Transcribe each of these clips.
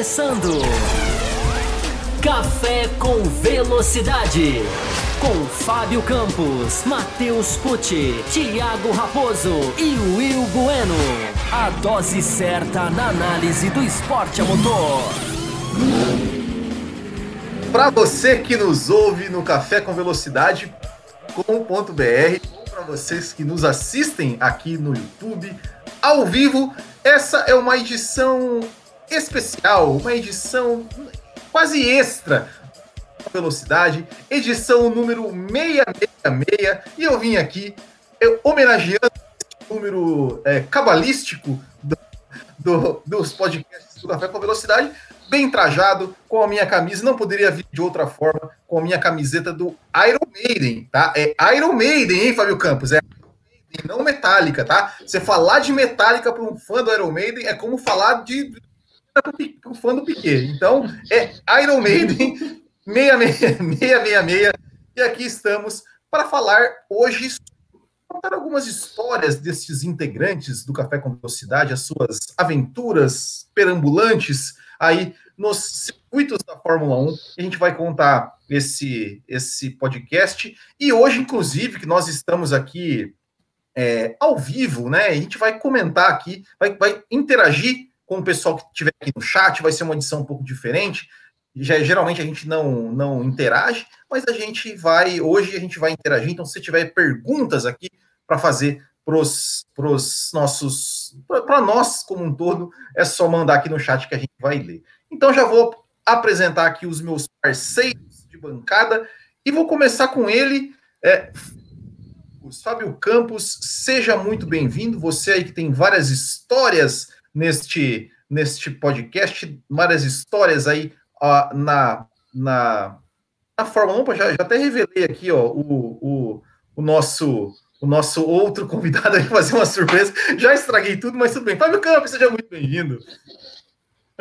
começando. Café com Velocidade. Com Fábio Campos, Matheus Pucci, Thiago Raposo e Will Bueno. A dose certa na análise do esporte a motor. Para você que nos ouve no Café com Velocidade, com.br, para vocês que nos assistem aqui no YouTube, ao vivo, essa é uma edição especial, uma edição quase extra velocidade, edição número 666, e eu vim aqui eu, homenageando esse número é, cabalístico do, do, dos podcasts do Café com Velocidade, bem trajado, com a minha camisa, não poderia vir de outra forma, com a minha camiseta do Iron Maiden, tá? É Iron Maiden, hein, Fábio Campos? É não Metallica, tá? Você falar de Metallica para um fã do Iron Maiden é como falar de para um fã do Piquet. Então, é Iron Maiden 666. E aqui estamos para falar hoje contar algumas histórias desses integrantes do Café com Velocidade, as suas aventuras perambulantes aí nos circuitos da Fórmula 1. A gente vai contar esse esse podcast e hoje inclusive que nós estamos aqui é, ao vivo, né? A gente vai comentar aqui, vai, vai interagir com o pessoal que estiver aqui no chat, vai ser uma edição um pouco diferente. Já, geralmente a gente não, não interage, mas a gente vai, hoje a gente vai interagir, então se tiver perguntas aqui para fazer para os nossos, para nós como um todo, é só mandar aqui no chat que a gente vai ler. Então já vou apresentar aqui os meus parceiros de bancada e vou começar com ele, é. Fábio Campos, seja muito bem-vindo. Você aí que tem várias histórias neste, neste podcast, várias histórias aí uh, na, na, na Fórmula 1. Já, já até revelei aqui ó, o, o, o nosso o nosso outro convidado aí fazer uma surpresa. Já estraguei tudo, mas tudo bem. Fábio Campos, seja muito bem-vindo.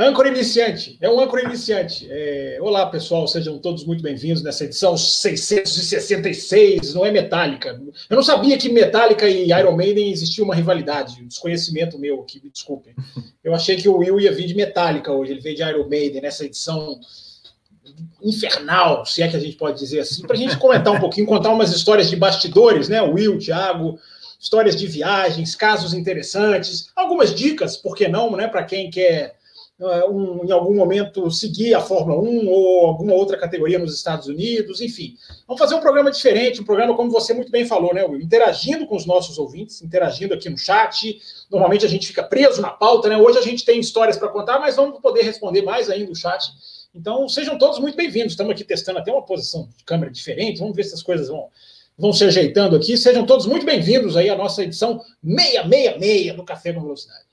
Âncora iniciante, é um âncora iniciante. É... Olá, pessoal, sejam todos muito bem-vindos nessa edição 666, não é Metallica. Eu não sabia que Metallica e Iron Maiden existia uma rivalidade, um desconhecimento meu aqui, me desculpem. Eu achei que o Will ia vir de Metallica hoje, ele veio de Iron Maiden nessa edição infernal, se é que a gente pode dizer assim, para a gente comentar um pouquinho, contar umas histórias de bastidores, né? Will, Thiago, histórias de viagens, casos interessantes, algumas dicas, por que não, né? Para quem quer um, em algum momento seguir a Fórmula 1 ou alguma outra categoria nos Estados Unidos, enfim. Vamos fazer um programa diferente, um programa, como você muito bem falou, né, Will? Interagindo com os nossos ouvintes, interagindo aqui no chat. Normalmente a gente fica preso na pauta, né? Hoje a gente tem histórias para contar, mas vamos poder responder mais ainda no chat. Então, sejam todos muito bem-vindos. Estamos aqui testando até uma posição de câmera diferente. Vamos ver se as coisas vão, vão se ajeitando aqui. Sejam todos muito bem-vindos aí à nossa edição 666 do Café com Velocidade.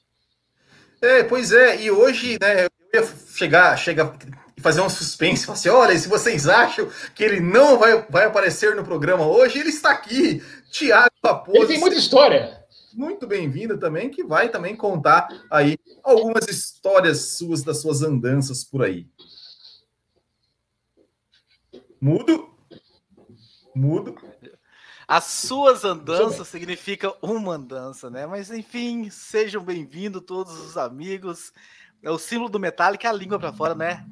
É, pois é, e hoje, né, eu ia chegar, chegar e fazer um suspense, falar assim, olha, se vocês acham que ele não vai, vai aparecer no programa hoje, ele está aqui, Tiago Raposo. Ele tem muita história. Muito bem-vindo também, que vai também contar aí algumas histórias suas, das suas andanças por aí. Mudo? Mudo? As suas andanças significa uma andança, né? Mas enfim, sejam bem-vindos todos os amigos. É o símbolo do Metallica, a língua para fora, né?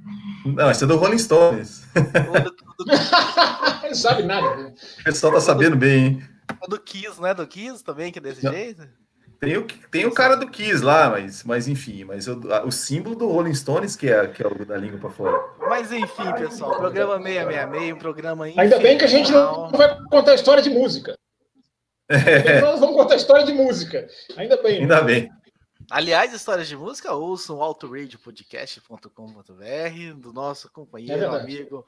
Não, esse é do Rolling Stones. Não sabe nada. Né? O pessoal tá sabendo bem, hein? Do Kiss, né? Do Kiss também, que é desse Não. jeito. Tem o, tem o cara do Kiss lá, mas, mas enfim, mas o, o símbolo do Rolling Stones que é, que é o da língua para fora. Mas enfim, pessoal, programa 666, um programa Ainda bem que a gente não vai contar história de música. É. Nós vamos contar história de música. Ainda bem. Né? Ainda bem. Aliás, histórias de música, ouçam o autoradiopodcast.com.br do nosso companheiro, é amigo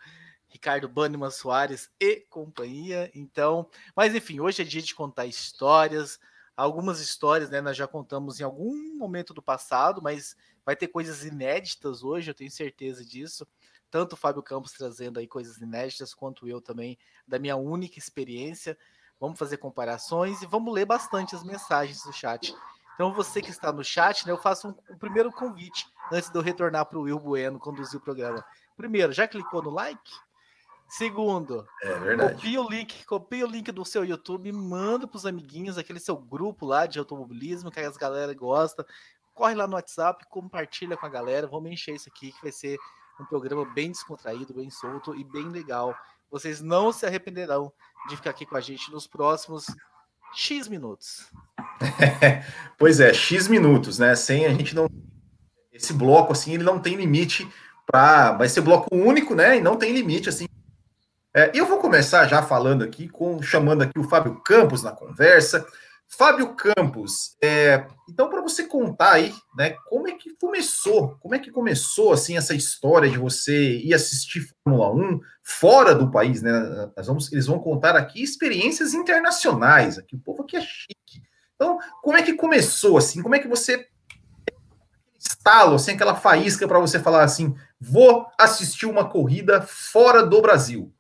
Ricardo Banniman Soares e companhia. Então, mas enfim, hoje é dia de contar histórias algumas histórias, né? Nós já contamos em algum momento do passado, mas vai ter coisas inéditas hoje, eu tenho certeza disso. Tanto o Fábio Campos trazendo aí coisas inéditas, quanto eu também, da minha única experiência. Vamos fazer comparações e vamos ler bastante as mensagens do chat. Então, você que está no chat, né, eu faço um, um primeiro convite antes de eu retornar para o Will Bueno conduzir o programa. Primeiro, já clicou no like? Segundo, é copia o link, copia o link do seu YouTube, manda para os amiguinhos, aquele seu grupo lá de automobilismo que as galera gosta. corre lá no WhatsApp, compartilha com a galera, vamos encher isso aqui que vai ser um programa bem descontraído, bem solto e bem legal. Vocês não se arrependerão de ficar aqui com a gente nos próximos X minutos. pois é, X minutos, né? Sem a gente não. Esse bloco, assim, ele não tem limite para. Vai ser bloco único, né? E não tem limite, assim. É, eu vou começar já falando aqui, com chamando aqui o Fábio Campos na conversa. Fábio Campos, é, então para você contar aí, né, como é que começou, como é que começou assim essa história de você ir assistir Fórmula 1 fora do país, né? Nós vamos, eles vão contar aqui experiências internacionais, aqui o povo aqui é chique. Então, como é que começou assim? Como é que você estalo, assim, aquela faísca para você falar assim, vou assistir uma corrida fora do Brasil?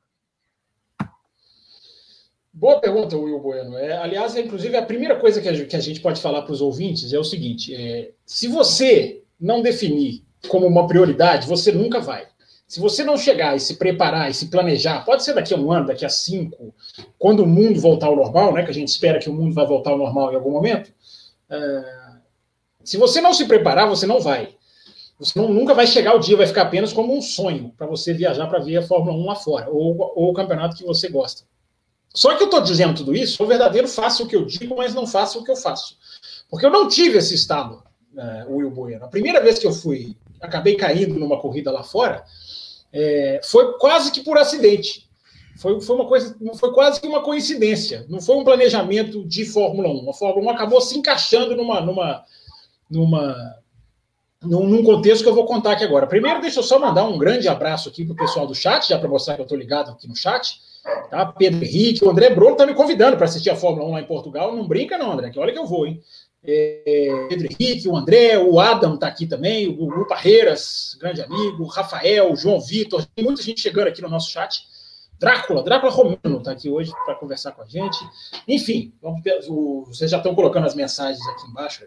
Boa pergunta, Will Bueno. É, aliás, é, inclusive, a primeira coisa que a, que a gente pode falar para os ouvintes é o seguinte: é, se você não definir como uma prioridade, você nunca vai. Se você não chegar e se preparar e se planejar, pode ser daqui a um ano, daqui a cinco, quando o mundo voltar ao normal, né? Que a gente espera que o mundo vai voltar ao normal em algum momento. É, se você não se preparar, você não vai. Você não, nunca vai chegar o dia, vai ficar apenas como um sonho para você viajar para ver a Fórmula 1 lá fora, ou, ou o campeonato que você gosta. Só que eu estou dizendo tudo isso, o verdadeiro faço o que eu digo, mas não faço o que eu faço. Porque eu não tive esse estado, uh, Will Bueno. A primeira vez que eu fui, acabei caindo numa corrida lá fora, é, foi quase que por acidente. Foi, foi uma coisa, foi quase que uma coincidência. Não foi um planejamento de Fórmula 1. A Fórmula 1 acabou se encaixando numa, numa, numa, num, num contexto que eu vou contar aqui agora. Primeiro, deixa eu só mandar um grande abraço aqui para o pessoal do chat, já para mostrar que eu estou ligado aqui no chat. Tá? Pedro Henrique, o André Bruno tá me convidando para assistir a Fórmula 1 lá em Portugal. Não brinca, não, André, que olha que eu vou, hein? É, Pedro Henrique, o André, o Adam tá aqui também, o Gugu Parreiras, grande amigo, o Rafael, o João Vitor, tem muita gente chegando aqui no nosso chat. Drácula, Drácula Romano está aqui hoje para conversar com a gente. Enfim, vamos, o, vocês já estão colocando as mensagens aqui embaixo.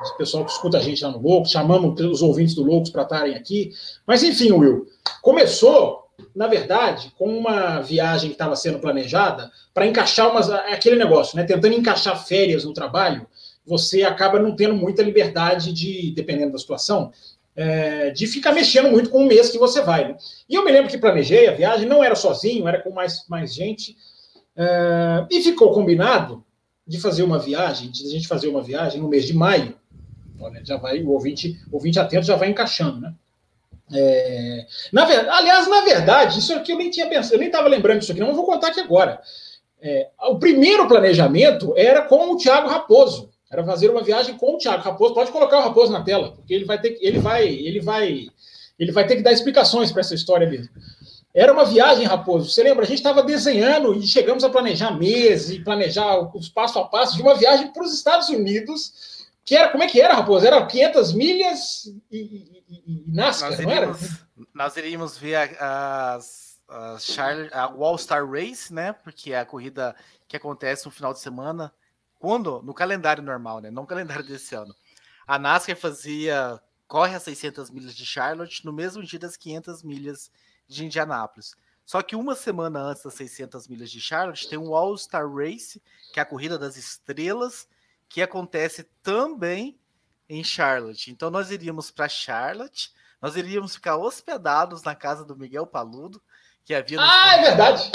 O pessoal que escuta a gente lá no Loucos, chamamos os ouvintes do Loucos para estarem aqui. Mas enfim, Will, começou na verdade, com uma viagem que estava sendo planejada, para encaixar umas, aquele negócio, né? Tentando encaixar férias no trabalho, você acaba não tendo muita liberdade de, dependendo da situação, é, de ficar mexendo muito com o mês que você vai. Né? E eu me lembro que planejei a viagem, não era sozinho, era com mais, mais gente, é, e ficou combinado de fazer uma viagem, de a gente fazer uma viagem no mês de maio. Olha, já vai, o ouvinte, o ouvinte atento já vai encaixando, né? É, na aliás, na verdade, isso aqui eu nem tinha pensado, eu nem estava lembrando disso aqui, não, vou contar aqui agora. É, o primeiro planejamento era com o Thiago Raposo. Era fazer uma viagem com o Thiago Raposo. Pode colocar o Raposo na tela, porque ele vai ter, ele vai, ele vai, ele vai ter que dar explicações para essa história mesmo. Era uma viagem, Raposo. Você lembra? A gente estava desenhando e chegamos a planejar meses e planejar os passo a passo de uma viagem para os Estados Unidos que era, como é que era, Raposo? Era 500 milhas e, e, e, NASCAR, nós iríamos? Nós iríamos ver a, as, a, Charlotte, a Wall Star Race, né? Porque é a corrida que acontece no final de semana, quando? No calendário normal, né? Não no calendário desse ano. A NASCAR fazia, corre as 600 milhas de Charlotte no mesmo dia das 500 milhas de Indianápolis. Só que uma semana antes das 600 milhas de Charlotte tem o All Star Race, que é a corrida das estrelas, que acontece também em Charlotte. Então nós iríamos para Charlotte, nós iríamos ficar hospedados na casa do Miguel Paludo, que havia. Ah, é verdade!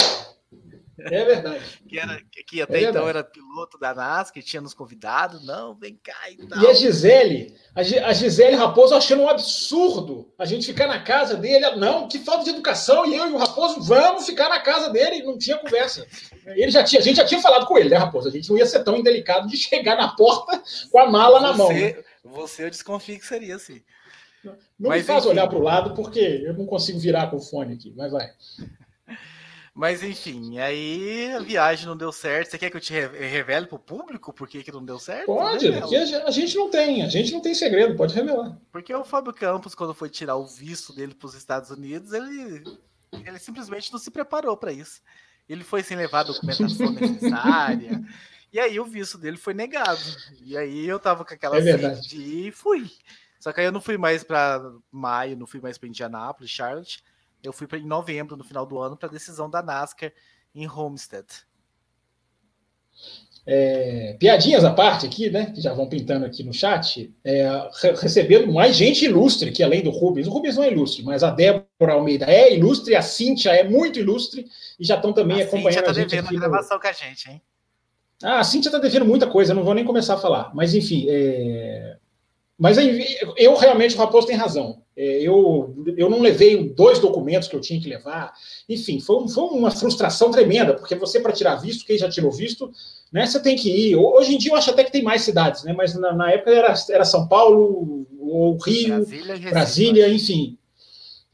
É verdade. que, era, que até é então era piloto da NASCAR, que tinha nos convidado. Não, vem cá e tal. E a Gisele, a Gisele Raposo achando um absurdo a gente ficar na casa dele. Não, que falta de educação. E eu e o Raposo vamos ficar na casa dele. Não tinha conversa. Ele já tinha, a gente já tinha falado com ele, né, Raposo? A gente não ia ser tão indelicado de chegar na porta com a mala você, na mão. Você, eu desconfio que seria assim. Não, não me faz enfim. olhar para o lado, porque eu não consigo virar com o fone aqui. Mas vai. Mas enfim, aí a viagem não deu certo. Você quer que eu te revele para o público por que, que não deu certo? Pode, a gente não tem, a gente não tem segredo, pode revelar. Porque o Fábio Campos, quando foi tirar o visto dele para os Estados Unidos, ele, ele simplesmente não se preparou para isso. Ele foi sem levar a documentação necessária. E aí o visto dele foi negado. E aí eu tava com aquela é de ir e fui. Só que aí eu não fui mais para maio, não fui mais para Indianápolis, Charlotte eu fui pra, em novembro, no final do ano, para a decisão da NASCAR em Homestead. É, piadinhas à parte aqui, né? Que já vão pintando aqui no chat, é, recebendo mais gente ilustre que além do Rubens. O Rubens não é ilustre, mas a Débora Almeida é ilustre, a Cíntia é muito ilustre e já estão também a acompanhando tá a gente. devendo aqui gravação no... com a gente, hein? Ah, a Cíntia está devendo muita coisa, não vou nem começar a falar. Mas enfim, é... mas eu realmente, o Raposo tem razão. É, eu, eu não levei dois documentos que eu tinha que levar. Enfim, foi, foi uma frustração tremenda, porque você, para tirar visto, quem já tirou visto, né, você tem que ir. Hoje em dia eu acho até que tem mais cidades, né? Mas na, na época era, era São Paulo, ou Rio, Brasília, Brasília enfim.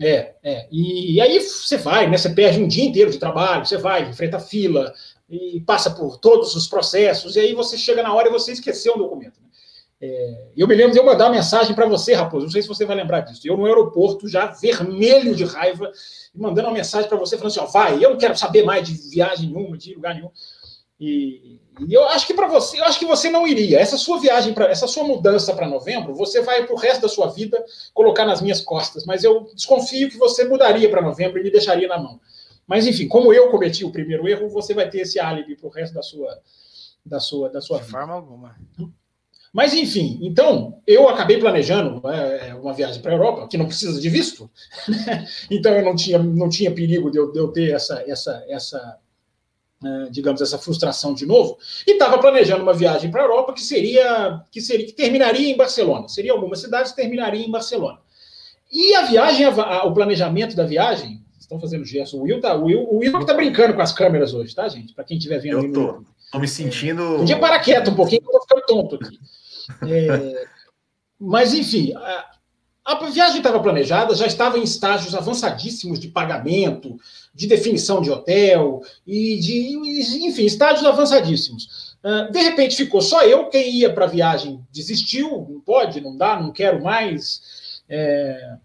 É, é. E, e, aí você vai, né? Você perde um dia inteiro de trabalho, você vai, enfrenta fila, e passa por todos os processos, e aí você chega na hora e você esqueceu o documento. É, eu me lembro de eu mandar uma mensagem para você, Raposo, não sei se você vai lembrar disso. Eu no aeroporto, já vermelho de raiva, mandando uma mensagem para você, falando assim: ó, vai, eu não quero saber mais de viagem nenhuma, de lugar nenhum. E, e eu acho que para você, eu acho que você não iria. Essa sua viagem, para essa sua mudança para novembro, você vai para o resto da sua vida colocar nas minhas costas. Mas eu desconfio que você mudaria para novembro e me deixaria na mão. Mas enfim, como eu cometi o primeiro erro, você vai ter esse álibi para o resto da sua da sua da sua de vida. forma alguma. Mas, enfim, então, eu acabei planejando é, uma viagem para a Europa, que não precisa de visto, né? então eu não tinha, não tinha perigo de eu, de eu ter essa, essa, essa uh, digamos, essa frustração de novo, e estava planejando uma viagem para a Europa que seria, que seria, que terminaria em Barcelona, seria algumas cidades, terminaria em Barcelona. E a viagem, a, a, o planejamento da viagem, estão fazendo gesto, o Will está o Will, o Will tá brincando com as câmeras hoje, tá, gente? Para quem estiver vendo. Eu tô, tô me sentindo... É, podia parar quieto um pouquinho, que eu tô ficando tonto aqui. É, mas, enfim, a, a viagem estava planejada, já estava em estágios avançadíssimos de pagamento, de definição de hotel, e de, enfim, estágios avançadíssimos. Ah, de repente ficou só eu, quem ia para a viagem desistiu, não pode, não dá, não quero mais. É...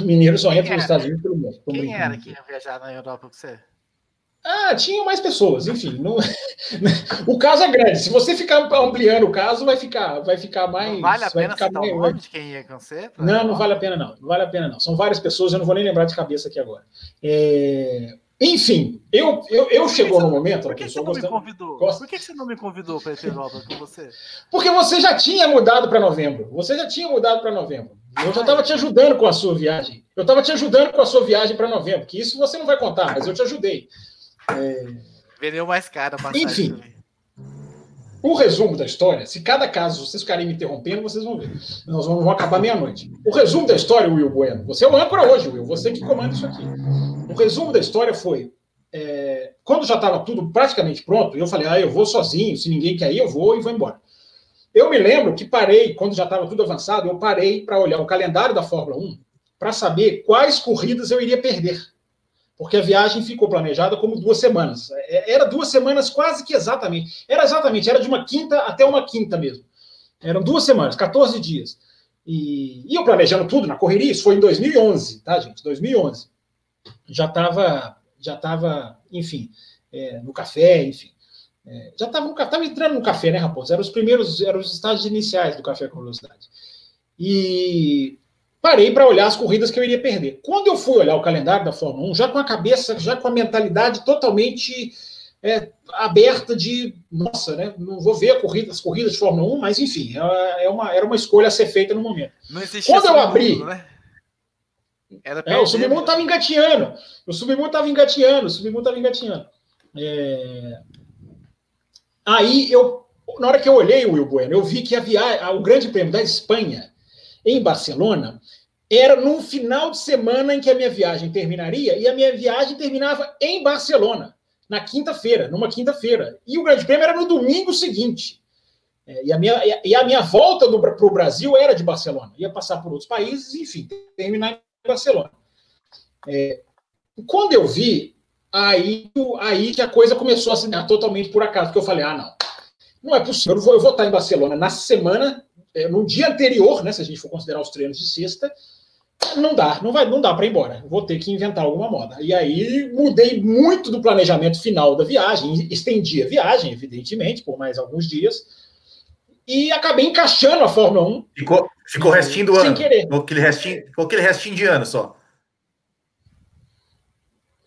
Mineiro só entra nos Estados Unidos pelo mundo. Quem era que ia viajar na Europa com você? Ah, tinham mais pessoas, enfim. Não... o caso é grande. Se você ficar ampliando o caso, vai ficar, vai ficar mais. Não vale a pena ficar mais... o nome de quem ia com você? Não, não vale a pena, não. Não vale a pena, não. São várias pessoas, eu não vou nem lembrar de cabeça aqui agora. É... Enfim, eu, eu, eu chegou no momento. Por que, você não me convidou? Por que você não me convidou para ir para Europa com você? Porque você já tinha mudado para novembro. Você já tinha mudado para novembro. Eu já estava te ajudando com a sua viagem. Eu estava te ajudando com a sua viagem para novembro, que isso você não vai contar, mas eu te ajudei. É... Vendeu mais caro a Enfim. Também. O resumo da história, se cada caso vocês ficarem me interrompendo, vocês vão ver. Nós vamos, vamos acabar meia-noite. O resumo da história, Will Bueno, você é o âncora hoje, Will, você que comanda isso aqui. O resumo da história foi: é, quando já estava tudo praticamente pronto, eu falei, ah, eu vou sozinho, se ninguém quer ir, eu vou e vou embora. Eu me lembro que parei, quando já estava tudo avançado, eu parei para olhar o calendário da Fórmula 1 para saber quais corridas eu iria perder porque a viagem ficou planejada como duas semanas. É, era duas semanas quase que exatamente. Era exatamente, era de uma quinta até uma quinta mesmo. Eram duas semanas, 14 dias. E, e eu planejando tudo na correria, isso foi em 2011, tá, gente? 2011. Já estava, já tava, enfim, é, no café, enfim. É, já estava tava entrando no café, né, Raposo? Eram os primeiros, eram os estágios iniciais do Café com Velocidade. E parei para olhar as corridas que eu iria perder. Quando eu fui olhar o calendário da Fórmula 1, já com a cabeça, já com a mentalidade totalmente é, aberta de, nossa, né, não vou ver corrida, as corridas de Fórmula 1, mas enfim, é, é uma, era uma escolha a ser feita no momento. Quando eu abri... Mundo, né? é, o submundo estava engatinhando, o submundo estava engatinhando, o submundo estava engatinhando. É... Aí, eu, na hora que eu olhei o Will Bueno, eu vi que a viagem, o Grande Prêmio da Espanha em Barcelona, era no final de semana em que a minha viagem terminaria, e a minha viagem terminava em Barcelona, na quinta-feira, numa quinta-feira. E o Grande Prêmio era no domingo seguinte. É, e, a minha, e a minha volta para o Brasil era de Barcelona. Ia passar por outros países, enfim, terminar em Barcelona. É, quando eu vi, aí, aí que a coisa começou a assinar totalmente por acaso, porque eu falei, ah, não, não é possível, eu vou, eu vou estar em Barcelona na semana é, no dia anterior, né, se a gente for considerar os treinos de sexta, não dá, não vai, não dá para ir embora. Vou ter que inventar alguma moda. E aí mudei muito do planejamento final da viagem, estendi a viagem, evidentemente, por mais alguns dias, e acabei encaixando a Fórmula 1. Ficou, ficou restinho do ano. Sem querer. Ficou aquele restinho, ficou aquele restinho de ano só.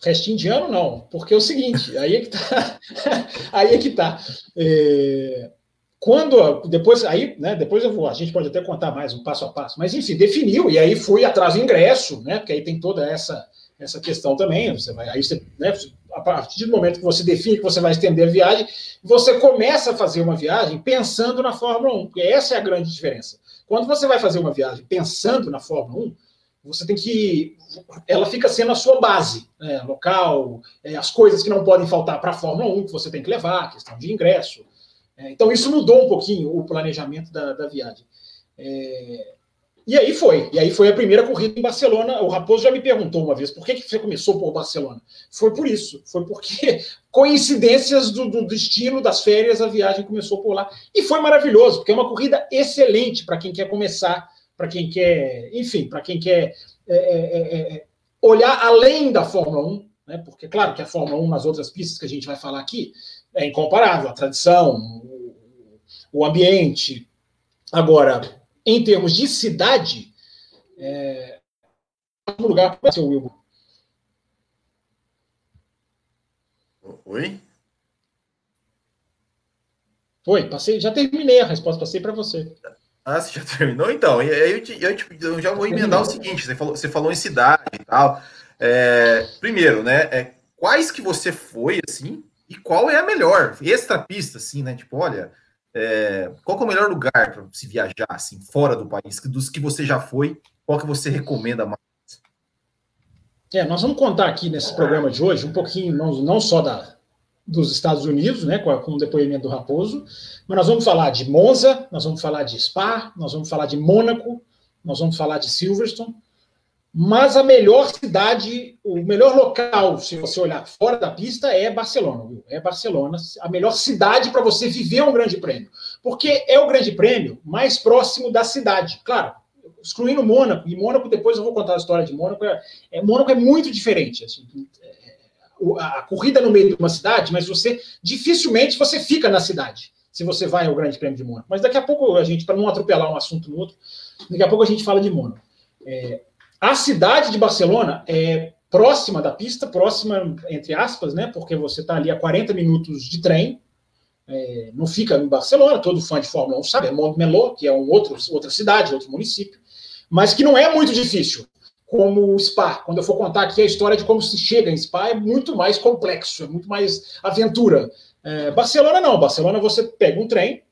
Restinho de ano, não, porque é o seguinte, aí é que tá. aí é que tá. É, quando depois aí, né, depois eu vou, a gente pode até contar mais um passo a passo, mas enfim, definiu e aí foi atrás do ingresso, né? Porque aí tem toda essa essa questão também, você vai aí você, né, a partir do momento que você define que você vai estender a viagem, você começa a fazer uma viagem pensando na Fórmula 1, porque essa é a grande diferença. Quando você vai fazer uma viagem pensando na Fórmula 1, você tem que. Ela fica sendo a sua base, né? local, é, as coisas que não podem faltar para a Fórmula 1 que você tem que levar, questão de ingresso. É, então, isso mudou um pouquinho o planejamento da, da viagem. É, e aí foi. E aí foi a primeira corrida em Barcelona. O Raposo já me perguntou uma vez por que, que você começou por Barcelona. Foi por isso. Foi porque coincidências do, do destino das férias, a viagem começou por lá. E foi maravilhoso, porque é uma corrida excelente para quem quer começar para quem quer, enfim, para quem quer é é, é, é, olhar além da Fórmula 1, né? porque, claro, que a Fórmula 1 nas outras pistas que a gente vai falar aqui é incomparável, a tradição, o, o ambiente. Agora, em termos de cidade, é um lugar para ser o Wilbur. Oi? Oi, passei, já terminei a resposta, passei para você. Ah, você já terminou? Então, e aí eu, te, eu, te, eu, já vou emendar o seguinte, você falou, você falou em cidade e tal. É, primeiro, né, é, quais que você foi, assim, e qual é a melhor? Extra pista, assim, né, tipo, olha, é, qual é o melhor lugar para se viajar, assim, fora do país, dos que você já foi, qual que você recomenda mais? É, nós vamos contar aqui nesse programa de hoje um pouquinho, não, não só da, dos Estados Unidos, né, com, com o depoimento do Raposo, mas nós vamos falar de Monza, nós vamos falar de Spa, nós vamos falar de Mônaco, nós vamos falar de Silverstone, mas a melhor cidade, o melhor local, se você olhar fora da pista, é Barcelona. Viu? É Barcelona, a melhor cidade para você viver um grande prêmio. Porque é o grande prêmio mais próximo da cidade. Claro, excluindo Mônaco, e Mônaco, depois eu vou contar a história de Mônaco, é, é Mônaco é muito diferente. Assim, a corrida no meio de uma cidade, mas você dificilmente você fica na cidade se você vai ao Grande Prêmio de Mônaco. Mas daqui a pouco a gente, para não atropelar um assunto no outro, daqui a pouco a gente fala de Mônaco. É, a cidade de Barcelona é próxima da pista, próxima, entre aspas, né? Porque você está ali a 40 minutos de trem. É, não fica em Barcelona, todo fã de Fórmula 1 sabe, é Montmeló, que é um outro, outra cidade, outro município, mas que não é muito difícil como o Spa. Quando eu for contar aqui a história de como se chega em Spa, é muito mais complexo, é muito mais aventura. É, Barcelona não, Barcelona você pega um trem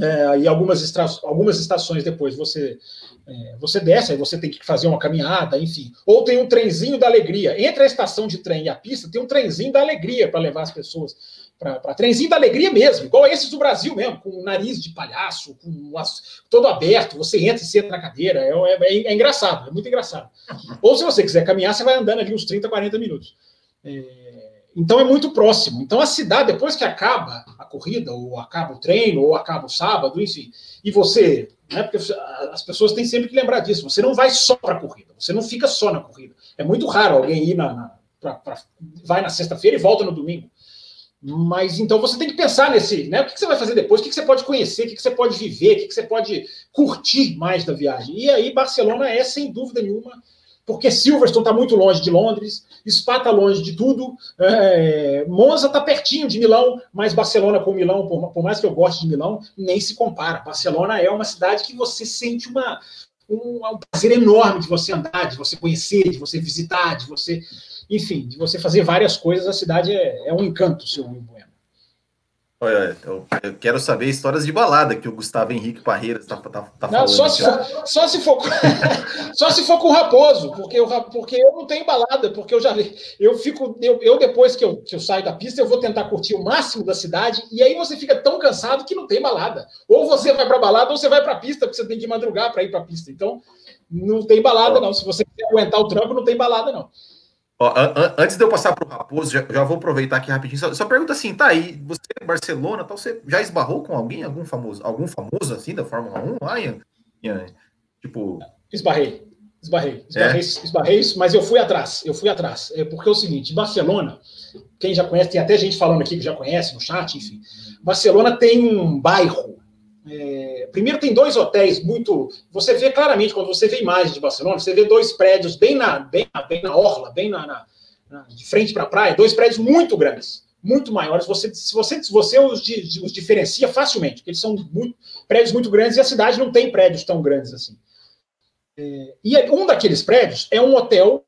é, e algumas, algumas estações depois você é, você desce, aí você tem que fazer uma caminhada, enfim. Ou tem um trenzinho da alegria. Entre a estação de trem e a pista, tem um trenzinho da alegria para levar as pessoas para trenzinho da alegria mesmo, igual esses do Brasil mesmo, com o nariz de palhaço, com as, todo aberto, você entra e senta na cadeira, é, é, é, engraçado, é muito engraçado. Ou se você quiser caminhar, você vai andando ali uns 30, 40 minutos. É, então é muito próximo. Então a cidade, depois que acaba a corrida, ou acaba o treino, ou acaba o sábado, enfim, e você né, porque as pessoas têm sempre que lembrar disso. Você não vai só para a corrida, você não fica só na corrida. É muito raro alguém ir na, na pra, pra, vai na sexta-feira e volta no domingo. Mas então você tem que pensar nesse, né? O que, você vai fazer depois? O que, você pode conhecer? O que, você pode viver? O que, você pode curtir mais da viagem? E aí, Barcelona é, sem dúvida nenhuma, porque Silverstone está muito longe de Londres, Spa está longe de tudo, é, Monza está pertinho de Milão, mas Barcelona com Milão, por, por, mais que eu goste de Milão, nem se compara. Barcelona é uma cidade que você sente uma, um, um prazer enorme de você andar, de você conhecer, de você visitar, de você enfim, de você fazer várias coisas, a cidade é, é um encanto, seu Will Bueno. Olha, eu, eu, quero saber histórias de balada que o Gustavo Henrique Parreira está tá, tá não, falando. Só se, for, só, se for, só se for com o Raposo, porque eu, porque eu não tenho balada, porque eu já eu fico, eu, eu depois que eu, que eu saio da pista, eu vou tentar curtir o máximo da cidade, e aí você fica tão cansado que não tem balada. Ou você vai para balada, ou você vai para a pista, porque você tem que madrugar para ir para a pista. Então, não tem balada, não. Se você aguentar o trampo, não tem balada, não. Ó, antes de eu passar para o Raposo, já, já, vou aproveitar aqui rapidinho. Só, só, pergunta assim, tá aí, você é Barcelona, tal, você já esbarrou com alguém, algum famoso, algum famoso assim da Fórmula 1 lá, Ian? Ian? Tipo. Esbarrei, esbarrei, esbarrei, é? esbarrei, mas eu fui atrás, eu fui atrás. É porque é o seguinte, Barcelona, quem já conhece, tem até gente falando aqui que já conhece no chat, enfim. Barcelona tem um bairro é, primeiro, tem dois hotéis muito. Você vê claramente, quando você vê imagens de Barcelona, você vê dois prédios bem na, bem na, bem na orla, bem na, na, né, de frente para a praia, dois prédios muito grandes, muito maiores. Você, se você, você os, os diferencia facilmente, porque eles são muito, prédios muito grandes e a cidade não tem prédios tão grandes assim. É, e um daqueles prédios é um hotel,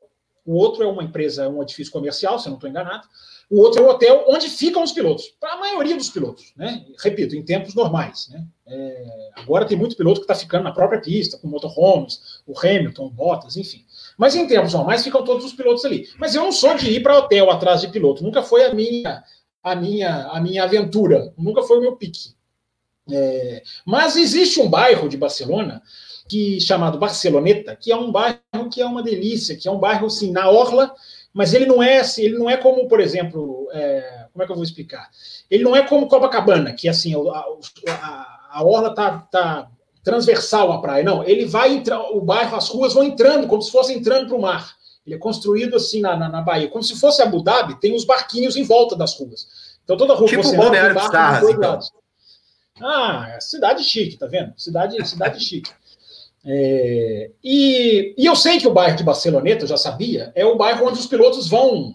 o outro é uma empresa, um edifício comercial, se eu não estou enganado. O outro é o hotel onde ficam os pilotos, para a maioria dos pilotos, né? Repito, em tempos normais, né? É, agora tem muito piloto que está ficando na própria pista, com motorhomes, o Hamilton, o Bottas, enfim. Mas em tempos normais ficam todos os pilotos ali. Mas eu não sou de ir para hotel atrás de piloto. Nunca foi a minha a minha a minha aventura. Nunca foi o meu pique. É, mas existe um bairro de Barcelona que chamado Barceloneta, que é um bairro que é uma delícia, que é um bairro assim na orla, mas ele não é assim, ele não é como, por exemplo, é, como é que eu vou explicar? Ele não é como Copacabana, que assim a, a, a orla tá, tá transversal à praia. Não, ele vai entrar, o bairro, as ruas vão entrando, como se fosse entrando para o mar. Ele é construído assim na, na, na, Bahia, como se fosse Abu Dhabi, tem os barquinhos em volta das ruas. Então toda rua tipo você anda, barco Sarras, então. Ah, cidade chique, tá vendo? Cidade, cidade chique. É, e, e eu sei que o bairro de Barceloneta, eu já sabia, é o bairro onde os pilotos vão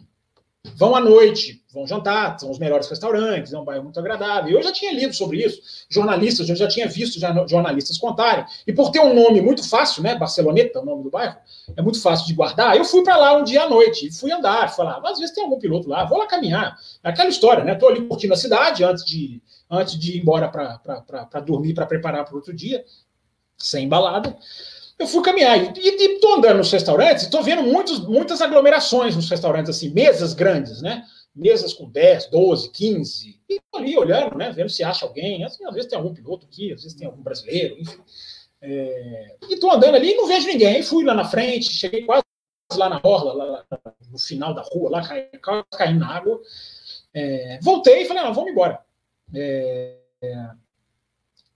vão à noite, vão jantar, são os melhores restaurantes, é um bairro muito agradável. Eu já tinha lido sobre isso, jornalistas, eu já tinha visto jornalistas contarem. E por ter um nome muito fácil, né, Barceloneta, o nome do bairro, é muito fácil de guardar. Eu fui para lá um dia à noite, fui andar, lá, às vezes tem algum piloto lá, vou lá caminhar. Aquela história, né? Tô ali curtindo a cidade antes de antes de ir embora para dormir, para preparar para outro dia, sem balada eu fui caminhar e estou andando nos restaurantes estou vendo muitos, muitas aglomerações nos restaurantes, assim, mesas grandes, né? Mesas com 10, 12, 15. E estou ali olhando, né? Vendo se acha alguém. Assim, às vezes tem algum piloto aqui, às vezes tem algum brasileiro, enfim. É... E estou andando ali e não vejo ninguém. Fui lá na frente, cheguei quase lá na orla, lá, no final da rua, lá caindo cai na água. É... Voltei e falei, não, vamos embora. É...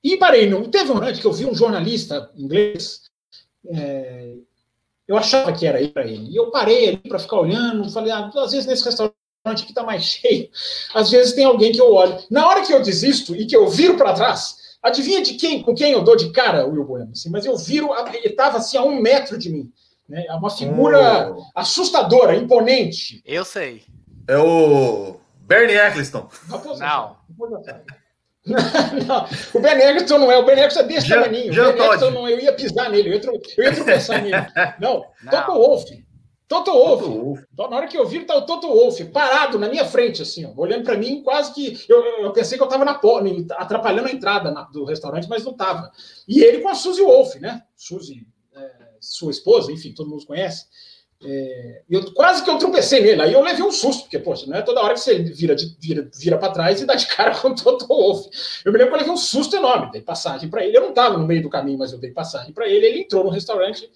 E parei. No... Teve um momento que eu vi um jornalista inglês é, eu achava que era ir para ele. E eu parei ali para ficar olhando, falei, ah, às vezes nesse restaurante aqui está mais cheio, às vezes tem alguém que eu olho. Na hora que eu desisto e que eu viro para trás, adivinha de quem, com quem eu dou de cara, Will Bueno? Assim, mas eu viro, ele estava assim a um metro de mim. Né? É uma figura oh. assustadora, imponente. Eu sei. É o Bernie Eccleston. Não. não, o Ben não é, o Ben é desse já, tamaninho. Já o Ben não, eu ia pisar nele, eu ia, eu ia tropeçar nele. Não, não. Toto Wolff. Toto Wolff. Na hora que eu vi, tá o Toto Wolff parado na minha frente, assim, ó, olhando para mim, quase que. Eu, eu pensei que eu estava na porta, atrapalhando a entrada na, do restaurante, mas não estava. E ele com a Suzy Wolff, né? Suzy, é, sua esposa, enfim, todo mundo conhece. É, eu, quase que eu tropecei nele, aí eu levei um susto, porque, poxa, não é toda hora que você vira, vira, vira para trás e dá de cara com o Toto Wolff. Eu me lembro que eu levei um susto enorme, dei passagem para ele. Eu não estava no meio do caminho, mas eu dei passagem para ele. Ele entrou no restaurante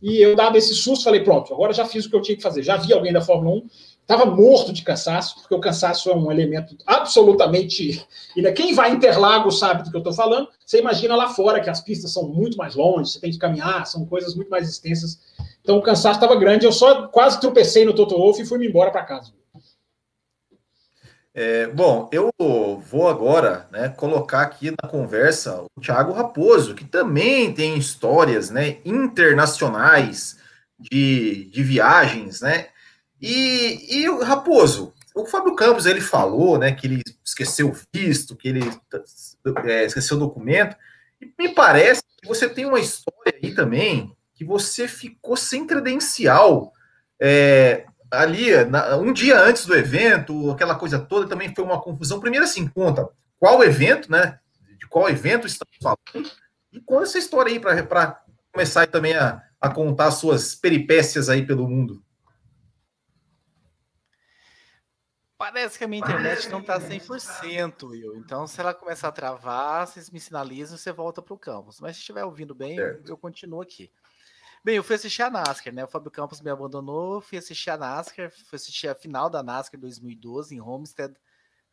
e eu dava esse susto, falei, pronto, agora já fiz o que eu tinha que fazer. Já vi alguém da Fórmula 1, estava morto de cansaço, porque o cansaço é um elemento absolutamente. Quem vai Interlagos sabe do que eu estou falando. Você imagina lá fora que as pistas são muito mais longe, você tem que caminhar, são coisas muito mais extensas então o cansaço estava grande, eu só quase tropecei no Toto Wolff e fui me embora para casa. É, bom, eu vou agora né, colocar aqui na conversa o Thiago Raposo, que também tem histórias né, internacionais de, de viagens, né? E, e o Raposo, o Fábio Campos ele falou né, que ele esqueceu o visto, que ele é, esqueceu o documento, e me parece que você tem uma história aí também que você ficou sem credencial é, ali, na, um dia antes do evento, aquela coisa toda, também foi uma confusão. Primeiro, assim, conta qual evento, né? De qual evento estamos falando, e conta essa história aí para começar também a, a contar suas peripécias aí pelo mundo. Parece que a minha internet não está 100%, Will. Então, se ela começar a travar, vocês me sinalizam, você volta para o campus. Mas se estiver ouvindo bem, certo. eu continuo aqui. Bem, eu fui assistir a NASCAR, né? O Fábio Campos me abandonou, fui assistir a NASCAR, fui assistir a final da NASCAR 2012 em Homestead,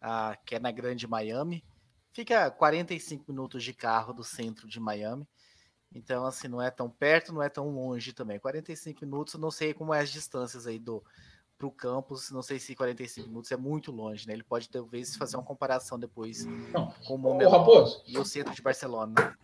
uh, que é na Grande Miami. Fica 45 minutos de carro do centro de Miami. Então, assim, não é tão perto, não é tão longe também. 45 minutos, não sei como é as distâncias aí do para o campus, não sei se 45 minutos é muito longe, né? Ele pode talvez fazer uma comparação depois não. com o Montmeló e o centro de Barcelona.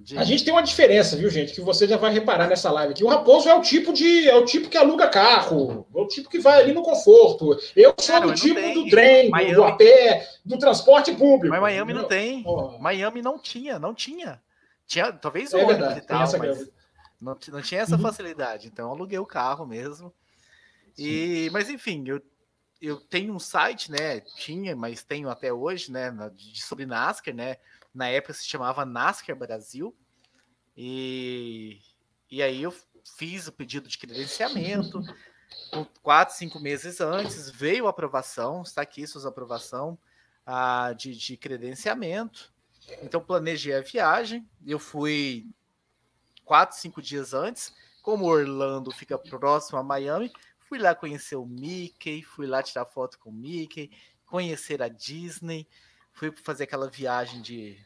De... A gente tem uma diferença, viu, gente? Que você já vai reparar nessa live aqui. O Raposo é o tipo de. É o tipo que aluga carro, é o tipo que vai ali no conforto. Eu sou Cara, do tipo tem. do trem, Miami... do a pé, do transporte público. Mas Miami entendeu? não tem. Oh. Miami não tinha, não tinha. Tinha, talvez é ônibus e tal, mas não, não tinha essa uhum. facilidade. Então eu aluguei o carro mesmo. E, mas enfim, eu, eu tenho um site, né? Tinha, mas tenho até hoje, né? De, sobre NASCAR, né? Na época se chamava NASCAR Brasil. E, e aí eu fiz o pedido de credenciamento. Quatro, cinco meses antes veio a aprovação, está aqui suas aprovação ah, de, de credenciamento. Então planejei a viagem. Eu fui quatro, cinco dias antes. Como Orlando fica próximo a Miami, fui lá conhecer o Mickey, fui lá tirar foto com o Mickey, conhecer a Disney, fui fazer aquela viagem de,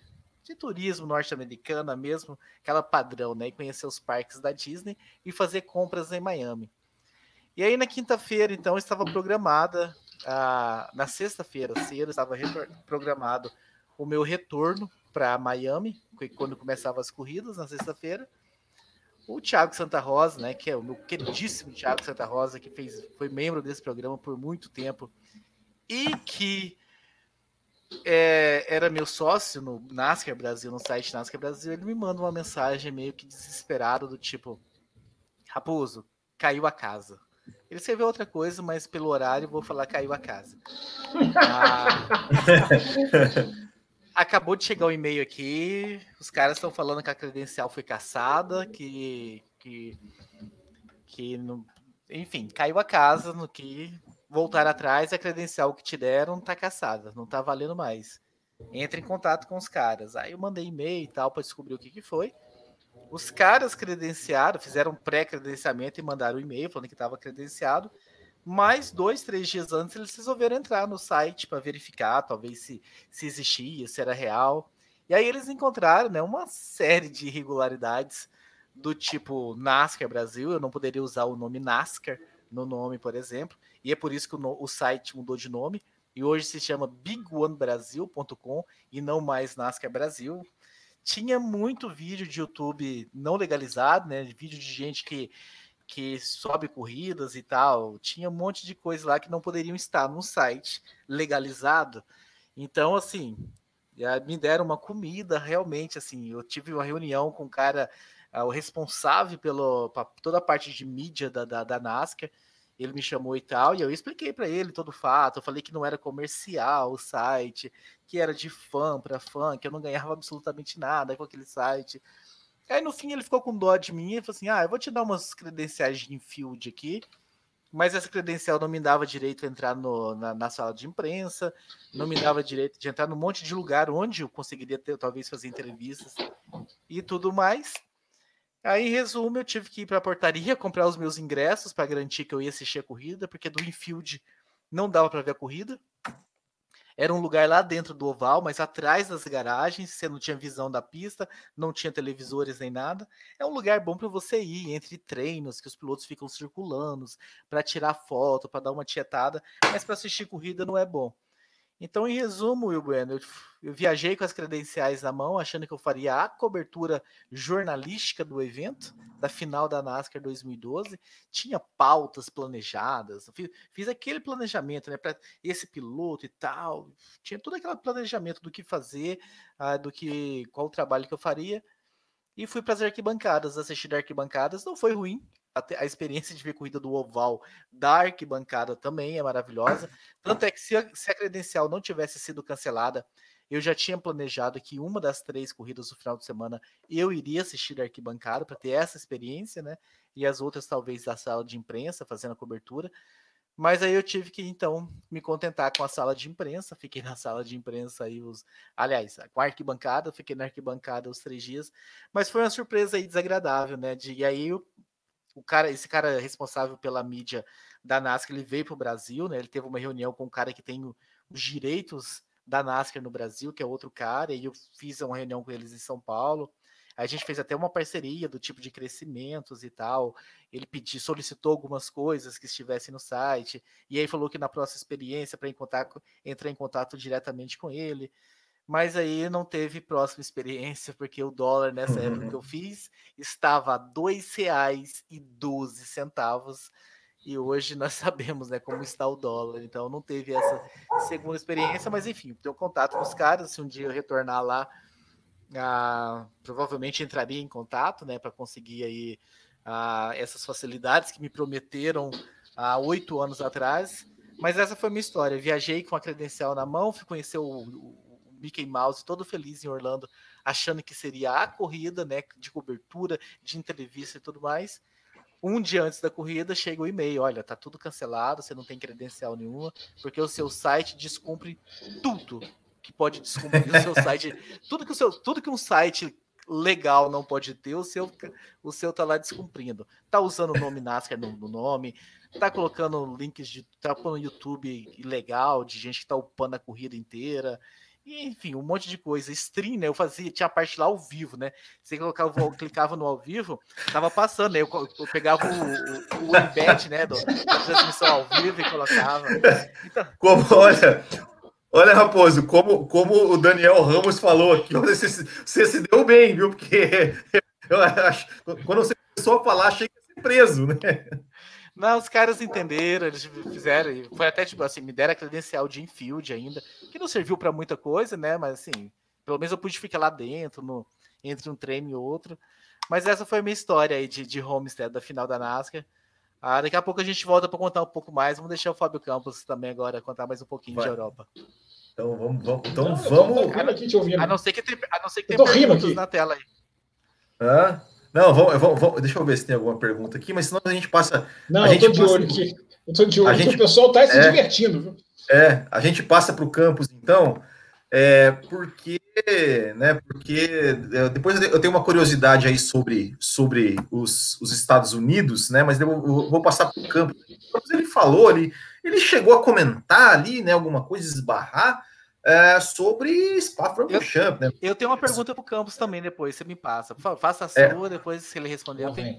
de turismo norte-americana mesmo, aquela padrão, né? E conhecer os parques da Disney e fazer compras em Miami. E aí na quinta-feira, então, estava programada, ah, na sexta-feira cedo, estava programado o meu retorno para Miami, quando começavam as corridas na sexta-feira. O Thiago Santa Rosa, né, que é o meu queridíssimo Thiago Santa Rosa, que fez, foi membro desse programa por muito tempo e que é, era meu sócio no NASCAR Brasil, no site NASCAR Brasil, ele me manda uma mensagem meio que desesperada do tipo: Raposo, caiu a casa. Ele escreveu outra coisa, mas pelo horário vou falar caiu a casa. Ah, acabou de chegar o um e-mail aqui. Os caras estão falando que a credencial foi caçada, que. que, que no, enfim, caiu a casa no que voltar atrás, a credencial que te deram tá caçada, não tá valendo mais. Entre em contato com os caras. Aí eu mandei e-mail e tal para descobrir o que, que foi. Os caras credenciaram, fizeram pré-credenciamento e mandaram o e-mail falando que estava credenciado. Mas dois, três dias antes eles resolveram entrar no site para verificar, talvez se, se existia, se era real. E aí eles encontraram né, uma série de irregularidades do tipo NASCAR Brasil. Eu não poderia usar o nome NASCAR no nome, por exemplo. E é por isso que o, o site mudou de nome. E hoje se chama bigonebrasil.com e não mais NASCAR Brasil. Tinha muito vídeo de YouTube não legalizado, né? Vídeo de gente que que sobe corridas e tal. Tinha um monte de coisa lá que não poderiam estar no site legalizado. Então, assim, me deram uma comida realmente. Assim, eu tive uma reunião com o cara, ah, o responsável pelo toda a parte de mídia da, da, da NASCAR. Ele me chamou e tal, e eu expliquei para ele todo o fato. Eu falei que não era comercial o site, que era de fã para fã, que eu não ganhava absolutamente nada com aquele site. Aí no fim ele ficou com dó de mim e falou assim: Ah, eu vou te dar umas credenciais de infield aqui, mas essa credencial não me dava direito de entrar no, na, na, sala de imprensa, não me dava direito de entrar num monte de lugar onde eu conseguiria ter, talvez fazer entrevistas e tudo mais. Aí, em resumo, eu tive que ir para a portaria comprar os meus ingressos para garantir que eu ia assistir a corrida, porque do infield não dava para ver a corrida. Era um lugar lá dentro do oval, mas atrás das garagens, você não tinha visão da pista, não tinha televisores nem nada. É um lugar bom para você ir entre treinos, que os pilotos ficam circulando, para tirar foto, para dar uma tietada, mas para assistir corrida não é bom. Então, em resumo, Will Bueno, eu, eu, viajei com as credenciais na mão, achando que eu faria a cobertura jornalística do evento, da final da NASCAR 2012. Tinha pautas planejadas, fiz, fiz aquele planejamento, né, para esse piloto e tal. Tinha todo aquele planejamento do que fazer, uh, do que qual o trabalho que eu faria. E fui para as arquibancadas, assistir arquibancadas. Não foi ruim, a, a, experiência de ver corrida do oval da arquibancada também é maravilhosa. Tanto é que se a, se a, credencial não tivesse sido cancelada, eu já tinha planejado que uma das três corridas do final de semana eu iria assistir a arquibancada para ter essa experiência, né? E as outras talvez da sala de imprensa fazendo a cobertura. Mas aí eu tive que então me contentar com a sala de imprensa, fiquei na sala de imprensa aí os, aliás, com a arquibancada, fiquei na arquibancada os três dias, mas foi uma surpresa aí desagradável, né? De, e aí eu o cara, esse cara responsável pela mídia da NASCAR, ele veio para o Brasil, né? Ele teve uma reunião com um cara que tem os direitos da NASCAR no Brasil, que é outro cara, e eu fiz uma reunião com eles em São Paulo. A gente fez até uma parceria do tipo de crescimentos e tal. Ele pediu, solicitou algumas coisas que estivessem no site, e aí falou que na próxima experiência para entrar em contato diretamente com ele. Mas aí não teve próxima experiência, porque o dólar nessa época que eu fiz estava a R$ 2,12 e hoje nós sabemos né, como está o dólar, então não teve essa segunda experiência, mas enfim, tenho contato com os caras, se um dia eu retornar lá, ah, provavelmente entraria em contato né, para conseguir aí ah, essas facilidades que me prometeram há oito anos atrás, mas essa foi a minha história, viajei com a credencial na mão, fui conhecer o, o Mickey Mouse todo feliz em Orlando, achando que seria a corrida, né, de cobertura, de entrevista e tudo mais. Um dia antes da corrida chega o e-mail, olha, tá tudo cancelado, você não tem credencial nenhuma, porque o seu site descumpre tudo que pode descumprir o seu site, tudo que o seu, tudo que um site legal não pode ter, o seu o seu tá lá descumprindo. Tá usando o nome NASCAR no, no nome, tá colocando links de tá no YouTube ilegal de gente que tá upando a corrida inteira. E, enfim, um monte de coisa. Stream, né? Eu fazia, tinha a parte lá ao vivo, né? Você colocava, clicava no ao vivo, tava passando, né? Eu, eu pegava o, o, o embed, né? Do, da transmissão ao vivo e colocava. Então... Como, olha, olha, Raposo, como, como o Daniel Ramos falou aqui, você, você se deu bem, viu? Porque eu acho, quando você começou a falar, achei que ia ser preso, né? Não, os caras entenderam, eles fizeram. Foi até tipo assim, me deram a credencial de infield ainda, que não serviu para muita coisa, né? Mas assim, pelo menos eu pude ficar lá dentro, no, entre um treino e outro. Mas essa foi a minha história aí de, de Homestead, da final da NASCAR. Ah, daqui a pouco a gente volta para contar um pouco mais. Vamos deixar o Fábio Campos também agora contar mais um pouquinho Vai. de Europa. Então vamos, vamos, então, vamos. Aqui te ouvindo. A não ser que tem, a não ser que tem perguntas na tela aí. Hã? Não, vamos, vamos, vamos, deixa eu ver se tem alguma pergunta aqui, mas senão a gente passa. Não, a eu tô de olho aqui. Eu tô de olho, gente, o pessoal tá se é, divertindo, viu? É, a gente passa para o campus, então, é, porque, né, porque é, depois eu tenho uma curiosidade aí sobre, sobre os, os Estados Unidos, né, mas eu vou, vou passar para o campus. Ele falou ali, ele chegou a comentar ali, né, alguma coisa, esbarrar, é, sobre Spa-Francorchamps, né? Eu tenho uma pergunta para o Campos também depois, você me passa. Faça a é. sua, é. depois se ele responder, eu tenho.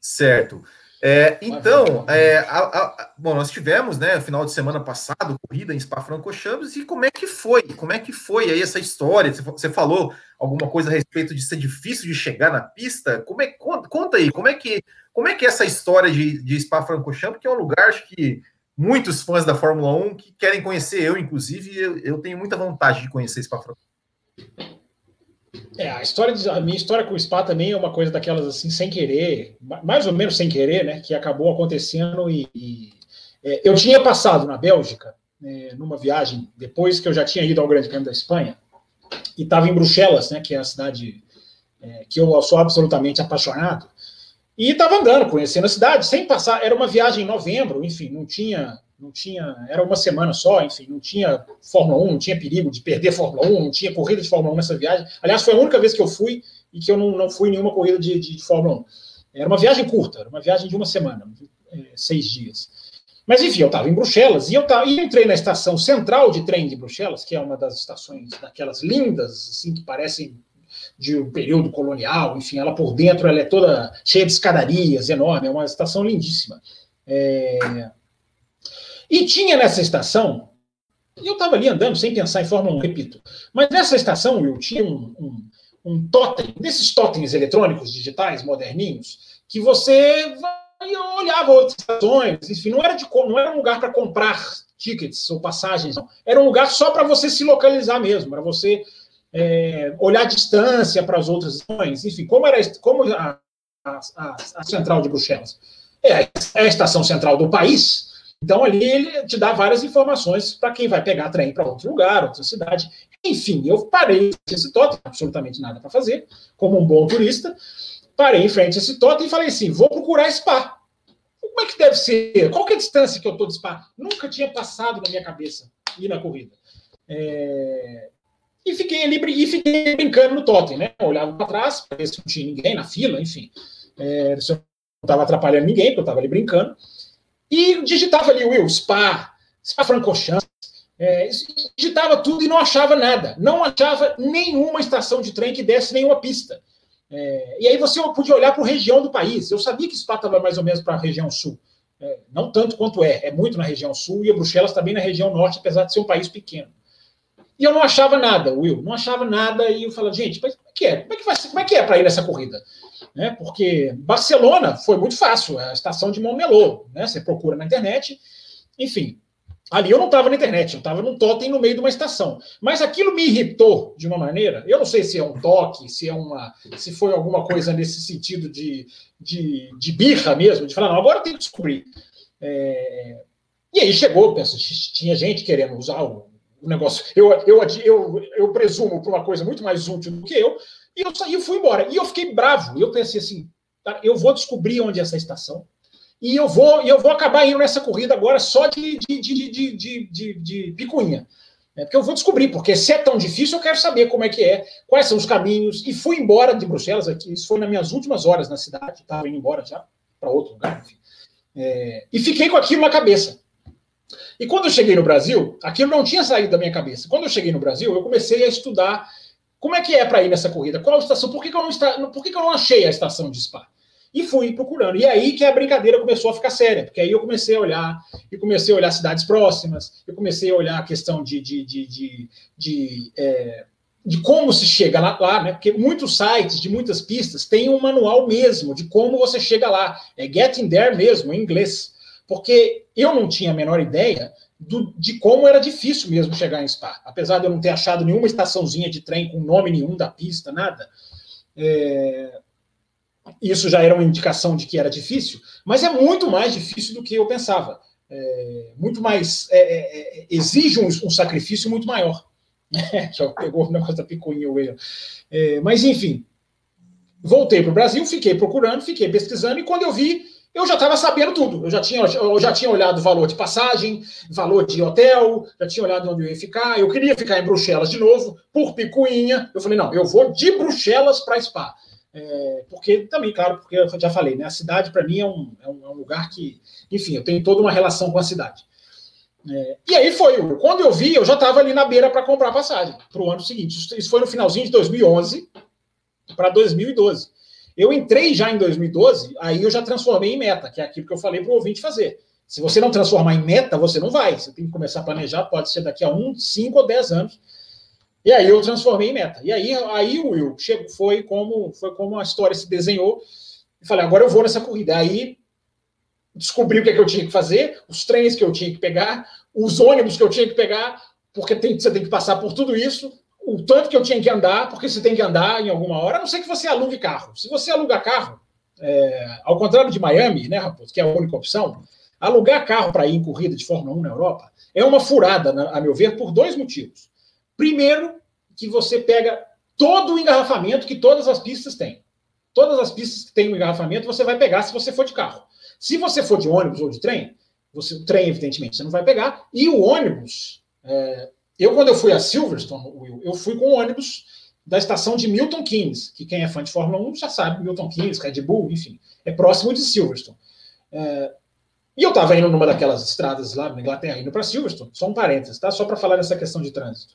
Certo. É, então, é, a, a, bom, nós tivemos, né, final de semana passado, corrida em Spa-Francorchamps, e como é que foi? Como é que foi aí essa história? Você, você, falou alguma coisa a respeito de ser difícil de chegar na pista? Como é, conta, conta aí, como é que, como é que é essa história de, de Spa-Francorchamps, que é um lugar, acho que muitos fãs da Fórmula 1 que querem conhecer eu, inclusive, eu, eu tenho muita vontade de conhecer Spa é, a história a minha história com o Spa também é uma coisa daquelas assim, sem querer, mais ou menos sem querer, né? Que acabou acontecendo e, e é, eu tinha passado na Bélgica, é, numa viagem, depois que eu já tinha ido ao Grande Prêmio da Espanha, e estava em Bruxelas, né? Que é a cidade é, que eu sou absolutamente apaixonado. E estava andando, conhecendo a cidade, sem passar. Era uma viagem em novembro, enfim, não tinha, não tinha. Era uma semana só, enfim, não tinha Fórmula 1, não tinha perigo de perder Fórmula 1, não tinha corrida de Fórmula 1 nessa viagem. Aliás, foi a única vez que eu fui e que eu não, não fui nenhuma corrida de, de, de Fórmula 1. Era uma viagem curta, era uma viagem de uma semana, é, seis dias. Mas enfim, eu estava em Bruxelas e eu, tava, e entrei na estação central de trem de Bruxelas, que é uma das estações daquelas lindas, assim, que parecem de um período colonial, enfim, ela por dentro ela é toda cheia de escadarias, enorme, é uma estação lindíssima. É... E tinha nessa estação, eu estava ali andando sem pensar em Fórmula 1, repito, mas nessa estação eu tinha um, um, um totem, desses totens eletrônicos digitais moderninhos, que você olhava outras estações, enfim, não era, de, não era um lugar para comprar tickets ou passagens, não. era um lugar só para você se localizar mesmo, para você é, olhar a distância para as outras estações, enfim, como era como a, a, a, central de Bruxelas é, é a estação central do país, então ali ele te dá várias informações para quem vai pegar trem para outro lugar, outra cidade. Enfim, eu parei esse totem, absolutamente nada para fazer, como um bom turista, parei em frente a esse totem e falei assim: vou procurar Spa. Como é que deve ser? Qual que é a distância que eu estou de Spa? Nunca tinha passado na minha cabeça ir na corrida. É, e fiquei ali e fiquei brincando no totem, né? Eu olhava para trás, para ver se não tinha ninguém na fila, enfim. É, se eu não estava atrapalhando ninguém, porque eu estava ali brincando. E digitava ali, Will, Spa, Spa Francorchamps, é, digitava tudo e não achava nada. Não achava nenhuma estação de trem que desse nenhuma pista. É, e aí você podia olhar para a região do país. Eu sabia que Spa estava mais ou menos para a região sul. É, não tanto quanto é, é muito na região sul, e a Bruxelas também na região norte, apesar de ser um país pequeno. E eu não achava nada, Will, não achava nada. E eu falava, gente, mas como é que é? Como é que, vai, como é, que é para ir nessa corrida? Né? Porque Barcelona foi muito fácil, a estação de Montmeló, né? Você procura na internet, enfim. Ali eu não estava na internet, eu estava num totem no meio de uma estação. Mas aquilo me irritou de uma maneira. Eu não sei se é um toque, se é uma, se foi alguma coisa nesse sentido de, de, de birra mesmo, de falar, não, agora tenho que descobrir. É... E aí chegou, penso, tinha gente querendo usar o, o negócio. Eu, eu, eu, eu presumo para uma coisa muito mais útil do que eu, e eu saí e fui embora. E eu fiquei bravo. Eu pensei assim: tá, eu vou descobrir onde é essa estação. E eu vou, eu vou acabar indo nessa corrida agora só de, de, de, de, de, de, de picuinha. É, porque eu vou descobrir, porque se é tão difícil, eu quero saber como é que é, quais são os caminhos. E fui embora de Bruxelas, aqui, isso foi nas minhas últimas horas na cidade, estava indo embora já para outro lugar. É, e fiquei com aquilo na cabeça. E quando eu cheguei no Brasil, aquilo não tinha saído da minha cabeça. Quando eu cheguei no Brasil, eu comecei a estudar como é que é para ir nessa corrida? Qual a estação? Por que, que eu não está, por que, que eu não achei a estação de Spa? E fui procurando. E aí que a brincadeira começou a ficar séria, porque aí eu comecei a olhar, e comecei a olhar cidades próximas, eu comecei a olhar a questão de, de, de, de, de, é, de como se chega lá, lá, né? Porque muitos sites de muitas pistas têm um manual mesmo de como você chega lá. É getting there mesmo, em inglês. Porque eu não tinha a menor ideia do, de como era difícil mesmo chegar em Spa. Apesar de eu não ter achado nenhuma estaçãozinha de trem com nome nenhum da pista, nada. É, isso já era uma indicação de que era difícil, mas é muito mais difícil do que eu pensava. É, muito mais. É, é, é exige um, um, sacrifício muito maior. já pegou o negócio da picuinha, o erro. É, mas, enfim, voltei para o Brasil, fiquei procurando, fiquei pesquisando, e quando eu vi, eu já estava sabendo tudo. Eu já, tinha, eu já tinha olhado o valor de passagem, valor de hotel, já tinha olhado onde eu ia ficar. Eu queria ficar em Bruxelas de novo, por picuinha. Eu falei, não, eu vou de Bruxelas para Spa. É, porque também, claro, porque eu já falei, né? A cidade para mim é um, é um, é, um, lugar que, enfim, eu tenho toda uma relação com a cidade. É, e aí foi, quando eu vi, eu já estava ali na beira para comprar passagem para o ano seguinte. Isso foi no finalzinho de 2011 para 2012. Eu entrei já em 2012, aí eu já transformei em meta, que é aquilo que eu falei para o ouvinte fazer. Se você não transformar em meta, você não vai. Você tem que começar a planejar, pode ser daqui a um, cinco ou dez anos. E aí eu transformei em meta. E aí, aí o Will chegou, foi como foi como a história se desenhou. E falei, agora eu vou nessa corrida. Aí descobri o que, é que eu tinha que fazer, os trens que eu tinha que pegar, os ônibus que eu tinha que pegar, porque tem, você tem que passar por tudo isso o tanto que eu tinha que andar, porque você tem que andar em alguma hora, a não ser que você alugue carro. Se você aluga carro, é, ao contrário de Miami, né, Raposo, que é a única opção, alugar carro para ir em corrida de Fórmula 1 na Europa é uma furada, a meu ver, por dois motivos. Primeiro, que você pega todo o engarrafamento que todas as pistas têm. Todas as pistas que têm um engarrafamento você vai pegar se você for de carro. Se você for de ônibus ou de trem, você, o trem, evidentemente, você não vai pegar, e o ônibus, é, eu, quando eu fui a Silverstone, Will, eu fui com ônibus da estação de Milton Keynes, que quem é fã de Fórmula 1 já sabe, Milton Keynes, Red Bull, enfim, é próximo de Silverstone. É, e eu estava indo numa daquelas estradas lá na Inglaterra, indo para Silverstone, só um parênteses, tá? Só para falar nessa questão de trânsito.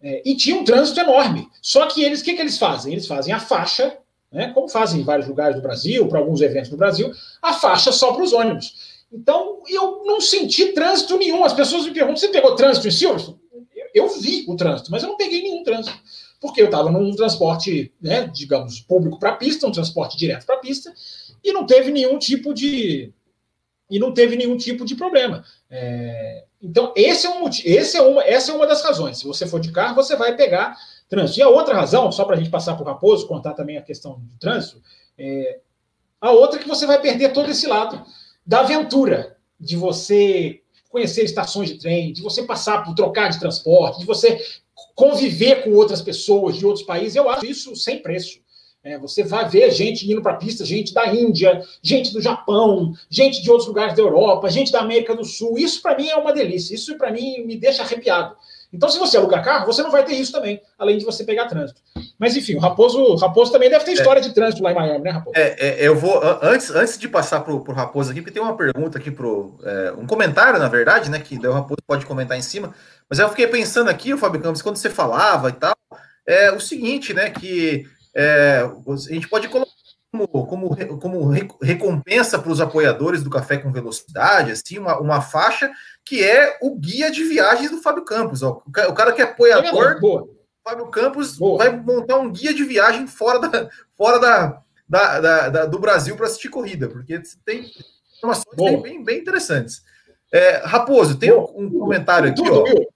É, e tinha um trânsito enorme. Só que eles, o que, que eles fazem? Eles fazem a faixa, né, como fazem em vários lugares do Brasil, para alguns eventos do Brasil, a faixa só para os ônibus. Então, eu não senti trânsito nenhum. As pessoas me perguntam: você pegou trânsito em Silverstone? Eu vi o trânsito, mas eu não peguei nenhum trânsito, porque eu estava num transporte, né, digamos, público para a pista, um transporte direto para a pista, e não teve nenhum tipo de e não teve nenhum tipo de problema. É, então esse é um esse é uma essa é uma das razões. Se você for de carro, você vai pegar trânsito. E a outra razão, só para a gente passar para o Raposo, contar também a questão do trânsito, é, a outra é que você vai perder todo esse lado da aventura, de você conhecer estações de trem, de você passar por trocar de transporte, de você conviver com outras pessoas de outros países, eu acho isso sem preço. É, você vai ver gente indo para a pista, gente da Índia, gente do Japão, gente de outros lugares da Europa, gente da América do Sul. Isso para mim é uma delícia. Isso para mim me deixa arrepiado. Então, se você alugar carro, você não vai ter isso também, além de você pegar trânsito. Mas, enfim, o Raposo, Raposo também deve ter é. história é. de trânsito lá em Miami, né, Raposo? É, é, eu vou, antes, antes de passar para o Raposo aqui, porque tem uma pergunta aqui, pro, é, um comentário, na verdade, né, que o Raposo pode comentar em cima, mas eu fiquei pensando aqui, o Fábio Campos, quando você falava e tal, é o seguinte, né, que é, a gente pode colocar como, como, como recompensa para os apoiadores do Café com Velocidade, assim, uma, uma faixa que é o guia de viagens do Fábio Campos. Ó. O cara que é apoiador, Boa. Fábio Campos Boa. vai montar um guia de viagem fora da, fora da, da, da, da do Brasil para assistir corrida, porque tem informações bem, bem interessantes. É, Raposo, tem um, um, comentário aqui, tudo, ó.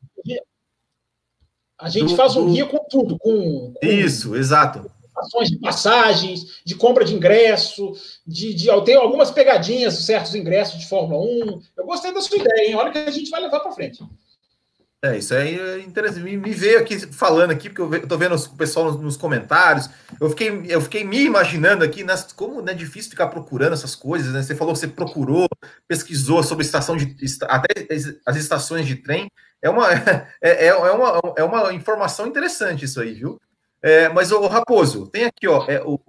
A gente do, faz um do... guia com tudo, com, com... Isso, exato ações de passagens, de compra de ingresso, de, de tem algumas pegadinhas, certos ingressos de Fórmula 1. Eu gostei da sua ideia, hein? Olha que a gente vai levar para frente. É, isso aí é interessante. Me, me veio aqui falando aqui, porque eu, ve, eu tô vendo o pessoal nos, nos, comentários. Eu fiquei, eu fiquei me imaginando aqui nas, como é difícil ficar procurando essas coisas, né? Você falou que você procurou, pesquisou sobre estação de até as estações de trem. É uma, é, é, é, uma, é uma informação interessante isso aí, viu? É, mas o Raposo, tem aqui, ó, é o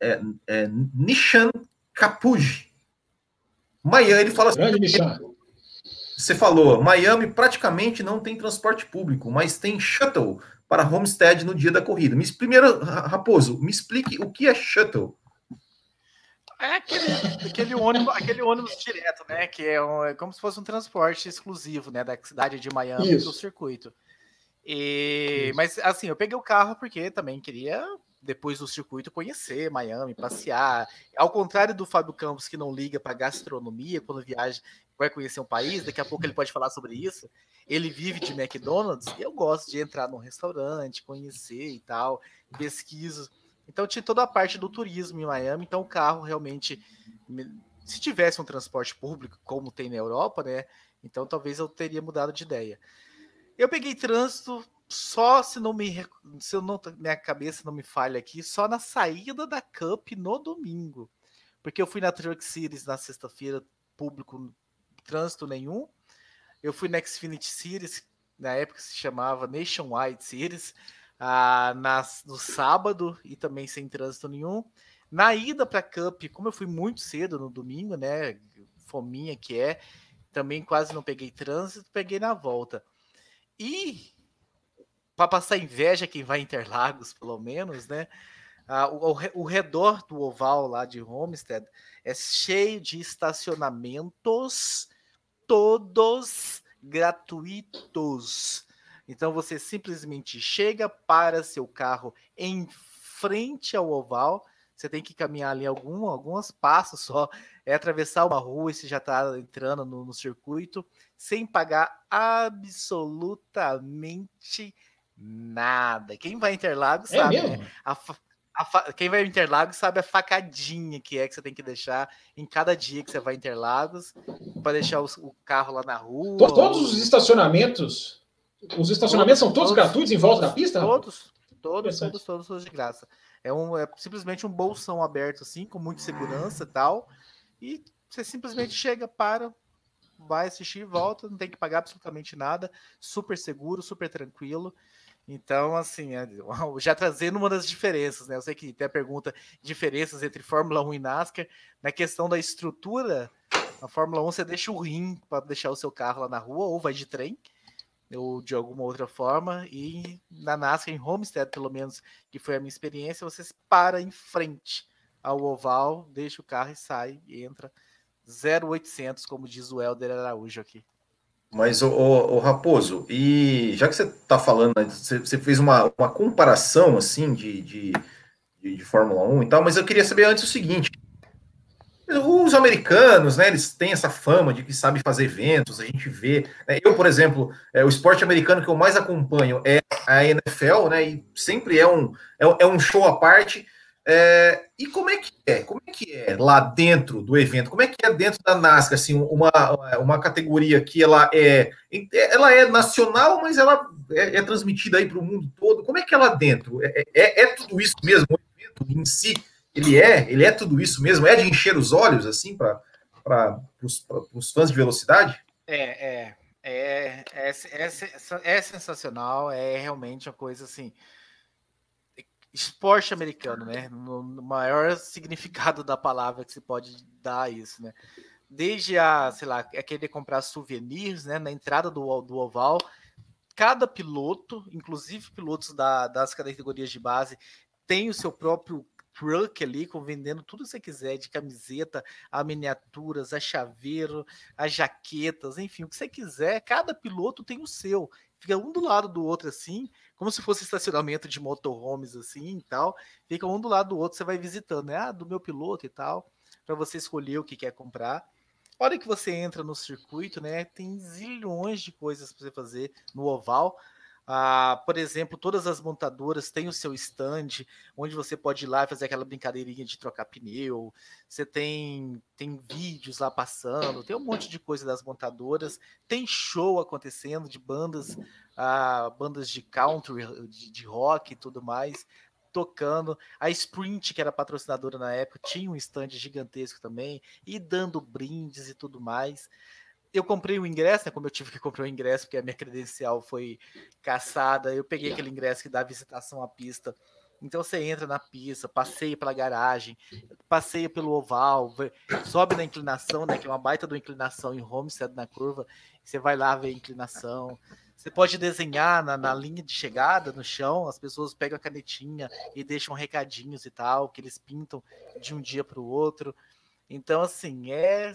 é, é, Nishan Capuji. Miami, ele fala assim. Você falou, Miami praticamente não tem transporte público, mas tem shuttle para Homestead no dia da corrida. Me, primeiro, Raposo, me explique o que é shuttle. É aquele, aquele, ônibus, aquele ônibus direto, né? Que é, um, é, como se fosse um transporte exclusivo, né? Da cidade de Miami para o circuito. E, mas assim, eu peguei o carro porque também queria, depois do circuito, conhecer Miami, passear. Ao contrário do Fábio Campos, que não liga para gastronomia quando viaja, vai conhecer um país, daqui a pouco ele pode falar sobre isso. Ele vive de McDonald's e eu gosto de entrar num restaurante, conhecer e tal, pesquiso. Então tinha toda a parte do turismo em Miami, então o carro realmente se tivesse um transporte público como tem na Europa, né? Então talvez eu teria mudado de ideia. Eu peguei trânsito só se não me se eu não minha cabeça não me falha aqui, só na saída da Cup no domingo. Porque eu fui na Truck Series na sexta-feira, público trânsito nenhum. Eu fui na Xfinity Series, na época se chamava Nationwide Series, ah, na, no sábado e também sem trânsito nenhum. Na ida para Cup, como eu fui muito cedo no domingo, né, fominha que é, também quase não peguei trânsito, peguei na volta. E para passar inveja quem vai Interlagos, pelo menos, né? Ah, o, o, redor do oval lá de Homestead é cheio de estacionamentos, todos gratuitos. Então você simplesmente chega para seu carro em frente ao oval. Você tem que caminhar ali algum, alguns passos só, é atravessar uma rua e você já está entrando no, no circuito sem pagar absolutamente nada. Quem vai Interlagos é sabe, né? a, a, quem vai Interlagos sabe a facadinha que é que você tem que deixar em cada dia que você vai Interlagos para deixar o, o, carro lá na rua. Todos ou... os estacionamentos, os estacionamentos todos, são todos, todos, gratuitos em volta da pista? Todos, todos, todos, todos, todos de graça. É, um, é simplesmente um bolsão aberto assim, com muita segurança e tal. E você simplesmente chega, para, vai assistir e volta, não tem que pagar absolutamente nada, super seguro, super tranquilo. Então, assim, é, já trazendo uma das diferenças, né? Eu sei que tem a pergunta diferenças entre Fórmula 1 e NASCAR. Na questão da estrutura, na Fórmula 1 você deixa o rim para deixar o seu carro lá na rua, ou vai de trem, ou de alguma outra forma. E na NASCAR, em Homestead, pelo menos, que foi a minha experiência, você para em frente ao oval, deixa o carro e sai, e entra 0800, como diz o Helder Araújo aqui. Mas, o, o, o, Raposo, e já que você está falando, né, você, você, fez uma, uma comparação, assim, de, de, de, de, Fórmula 1 e tal, mas eu queria saber antes o seguinte, os americanos, né, eles têm essa fama de que sabem fazer eventos, a gente vê, né, eu, por exemplo, é, o esporte americano que eu mais acompanho é a NFL, né, e sempre é um, é, é um show à parte, é, e como é que é? Como é que é lá dentro do evento? Como é que é dentro da NASCAR, assim, uma, uma categoria que ela é, ela é nacional, mas ela é, é transmitida aí para o mundo todo. Como é que é lá dentro? É, é, é, tudo isso mesmo? O evento em si, ele é, ele é tudo isso mesmo? É de encher os olhos, assim, para os fãs de velocidade? É, é, é, é, é, é sensacional, é realmente uma coisa assim esporte americano, né? No, maior significado da palavra que se pode dar a isso, né? Desde a, sei lá, é querer comprar souvenirs, né? Na entrada do, do oval, cada piloto, inclusive pilotos da, das categorias de base, tem o seu próprio truck ali, com vendendo tudo que você quiser, de camiseta, a miniaturas, a chaveiro, as jaquetas, enfim, o que você quiser. Cada piloto tem o seu. Fica um do lado do outro assim, como se fosse estacionamento de motorhomes assim e tal. Fica um do lado do outro, você vai visitando, né? Ah, do meu piloto e tal, para você escolher o que quer comprar. A hora que você entra no circuito, né, tem zilhões de coisas para você fazer no oval. Ah, por exemplo, todas as montadoras têm o seu stand, onde você pode ir lá e fazer aquela brincadeirinha de trocar pneu. Você tem, tem vídeos lá passando, tem um monte de coisa das montadoras. Tem show acontecendo de bandas, ah, bandas de country, de, de rock e tudo mais tocando. A Sprint, que era patrocinadora na época, tinha um stand gigantesco também, e dando brindes e tudo mais eu comprei o ingresso, né? Como eu tive que comprar o ingresso, porque a minha credencial foi caçada, eu peguei aquele ingresso que dá visitação à pista. Então você entra na pista, passeia pela garagem, passeia pelo oval, sobe na inclinação, né? Que é uma baita do inclinação em Homestead na curva. Você vai lá ver a inclinação. Você pode desenhar na, na, linha de chegada, no chão, as pessoas pegam a canetinha e deixam recadinhos e tal, que eles pintam de um dia para o outro. Então, assim, é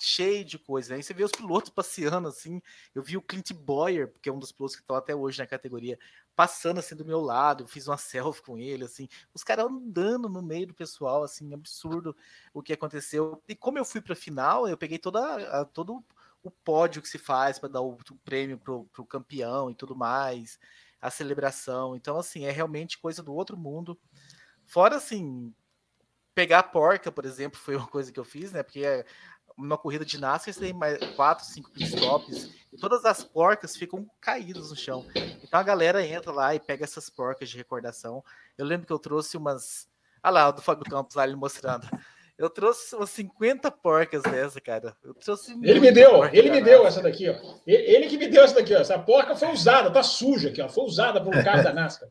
cheio de coisa. Aí você vê os pilotos passeando assim. Eu vi o Clint Boyer, que é um dos pilotos que estão até hoje na categoria, passando assim do meu lado. Eu fiz uma selfie com ele, assim. Os caras andando no meio do pessoal, assim, absurdo o que aconteceu. E como eu fui para a final, eu peguei toda a, todo o pódio que se faz para dar o, o prêmio pro, pro campeão e tudo mais, a celebração. Então, assim, é realmente coisa do outro mundo. Fora assim, pegar a porca, por exemplo, foi uma coisa que eu fiz, né? Porque uma corrida de NASCAR você tem mais quatro, cinco pitstops e todas as porcas ficam caídas no chão. Então a galera entra lá e pega essas porcas de recordação. Eu lembro que eu trouxe umas. Ah lá, o do Fábio Campos lá ele mostrando. Eu trouxe umas 50 porcas dessa, cara. Eu trouxe ele me deu, ele me deu essa daqui, ó. Ele, ele, que me deu essa daqui, ó. Essa porca foi usada, tá suja aqui, ó. Foi usada por um carro da NASCAR.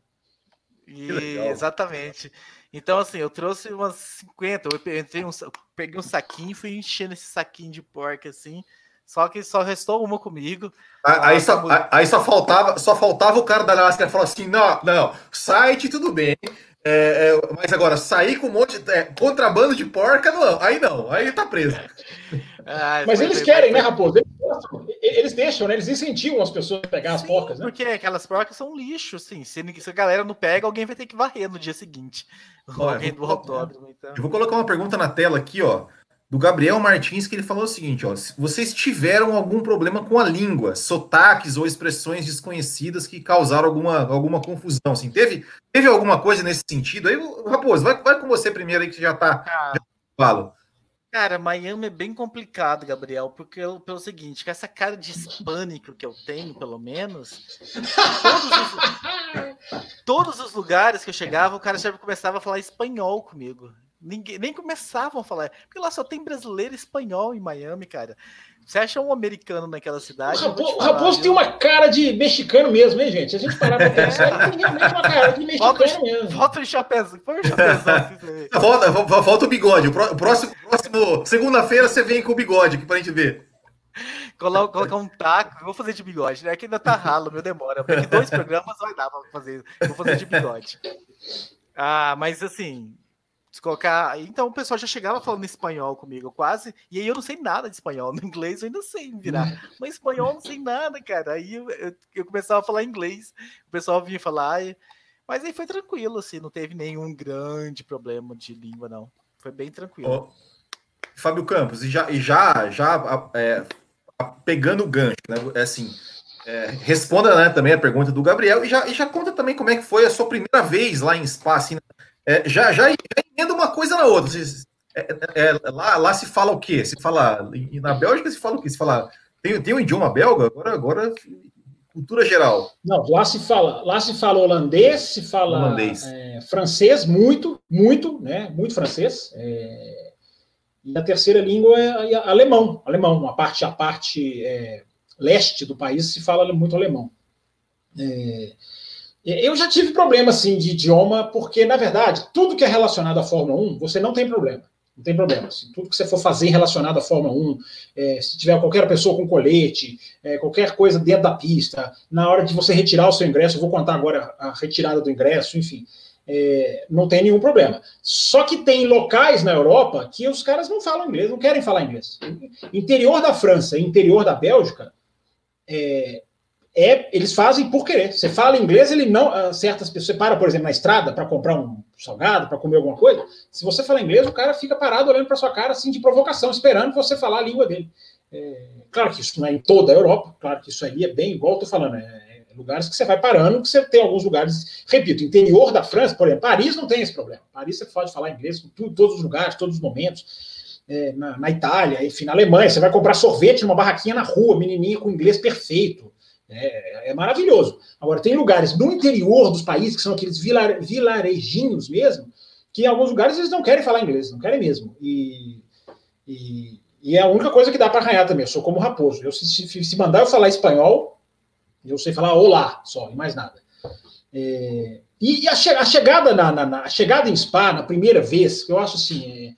E, exatamente. Então, assim, eu trouxe umas 50. Eu entrei um, peguei um saquinho e fui enchendo esse saquinho de porca, assim. Só que só restou uma comigo. Aí, só, aí só, faltava, só faltava o cara da NASCAR falar assim: não, não, site tudo bem. É, é, mas agora, sair com um monte de é, contrabando de porca, não, aí não, aí tá preso. Ah, mas eles querem, né, Raposo? Eles, deixam, né? Eles incentivam as pessoas a pegar Sim, as porcas, né? Porque aquelas porcas são lixo, assim. Se, se a galera não pega, alguém vai ter que varrer no dia seguinte. Olha, alguém do autódromo. Então. Eu vou colocar uma pergunta na tela aqui, ó do Gabriel Martins, que ele falou o seguinte: ó, se vocês tiveram algum problema com a língua, sotaques ou expressões desconhecidas que causaram alguma, alguma confusão, assim, teve, teve alguma coisa nesse sentido? Aí, Raposo, vai, vai com você primeiro aí, que já tá. Ah. Já falo. Cara, Miami é bem complicado, Gabriel, porque eu, pelo seguinte, com essa cara de hispânico que eu tenho, pelo menos, todos os, todos os lugares que eu chegava, o cara já começava a falar espanhol comigo. Ninguém, nem começavam a falar. Porque lá só tem brasileiro e espanhol em Miami, cara. Você acha um americano naquela cidade? O Raposo, falar, Raposo tem uma cara de mexicano mesmo, hein, gente? A gente parar pra pensar, ele tem realmente uma cara de mexicano volta, mesmo. Volta o chapéu. Põe o chapéu. volta, volta o bigode. O próximo, próximo segunda-feira você vem com o bigode aqui pra gente ver. Colocar, colocar um taco, vou fazer de bigode, né? Que ainda tá ralo, meu demora. Daqui dois programas vai dar pra fazer. Vou fazer de bigode. Ah, mas assim, se colocar. Então o pessoal já chegava falando espanhol comigo, quase. E aí eu não sei nada de espanhol. No inglês eu ainda sei virar. Mas espanhol eu não sei nada, cara. Aí eu, eu, eu começava a falar inglês. O pessoal vinha falar. Mas aí foi tranquilo, assim. Não teve nenhum grande problema de língua, não. Foi bem tranquilo. Oh, Fábio Campos, e já, e já, já é, pegando o gancho, né? É assim. É, responda né, também a pergunta do Gabriel e já, e já conta também como é que foi a sua primeira vez lá em Spa, assim, é, já, já, já emenda uma coisa na outra. É, é, é, lá, lá se fala o quê? Se fala. Na Bélgica se fala o quê? Se fala. Tem, tem um idioma belga? Agora, agora cultura geral. Não, lá se fala, lá se fala holandês, se fala holandês. É, francês, muito, muito, né? Muito francês. É, e a terceira língua é alemão, alemão. A parte, a parte é, leste do país se fala muito alemão. Eu já tive problema assim de idioma, porque, na verdade, tudo que é relacionado à Fórmula 1, você não tem problema. Não tem problema. Assim, tudo que você for fazer relacionado à Fórmula 1, é, se tiver qualquer pessoa com colete, é, qualquer coisa dentro da pista, na hora de você retirar o seu ingresso, eu vou contar agora a retirada do ingresso, enfim. é, não tem nenhum problema. Só que tem locais na Europa que os caras não falam inglês, não querem falar inglês. Interior da França, interior da Bélgica, é, é, eles fazem por querer. Você fala inglês, ele não. Ah, certas pessoas. Você para, por exemplo, na estrada para comprar um salgado, para comer alguma coisa. Se você fala inglês, o cara fica parado olhando para sua cara, assim, de provocação, esperando você falar a língua dele. É, claro que isso não é em toda a Europa, claro que isso aí é bem, igual eu tô falando, é, é lugares que você vai parando, que você tem alguns lugares, repito, interior da França, por exemplo, Paris não tem esse problema. Paris você pode falar inglês tudo, todos os lugares, todos os momentos. É, na, na, Itália, enfim, na Alemanha, você vai comprar sorvete numa barraquinha na rua, menininha com inglês perfeito. É, é, maravilhoso. Agora, tem lugares no interior dos países, que são aqueles vilar, vilarejinhos mesmo, que em alguns lugares eles não querem falar inglês, não querem mesmo. E, e, e é a única coisa que dá para arranhar também. Eu sou como raposo. Eu, se, se mandar eu falar espanhol, eu sei falar olá só, e mais nada. É, e, a, che, a, chegada na, na, na, a chegada em Spa, na primeira vez, eu acho assim,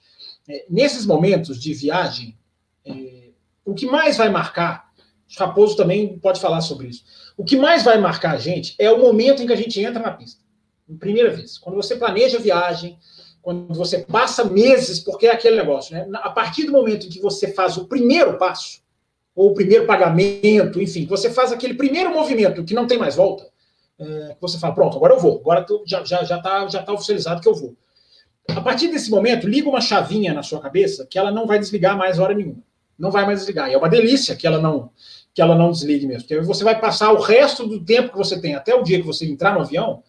é, é, nesses momentos de viagem, é, o que mais vai marcar Raposo também pode falar sobre isso. O que mais vai marcar a gente é o momento em que a gente entra na pista. Primeira vez. Quando você planeja a viagem, quando você passa meses, porque é aquele negócio, né? A partir do momento em que você faz o primeiro passo, ou o primeiro pagamento, enfim, você faz aquele primeiro movimento que não tem mais volta, é, você fala, pronto, agora eu vou, agora tô, já está já, tá, já tá oficializado que eu vou. A partir desse momento, liga uma chavinha na sua cabeça que ela não vai desligar mais hora nenhuma. Não vai mais desligar. E é uma delícia que ela não que ela não desligue mesmo. Porque você vai passar o resto do tempo que você tem, até o dia que você entrar no avião,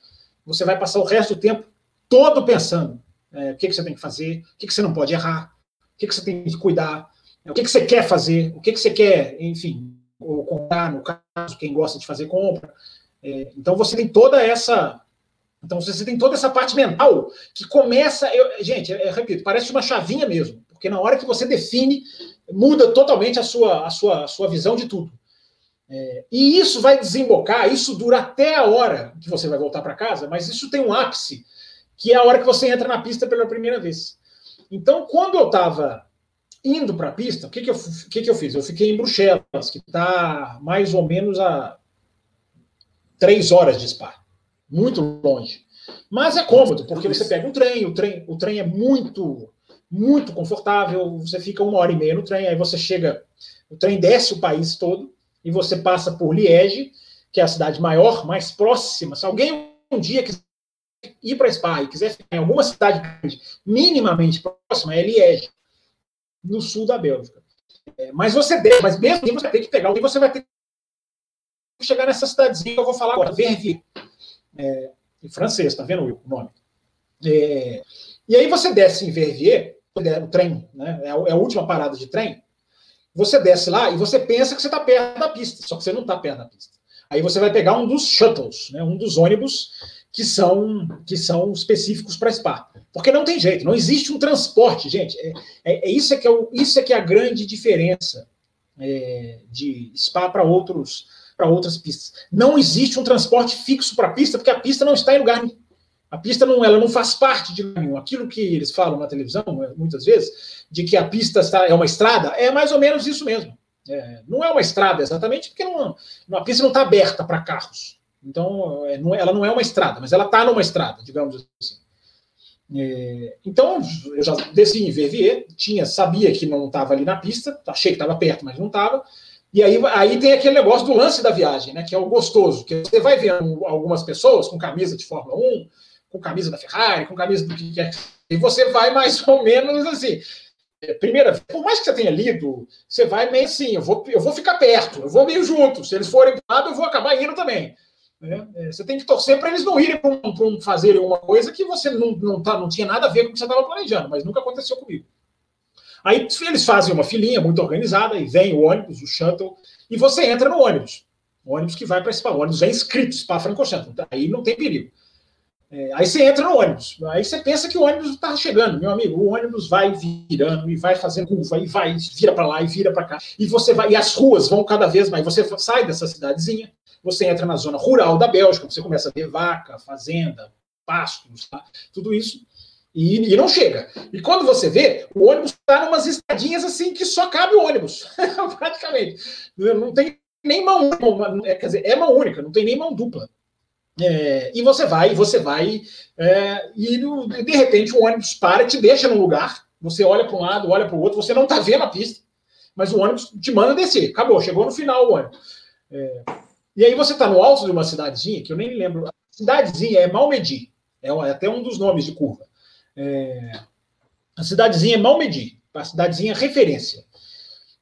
você vai passar o resto do tempo todo pensando é, o que, que você tem que fazer, o que, que você não pode errar, o que, que você tem que cuidar, o que, que você quer fazer, o que, que você quer, enfim, ou comprar, no caso, quem gosta de fazer compra. É, então você tem toda essa. Então você tem toda essa parte mental que começa. Eu, gente, eu, eu repito, parece uma chavinha mesmo, porque na hora que você define, muda totalmente a sua, a sua, a sua visão de tudo. É, e isso vai desembocar, isso dura até a hora que você vai voltar para casa, mas isso tem um ápice, que é a hora que você entra na pista pela primeira vez. Então, quando eu estava indo para a pista, o que, que, eu, que, que eu fiz? Eu fiquei em Bruxelas, que está mais ou menos a três horas de Spa, muito longe. Mas é cômodo, porque você pega um trem, o trem, o trem é muito, muito confortável, você fica uma hora e meia no trem, aí você chega, o trem desce o país todo, e você passa por Liege, que é a cidade maior, mais próxima. Se alguém um dia quiser ir para Spa e quiser ficar em alguma cidade grande, minimamente próxima, é Liege, no sul da Bélgica. É, mas você deve, mas mesmo assim você vai ter que pegar, e você vai ter que chegar nessa cidadezinha que eu vou falar agora, Verviers. É, em francês, tá vendo o nome? É, e aí você desce em Verviers, o trem, né, é a, é a última parada de trem, você desce lá e você pensa que você está perto da pista, só que você não está perto da pista. Aí você vai pegar um dos shuttles, né, um dos ônibus que são, que são específicos para Spa. Porque não tem jeito, não existe um transporte, gente. É, é, é isso, é que é o, isso é que é a grande diferença é, de Spa para outros para outras pistas. Não existe um transporte fixo para a pista, porque a pista não está em lugar nenhum. A pista não, ela não faz parte de nenhum. Aquilo que eles falam na televisão, muitas vezes, de que a pista é uma estrada, é mais ou menos isso mesmo. É, não é uma estrada exatamente, porque não, a pista não está aberta para carros. Então, é, não, ela não é uma estrada, mas ela está numa estrada, digamos assim. É, então, eu já desci em Verviers, tinha, sabia que não estava ali na pista, achei que estava perto, mas não estava. E aí, aí tem aquele negócio do lance da viagem, né, que é o gostoso, que você vai ver algumas pessoas com camisa de Fórmula 1, com camisa da Ferrari, com camisa do que quer. E você vai mais ou menos assim. É, primeira vez, por mais que você tenha lido, você vai meio assim, eu vou, eu vou ficar perto, eu vou meio junto. Se eles forem para lado, eu vou acabar indo também. Né? É, você tem que torcer para eles não irem para um, um, fazerem uma coisa que você não, não, tá, não tinha nada a ver com o que você estava planejando, mas nunca aconteceu comigo. Aí eles fazem uma filinha muito organizada, e vem o ônibus, o shuttle, e você entra no ônibus. O ônibus que vai para esse O ônibus é inscrito, Spa Francorchamps. Aí não tem perigo. É, aí você entra no ônibus, aí você pensa que o ônibus está chegando, meu amigo. O ônibus vai virando e vai fazendo curva, e vai, vira para lá e vira para cá. E você vai, e as ruas vão cada vez mais. Você sai dessa cidadezinha, você entra na zona rural da Bélgica, você começa a ver vaca, fazenda, pastos, tá? tudo isso. E, e, não chega. E quando você vê, o ônibus está numas estradinhas assim que só cabe o ônibus, praticamente. Não tem nem mão, quer dizer, é mão única, não tem nem mão dupla. É, e você vai, você vai, é, e de repente o ônibus para, te deixa num lugar, você olha para um lado, olha para o outro, você não está vendo a pista, mas o ônibus te manda descer. Acabou, chegou no final o ônibus. É, e aí você está no alto de uma cidadezinha, que eu nem lembro. A cidadezinha é Malmedi, é, é até um dos nomes de curva. É, a cidadezinha é Malmedi, a cidadezinha é referência.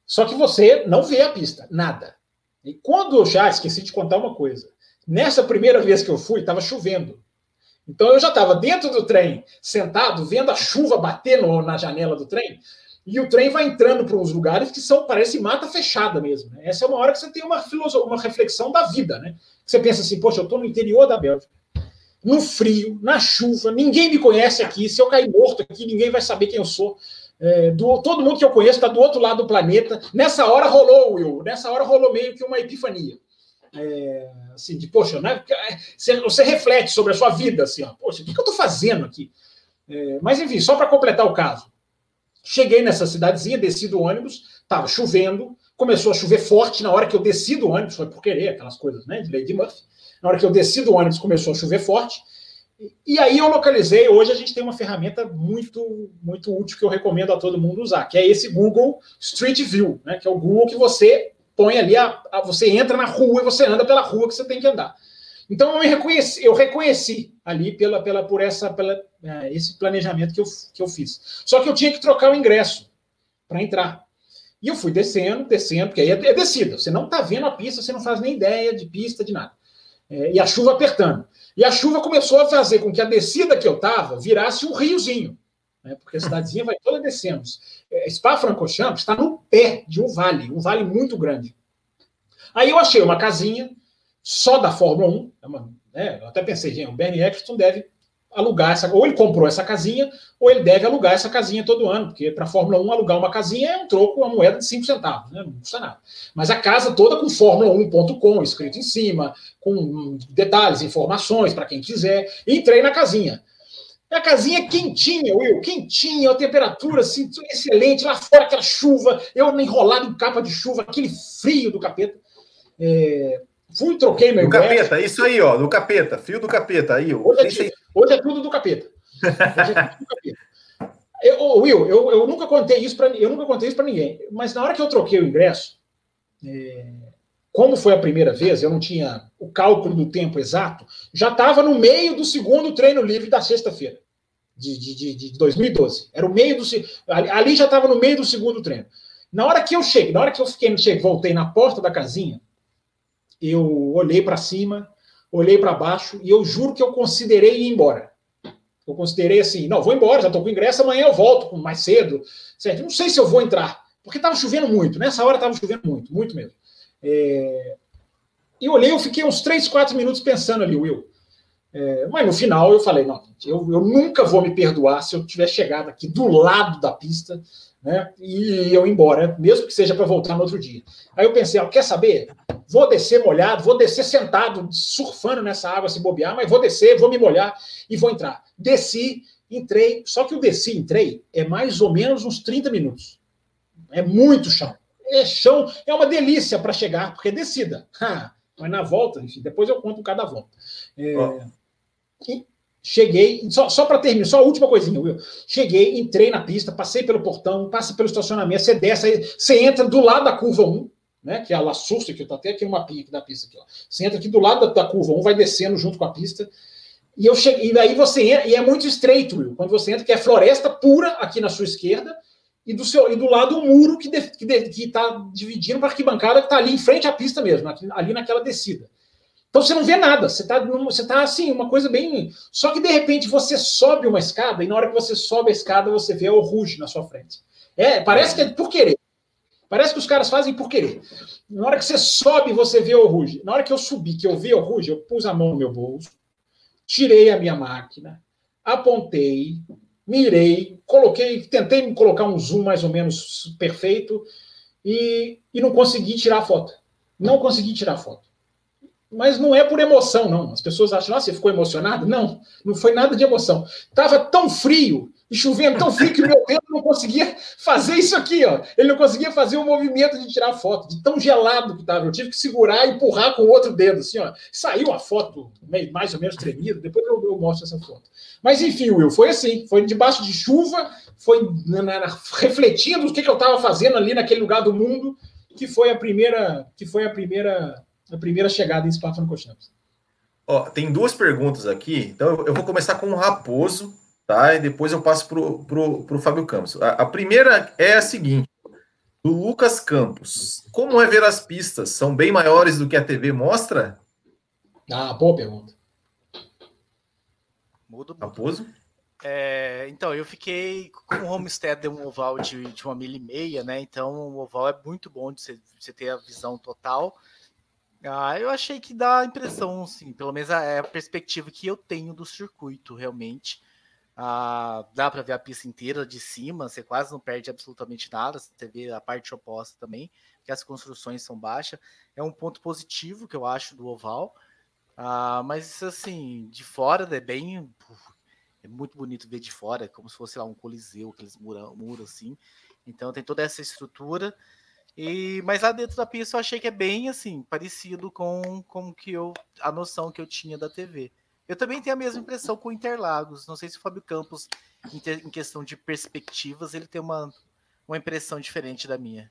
Só que você não vê a pista, nada. E quando eu já esqueci de contar uma coisa. Nessa primeira vez que eu fui, estava chovendo. Então eu já estava dentro do trem, sentado, vendo a chuva bater no, na janela do trem, e o trem vai entrando para uns lugares que são, parece mata fechada mesmo. Né? Essa é uma hora que você tem uma, uma reflexão da vida, né? Você pensa assim, poxa, eu estou no interior da Bélgica, no frio, na chuva, ninguém me conhece aqui, se eu cair morto aqui, ninguém vai saber quem eu sou. É, do, todo mundo que eu conheço está do outro lado do planeta. Nessa hora rolou, Will, nessa hora rolou meio que uma epifania. É, assim, de, poxa, né? Você, você, reflete sobre a sua vida, assim, ó, poxa, o que, que eu estou fazendo aqui? É, mas, enfim, só para completar o caso. Cheguei nessa cidadezinha, desci do ônibus, estava chovendo, começou a chover forte na hora que eu desci do ônibus, foi por querer, aquelas coisas, né, de Lady Murphy. Na hora que eu desci do ônibus, começou a chover forte. E aí eu localizei, hoje a gente tem uma ferramenta muito muito útil que eu recomendo a todo mundo usar, que é esse Google Street View, né? Que é o Google que você põe ali, a, a, você entra na rua e você anda pela rua que você tem que andar. Então eu reconheci, eu reconheci ali pela, pela, por essa, pela, é, esse planejamento que eu, que eu fiz. Só que eu tinha que trocar o ingresso para entrar. E eu fui descendo, descendo, porque aí é, é descida. Você não está vendo a pista, você não faz nem ideia de pista, de nada. É, e a chuva apertando. E a chuva começou a fazer com que a descida que eu estava virasse um riozinho, né? porque a cidadezinha vai toda descendo. É, Spa-Francorchamps está no pé de um vale, um vale muito grande. Aí eu achei uma casinha só da Fórmula 1, é uma, né? eu até pensei, gente, o Bernie Eccleston deve alugar essa, ou ele comprou essa casinha, ou ele deve alugar essa casinha todo ano, porque para a Fórmula 1 alugar uma casinha é um troco, uma moeda de 5 centavos, né? não custa nada. Mas a casa toda com Fórmula1.com escrito em cima, com detalhes, informações para quem quiser. Entrei na casinha. A casinha quentinha, Will, quentinha, a temperatura assim, excelente, lá fora aquela chuva, eu enrolado em capa de chuva, aquele frio do capeta. É, Fui, troquei meu do capeta, isso aí, ó, do capeta, fio do capeta, aí. Hoje é, hoje é tudo do capeta. Hoje é tudo do capeta. Eu, Will, eu, eu nunca contei isso para eu nunca contei isso para ninguém, mas na hora que eu troquei o ingresso, é, como foi a primeira vez, eu não tinha o cálculo do tempo exato, já estava no meio do segundo treino livre da sexta-feira de, de, de, 2012. Era o meio do ali, já estava no meio do segundo treino. Na hora que eu cheguei, na hora que eu fiquei, cheguei, voltei na porta da casinha, eu olhei para cima, olhei para baixo e eu juro que eu considerei ir embora. Eu considerei assim, não, vou embora, já estou com ingresso, amanhã eu volto mais cedo, certo? Não sei se eu vou entrar, porque estava chovendo muito, nessa hora estava chovendo muito, muito mesmo. É... E olhei, eu fiquei uns 3, 4 minutos pensando ali, Will. É... Mas no final eu falei, não, eu, eu nunca vou me perdoar se eu tiver chegado aqui do lado da pista né? E eu ir embora, mesmo que seja para voltar no outro dia. Aí eu pensei, ah, quer saber? Vou descer molhado, vou descer sentado, surfando nessa água se bobear, mas vou descer, vou me molhar e vou entrar. Desci, entrei, só que o desci, entrei, é mais ou menos uns 30 minutos. É muito chão. É chão, é uma delícia para chegar, porque é descida. mas na volta, enfim, depois eu conto cada volta. É, e, Cheguei, só, só para terminar, só a última coisinha, Will. Cheguei, entrei na pista, passei pelo portão, passa pelo estacionamento, você desce, você entra do lado da curva 1, né? Que é a La que eu tô até aqui um mapinha aqui da pista aqui, ó. Você entra aqui do lado da, da curva 1, vai descendo junto com a pista. E eu cheguei, e aí você entra, e é muito estreito, Will, quando você entra, que é floresta pura aqui na sua esquerda, e do, seu, e do lado o muro que está tá dividindo para a arquibancada que está ali em frente à pista mesmo, ali naquela descida. Então você não vê nada, você está você tá assim, uma coisa bem. Só que de repente você sobe uma escada e na hora que você sobe a escada você vê o Ruge na sua frente. É, parece que é por querer. Parece que os caras fazem por querer. Na hora que você sobe, você vê o Ruge. Na hora que eu subi, que eu vi o Ruge, eu pus a mão no meu bolso, tirei a minha máquina, apontei, mirei, coloquei, tentei colocar um zoom mais ou menos perfeito e, e não consegui tirar a foto. Não consegui tirar a foto. Mas não é por emoção, não. As pessoas acham, nossa, você ficou emocionado? Não, não foi nada de emoção. Estava tão frio, e chovendo tão frio que meu dedo não conseguia fazer isso aqui, ó. Ele não conseguia fazer o movimento de tirar foto, de tão gelado que estava. Eu tive que segurar e empurrar com o outro dedo, assim, ó. Saiu a foto mais ou menos tremida, depois eu, eu, mostro essa foto. Mas enfim, Will, foi assim, foi debaixo de chuva, foi na, na, refletindo o que, que eu estava fazendo ali naquele lugar do mundo, que foi a primeira, que foi a primeira, a primeira chegada em Spa-Francorchamps. Ó, tem duas perguntas aqui, então eu vou começar com o Raposo, tá? E depois eu passo pro, pro, pro Fábio Campos. A, a primeira é a seguinte: do Lucas Campos. Como é ver as pistas? São bem maiores do que a TV mostra? Ah, boa pergunta. Mudo, mudo. Raposo? É, então, eu fiquei com o homestead de um oval de, de uma milha e meia, né? Então, o oval é muito bom de você, você ter a visão total. Ah, eu achei que dá a impressão, sim, pelo menos é a perspectiva que eu tenho do circuito, realmente. Ah, dá para ver a pista inteira de cima, você quase não perde absolutamente nada, você vê a parte oposta também, que as construções são baixas. É um ponto positivo que eu acho do oval. Ah, mas assim, de fora é bem. É muito bonito ver de fora, é como se fosse lá um coliseu, aqueles muros muro, assim. Então tem toda essa estrutura. E, mas lá dentro da pista eu achei que é bem assim, parecido com, com que eu, a noção que eu tinha da TV. Eu também tenho a mesma impressão com Interlagos. Não sei se o Fábio Campos, em, ter, em questão de perspectivas, ele tem uma, uma impressão diferente da minha.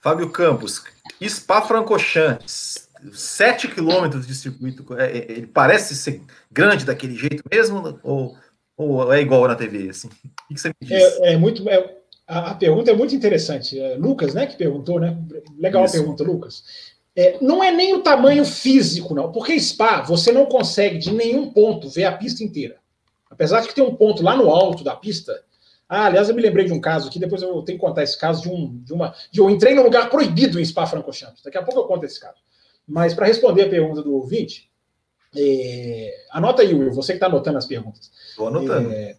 Fábio Campos, Spa-Francorchamps, 7 quilômetros de circuito, é, é, ele parece ser grande daquele jeito mesmo? Ou, ou é igual na TV? Assim? O que você me diz? É, é muito. É, a, a, pergunta é muito interessante. É, Lucas, né, que perguntou, né? Legal Isso. a pergunta, Lucas. É, não é nem o tamanho físico, não, porque Spa você não consegue de nenhum ponto ver a pista inteira. Apesar de que tem um ponto lá no alto da pista. Ah, aliás, eu me lembrei de um caso aqui, depois eu tenho que contar esse caso de um. De uma, de eu entrei num lugar proibido em Spa Francorchamps. Daqui a pouco eu conto esse caso. Mas para responder a pergunta do ouvinte, é, anota aí, Will, você que está anotando as perguntas. Estou anotando. É,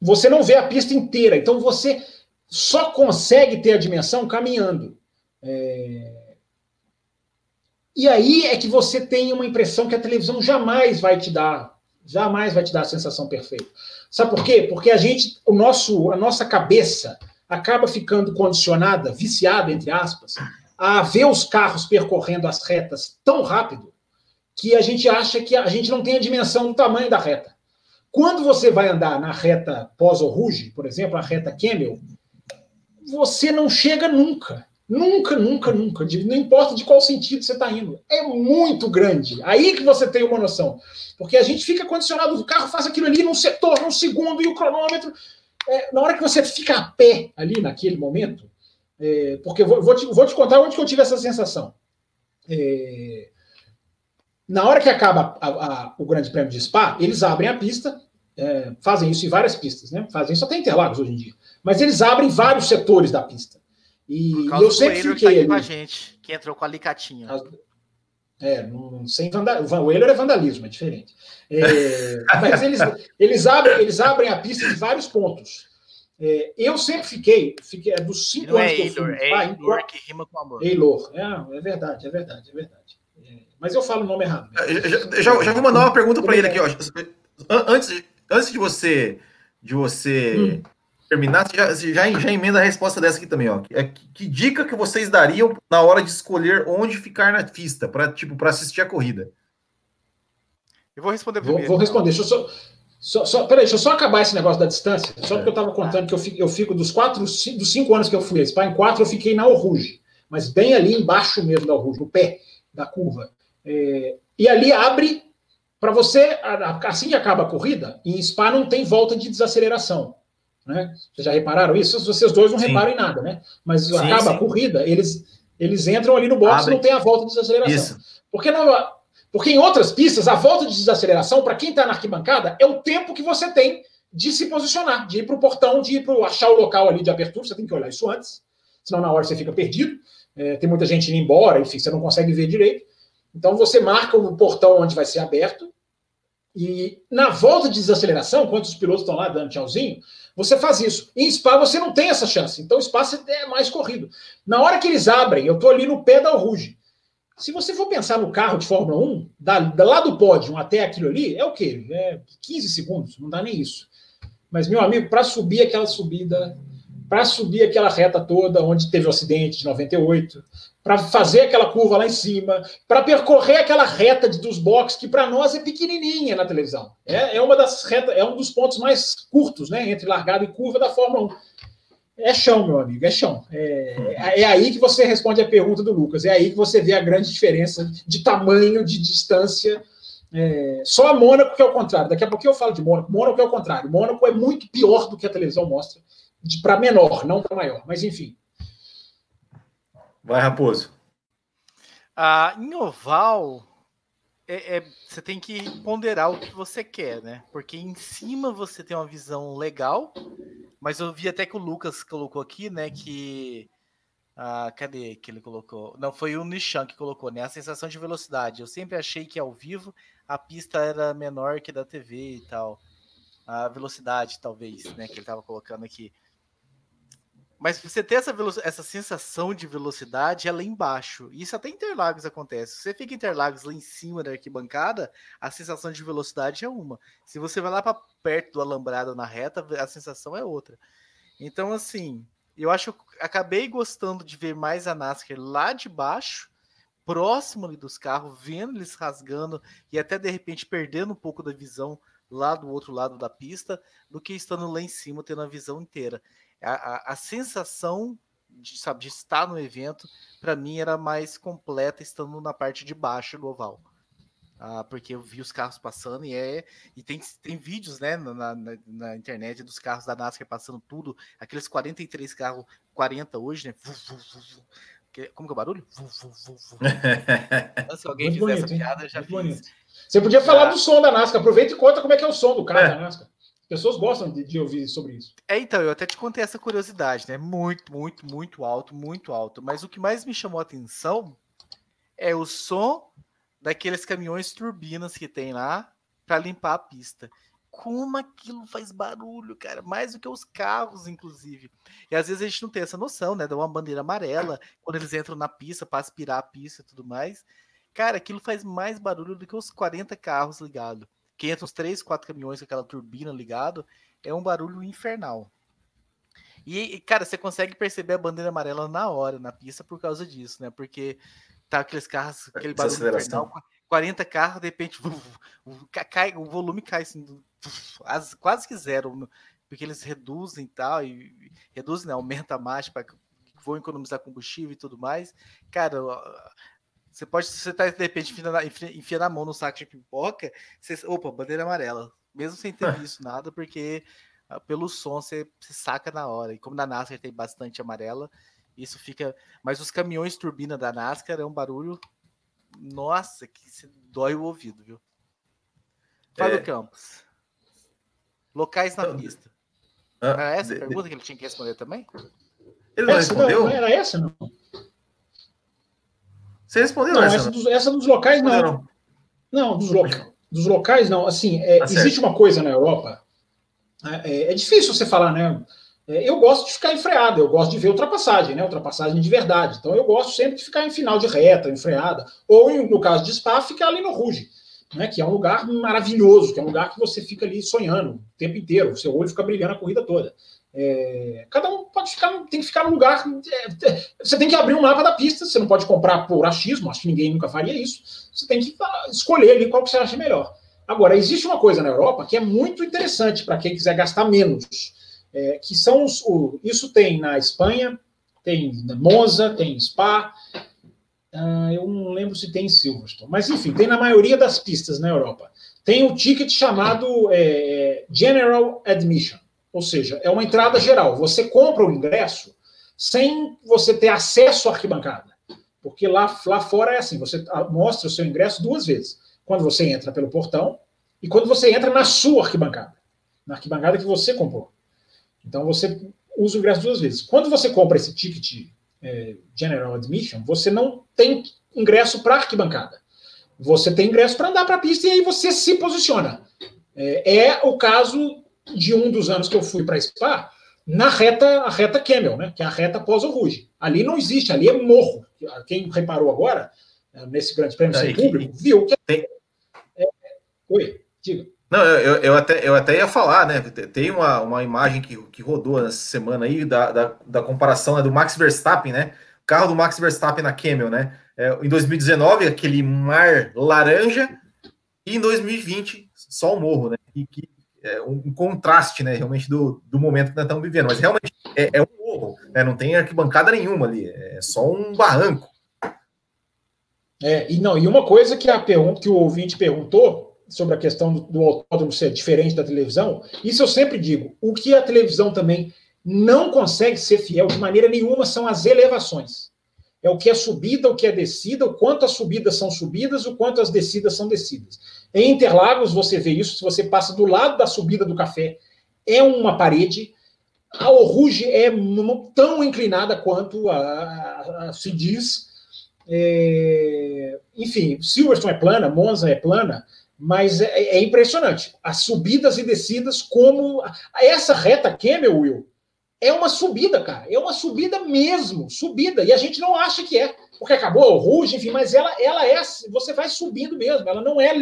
você não vê a pista inteira, então você só consegue ter a dimensão caminhando. É... E aí é que você tem uma impressão que a televisão jamais vai te dar, jamais vai te dar a sensação perfeita. Sabe por quê? Porque a gente, o nosso, a nossa cabeça acaba ficando condicionada, viciada entre aspas, a ver os carros percorrendo as retas tão rápido que a gente acha que a gente não tem a dimensão do tamanho da reta. Quando você vai andar na reta pós-Rouge, por exemplo, a reta Camel, você não chega nunca. Nunca, nunca, nunca. Não importa de qual sentido você está indo. É muito grande. Aí que você tem uma noção. Porque a gente fica condicionado, o carro faz aquilo ali num setor, num segundo, e o cronômetro. É, na hora que você fica a pé ali naquele momento, é, porque vou, vou, te, vou te contar onde que eu tive essa sensação. É, na hora que acaba a, a, o Grande Prêmio de Spa, eles abrem a pista, é, fazem isso em várias pistas, né? Fazem isso até Interlagos hoje em dia. Mas eles abrem vários setores da pista. E, e eu sempre fiquei tá ali. Com a gente, que entrou com a alicatinha. É, não, sem vandalismo. O Euler é vandalismo, é diferente. É, mas eles, eles, abrem, eles abrem a pista de vários pontos. É, eu sempre fiquei, fiquei é dos cinco anos é que eu fui. É Eilor, que rima com amor. Eilor, é, é verdade, é verdade, é verdade. Mas eu falo o nome errado. Já, já, já vou mandar uma pergunta para ele aqui. Ó. Antes, antes de você, de você hum. Terminar, já, já, já emenda a resposta dessa aqui também. Ó. É, que, que dica que vocês dariam na hora de escolher onde ficar na pista para tipo, assistir a corrida? Eu vou responder primeiro. Vou, vou responder. Deixa eu só, só, só, peraí, deixa eu só acabar esse negócio da distância. Só porque eu estava contando que eu fico, eu fico dos quatro, dos cinco anos que eu fui a Spa, em quatro eu fiquei na Oruge, mas bem ali embaixo mesmo da Oruge, no pé da curva. É, e ali abre para você, assim que acaba a corrida, em Spa não tem volta de desaceleração. Né? Vocês já repararam isso? Vocês dois não sim. reparam em nada, né? Mas sim, acaba sim. a corrida, eles, eles entram ali no box e não tem a volta de desaceleração. Isso. Porque, não, porque em outras pistas, a volta de desaceleração, para quem está na arquibancada, é o tempo que você tem de se posicionar, de ir para o portão, de ir para achar o local ali de abertura. Você tem que olhar isso antes, senão na hora você fica perdido. É, tem muita gente indo embora, enfim, você não consegue ver direito. Então você marca o portão onde vai ser aberto e na volta de desaceleração, quando os pilotos estão lá dando tchauzinho, você faz isso. Em Spa você não tem essa chance. Então o Spa é mais corrido. Na hora que eles abrem, eu estou ali no pé da Rouge. Se você for pensar no carro de Fórmula 1, da, da lá do pódio até aquilo ali, é o quê? É 15 segundos, não dá nem isso. Mas, meu amigo, para subir aquela subida, para subir aquela reta toda onde teve o acidente de 98, para fazer aquela curva lá em cima, para percorrer aquela reta de, dos boxes que para nós é pequenininha na televisão. É, é uma das retas, é um dos pontos mais curtos, né, entre largada e curva da Fórmula 1. É chão, meu amigo, é chão. É, é, aí que você responde a pergunta do Lucas. É aí que você vê a grande diferença de tamanho, de distância. É, só a Mônaco que é o contrário. Daqui a pouco eu falo de Mônaco. Mônaco é o contrário. Mônaco é muito pior do que a televisão mostra, para menor, não para maior. Mas enfim, Vai, Raposo. Ah, em oval, é, é, você tem que ponderar o que você quer, né? Porque em cima você tem uma visão legal, mas eu vi até que o Lucas colocou aqui, né? Que. Ah, cadê que ele colocou? Não, foi o Nishan que colocou, né? A sensação de velocidade. Eu sempre achei que ao vivo a pista era menor que da TV e tal. A velocidade, talvez, né? Que ele estava colocando aqui. Mas você ter essa, essa sensação de velocidade é lá embaixo. Isso até em Interlagos acontece. Se você fica em Interlagos lá em cima da arquibancada, a sensação de velocidade é uma. Se você vai lá para perto do alambrado na reta, a sensação é outra. Então, assim, eu acho que acabei gostando de ver mais a NASCAR lá de baixo, próximo ali dos carros, vendo eles rasgando e até de repente perdendo um pouco da visão lá do outro lado da pista, do que estando lá em cima tendo a visão inteira a, a, a sensação de, sabe, de estar no evento, para mim, era mais completa estando na parte de baixo do oval. Ah, porque eu vi os carros passando e é. E tem, tem vídeos né, na, na, na, internet dos carros da NASCAR passando tudo, aqueles 43 carros, 40 hoje, né? Como que é o barulho? Se alguém fizer bonito, essa piada, já fiz. Bonito. Você podia falar ah. do som da NASCAR, aproveita e conta como é que é o som do carro é. da NASCAR pessoas gostam de, de, ouvir sobre isso. É, então, eu até te contei essa curiosidade, né? Muito, muito, muito alto, muito alto. Mas o que mais me chamou a atenção é o som daqueles caminhões turbinas que tem lá para limpar a pista. Como aquilo faz barulho, cara, mais do que os carros, inclusive. E às vezes a gente não tem essa noção, né? Dá uma bandeira amarela quando eles entram na pista para aspirar a pista e tudo mais. Cara, aquilo faz mais barulho do que os 40 carros ligados que entra uns três, quatro caminhões com aquela turbina ligado, é um barulho infernal. E, cara, você consegue perceber a bandeira amarela na hora, na pista, por causa disso, né? Porque tá aqueles carros, aquele barulho infernal, 40 carros, de repente, cai, o volume cai assim, quase que zero, porque eles reduzem e tal, e reduzem, né? Aumenta a marcha para que vão economizar combustível e tudo mais. Cara, você pode, se você tá, de repente, enfiando a mão no saco de pipoca, você, opa, bandeira amarela. Mesmo sem ter visto nada, porque uh, pelo som você, você, saca na hora. E como na NASCAR tem bastante amarela, isso fica. Mas os caminhões turbina da NASCAR é um barulho. Nossa, que se dói o ouvido, viu? Fábio é... Campos. Locais na então, pista. Ah, era essa a pergunta que ele tinha que responder também? Ele não essa, respondeu? Não, era essa, não. Você respondeu não, essa? Essa dos, essa dos locais não. Não, não dos, loca, dos locais não. Assim, é, tá existe uma coisa na Europa. Né, é, é, difícil você falar, né? É, eu gosto de ficar enfreado, eu gosto de ver ultrapassagem, né? Ultrapassagem de verdade. Então eu gosto sempre de ficar em final de reta, enfreada. Ou, no caso de Spa, ficar ali no Ruge. Né, que é um lugar maravilhoso, que é um lugar que você fica ali sonhando o tempo inteiro, o seu olho fica brilhando a corrida toda. É, cada um pode ficar, tem que ficar no lugar. É, é, você tem que abrir um mapa da pista, você não pode comprar por achismo, acho que ninguém nunca faria isso. Você tem que ah, escolher ali qual que você acha melhor. Agora, existe uma coisa na Europa que é muito interessante para quem quiser gastar menos, é, que são os. O, isso tem na Espanha, tem Monza, tem em Spa, uh, eu não lembro se tem em Silverstone, mas enfim, tem na maioria das pistas na Europa. Tem o ticket chamado é, General Admission ou seja, é uma entrada geral. Você compra o ingresso sem você ter acesso à arquibancada. Porque lá, lá fora é assim: você mostra o seu ingresso duas vezes. Quando você entra pelo portão e quando você entra na sua arquibancada. Na arquibancada que você comprou. Então você usa o ingresso duas vezes. Quando você compra esse ticket é, General Admission, você não tem ingresso para arquibancada. Você tem ingresso para andar para a pista e aí você se posiciona. É, é o caso de um dos anos que eu fui para Spa, na reta, a reta Camel, né? Que é a reta pós o Ruge. Ali não existe, ali é morro. Quem reparou agora, eh, nesse grande prêmio sem público, viu que. É... Oi, diga. Não, eu, eu, até, eu até ia falar, né? Tem uma, uma imagem que, que rodou essa semana aí da, da, da comparação né, do Max Verstappen, né? O carro do Max Verstappen na Camel, né? É, em 2019, aquele mar laranja, e em 2020, só o morro, né? E que é um, contraste, né? Realmente do, do momento que nós estamos vivendo. Mas realmente é, é um morro, né? Não tem arquibancada nenhuma ali, é só um barranco. É, e não, e uma coisa que a pergunta que o ouvinte perguntou sobre a questão do, do autódromo ser diferente da televisão, isso eu sempre digo. O que a televisão também não consegue ser fiel de maneira nenhuma são as elevações. É o que é subida, o que é descida, o quanto as subidas são subidas, o quanto as descidas são descidas. Em Interlagos, você vê isso, se você passa do lado da subida do café, é uma parede. A Oruge é tão inclinada quanto a, a, a se diz. É, enfim, Silverstone é plana, Monza é plana, mas é, é, impressionante. As subidas e descidas, como. Essa reta Camel, Will, é uma subida, cara. É uma subida mesmo, subida. E a gente não acha que é, porque acabou o ruge, enfim, mas ela, ela é, você vai subindo mesmo. Ela não é,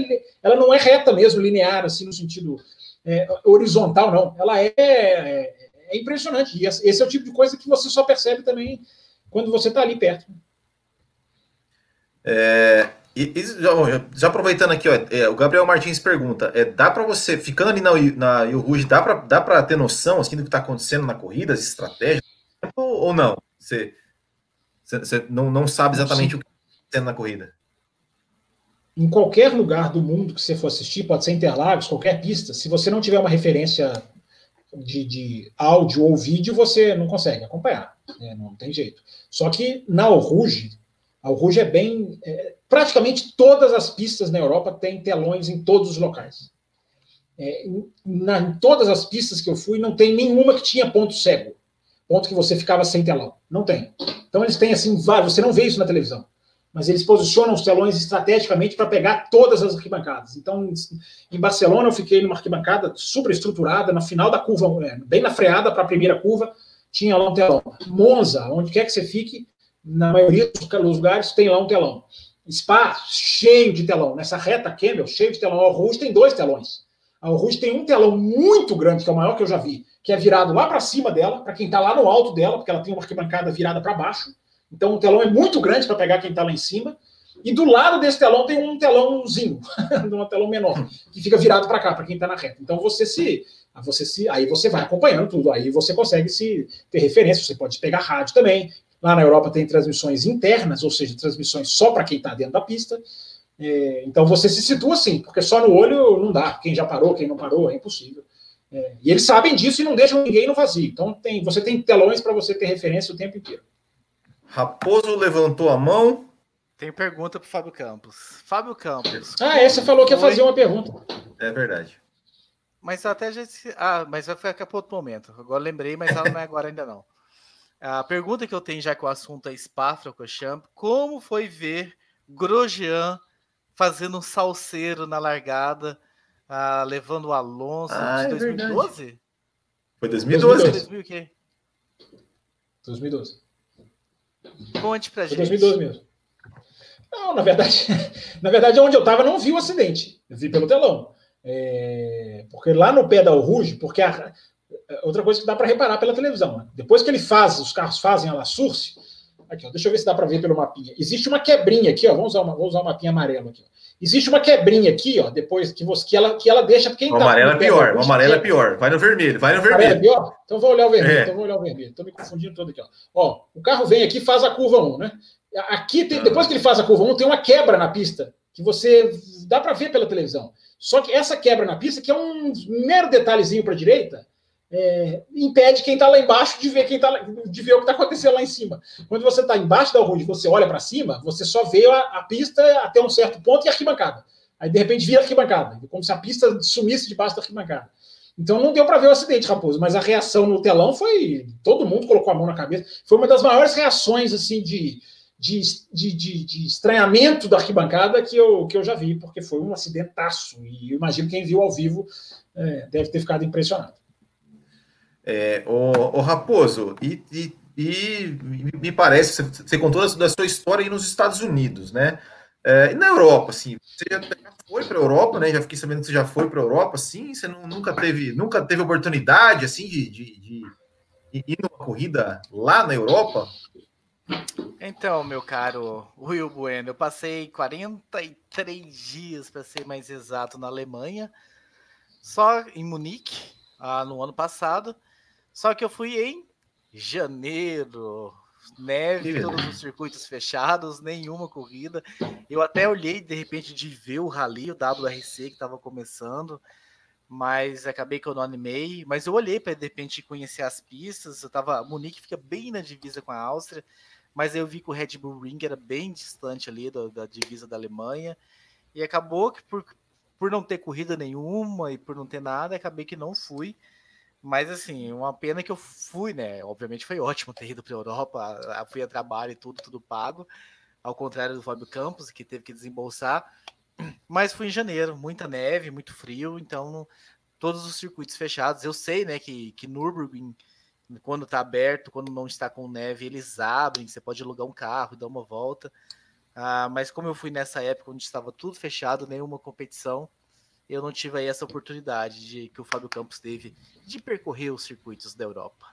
ela não é reta mesmo, linear, assim, no sentido é, horizontal, não. Ela é, é, é, impressionante. E esse é o tipo de coisa que você só percebe também quando você está ali perto. É, e, e já, já, aproveitando aqui, ó, é, o Gabriel Martins pergunta: é, dá para você, ficando ali na, na Rouge, dá para dá ter noção assim, do que está acontecendo na corrida, as estratégias? Ou, ou não? Você, você não, não sabe exatamente Sim. o que está acontecendo na corrida? Em qualquer lugar do mundo que você for assistir, pode ser Interlagos, qualquer pista, se você não tiver uma referência de, de áudio ou vídeo, você não consegue acompanhar. Né? Não tem jeito. Só que na Rouge, a Rouge é bem. É, praticamente todas as pistas na Europa têm telões em todos os locais. É, na, em todas as pistas que eu fui, não tem nenhuma que tinha ponto cego. Ponto que você ficava sem telão. Não tem. Então eles têm assim vários. Você não vê isso na televisão. Mas eles posicionam os telões estrategicamente para pegar todas as arquibancadas. Então, em Barcelona, eu fiquei numa arquibancada super estruturada, na final da curva, é, bem na freada para a primeira curva, tinha lá um telão. Monza, onde quer que você fique, na maioria dos lugares tem lá um telão. Spa, cheio de telão. Nessa reta Campbell, cheio de telão. A Rouge tem dois telões. A Rouge tem um telão muito grande, que é o maior que eu já vi, que é virado lá para cima dela, para quem está lá no alto dela, porque ela tem uma arquibancada virada para baixo. Então o telão é muito grande para pegar quem está lá em cima. E do lado desse telão tem um telãozinho, um telão menor, que fica virado para cá, para quem está na reta. Então você se, você se, aí você vai acompanhando tudo, aí você consegue se ter referência, você pode pegar rádio também, Lá na Europa tem transmissões internas, ou seja, transmissões só para quem está dentro da pista. É, então você se situa assim, porque só no olho não dá. Quem já parou, quem não parou, é impossível. É, e eles sabem disso e não deixam ninguém no vazio. Então tem, você tem telões para você ter referência o tempo inteiro. Raposo levantou a mão. Tem pergunta para Fábio Campos. Fábio Campos. Ah, essa falou que ia fazer uma pergunta. É verdade. Mas até já. Ah, mas vai ficar para outro momento. Agora lembrei, mas ela não é agora ainda não. A pergunta que eu tenho já que o assunto é Spa-Francorchamps, como foi ver Grosjean fazendo um salseiro na largada, ah, levando o Alonso ah, de 2012? É foi 2012. 2012. 2012. Conte pra foi gente. 2012 mesmo. Não, na verdade, na verdade, onde eu estava não vi o acidente. Eu vi pelo telão. É, porque lá no pé da Rouge, porque a, é, outra coisa que dá para reparar pela televisão. Né? Depois que ele faz, os carros fazem a La Source, aqui, ó, deixa eu ver se dá para ver pelo mapinha. Existe uma quebrinha aqui, ó, vamos usar, uma, vamos usar um mapinha amarelo aqui. Existe uma quebrinha aqui, ó, depois que, você, que, ela, que ela deixa quem o tá. Amarelo é pior, o amarelo é pior. Vai no vermelho, vai no vermelho. Amarelo é pior? Então vou olhar o vermelho, é. então vou olhar o vermelho. Estou me confundindo todo aqui, ó. ó. O carro vem aqui faz a curva 1, né? Aqui, tem, depois que ele faz a curva 1, tem uma quebra na pista, que você dá para ver pela televisão. Só que essa quebra na pista, que é um mero detalhezinho para a direita, é, impede quem está lá embaixo de ver quem tá, de ver o que está acontecendo lá em cima. Quando você está embaixo da rua e você olha para cima, você só vê a, a, pista até um certo ponto e a arquibancada. Aí de repente vira a arquibancada, como se a pista sumisse debaixo da arquibancada. Então não deu para ver o acidente, Raposo, mas a reação no telão foi. Todo mundo colocou a mão na cabeça. Foi uma das maiores reações assim de, de, de, de, de estranhamento da arquibancada que eu, que eu já vi, porque foi um acidentaço. E imagino quem viu ao vivo é, deve ter ficado impressionado. É, o, o Raposo, e, e, e, me parece, você contou da sua história aí nos Estados Unidos, né? É, e na Europa, assim, você já, foi para a Europa, né? Já fiquei sabendo que você já foi para a Europa, assim, você não, nunca teve, nunca teve oportunidade, assim, de, de, de ir numa corrida lá na Europa? Então, meu caro Will Bueno, eu passei 43 dias, para ser mais exato, na Alemanha, só em Munique, ah, no ano passado. Só que eu fui em janeiro, neve, todos os circuitos fechados, nenhuma corrida. Eu até olhei de repente de ver o rally, o WRC que estava começando, mas acabei que eu não animei. Mas eu olhei para de repente conhecer as pistas. Eu tava, Munique fica bem na divisa com a Áustria, mas eu vi que o Red Bull Ring era bem distante ali do, da divisa da Alemanha. E acabou que por, por não ter corrida nenhuma e por não ter nada, acabei que não fui. Mas assim, uma pena que eu fui, né? Obviamente foi ótimo ter ido para a Europa, fui a trabalho e tudo, tudo pago. Ao contrário do Fábio Campos, que teve que desembolsar. Mas fui em janeiro, muita neve, muito frio, então todos os circuitos fechados. Eu sei, né, que, que Nürburgring, quando está aberto, quando não está com neve, eles abrem, você pode alugar um carro e dar uma volta. Ah, mas como eu fui nessa época onde estava tudo fechado, nenhuma competição, eu não tive aí essa oportunidade de que o Fábio Campos teve de percorrer os circuitos da Europa.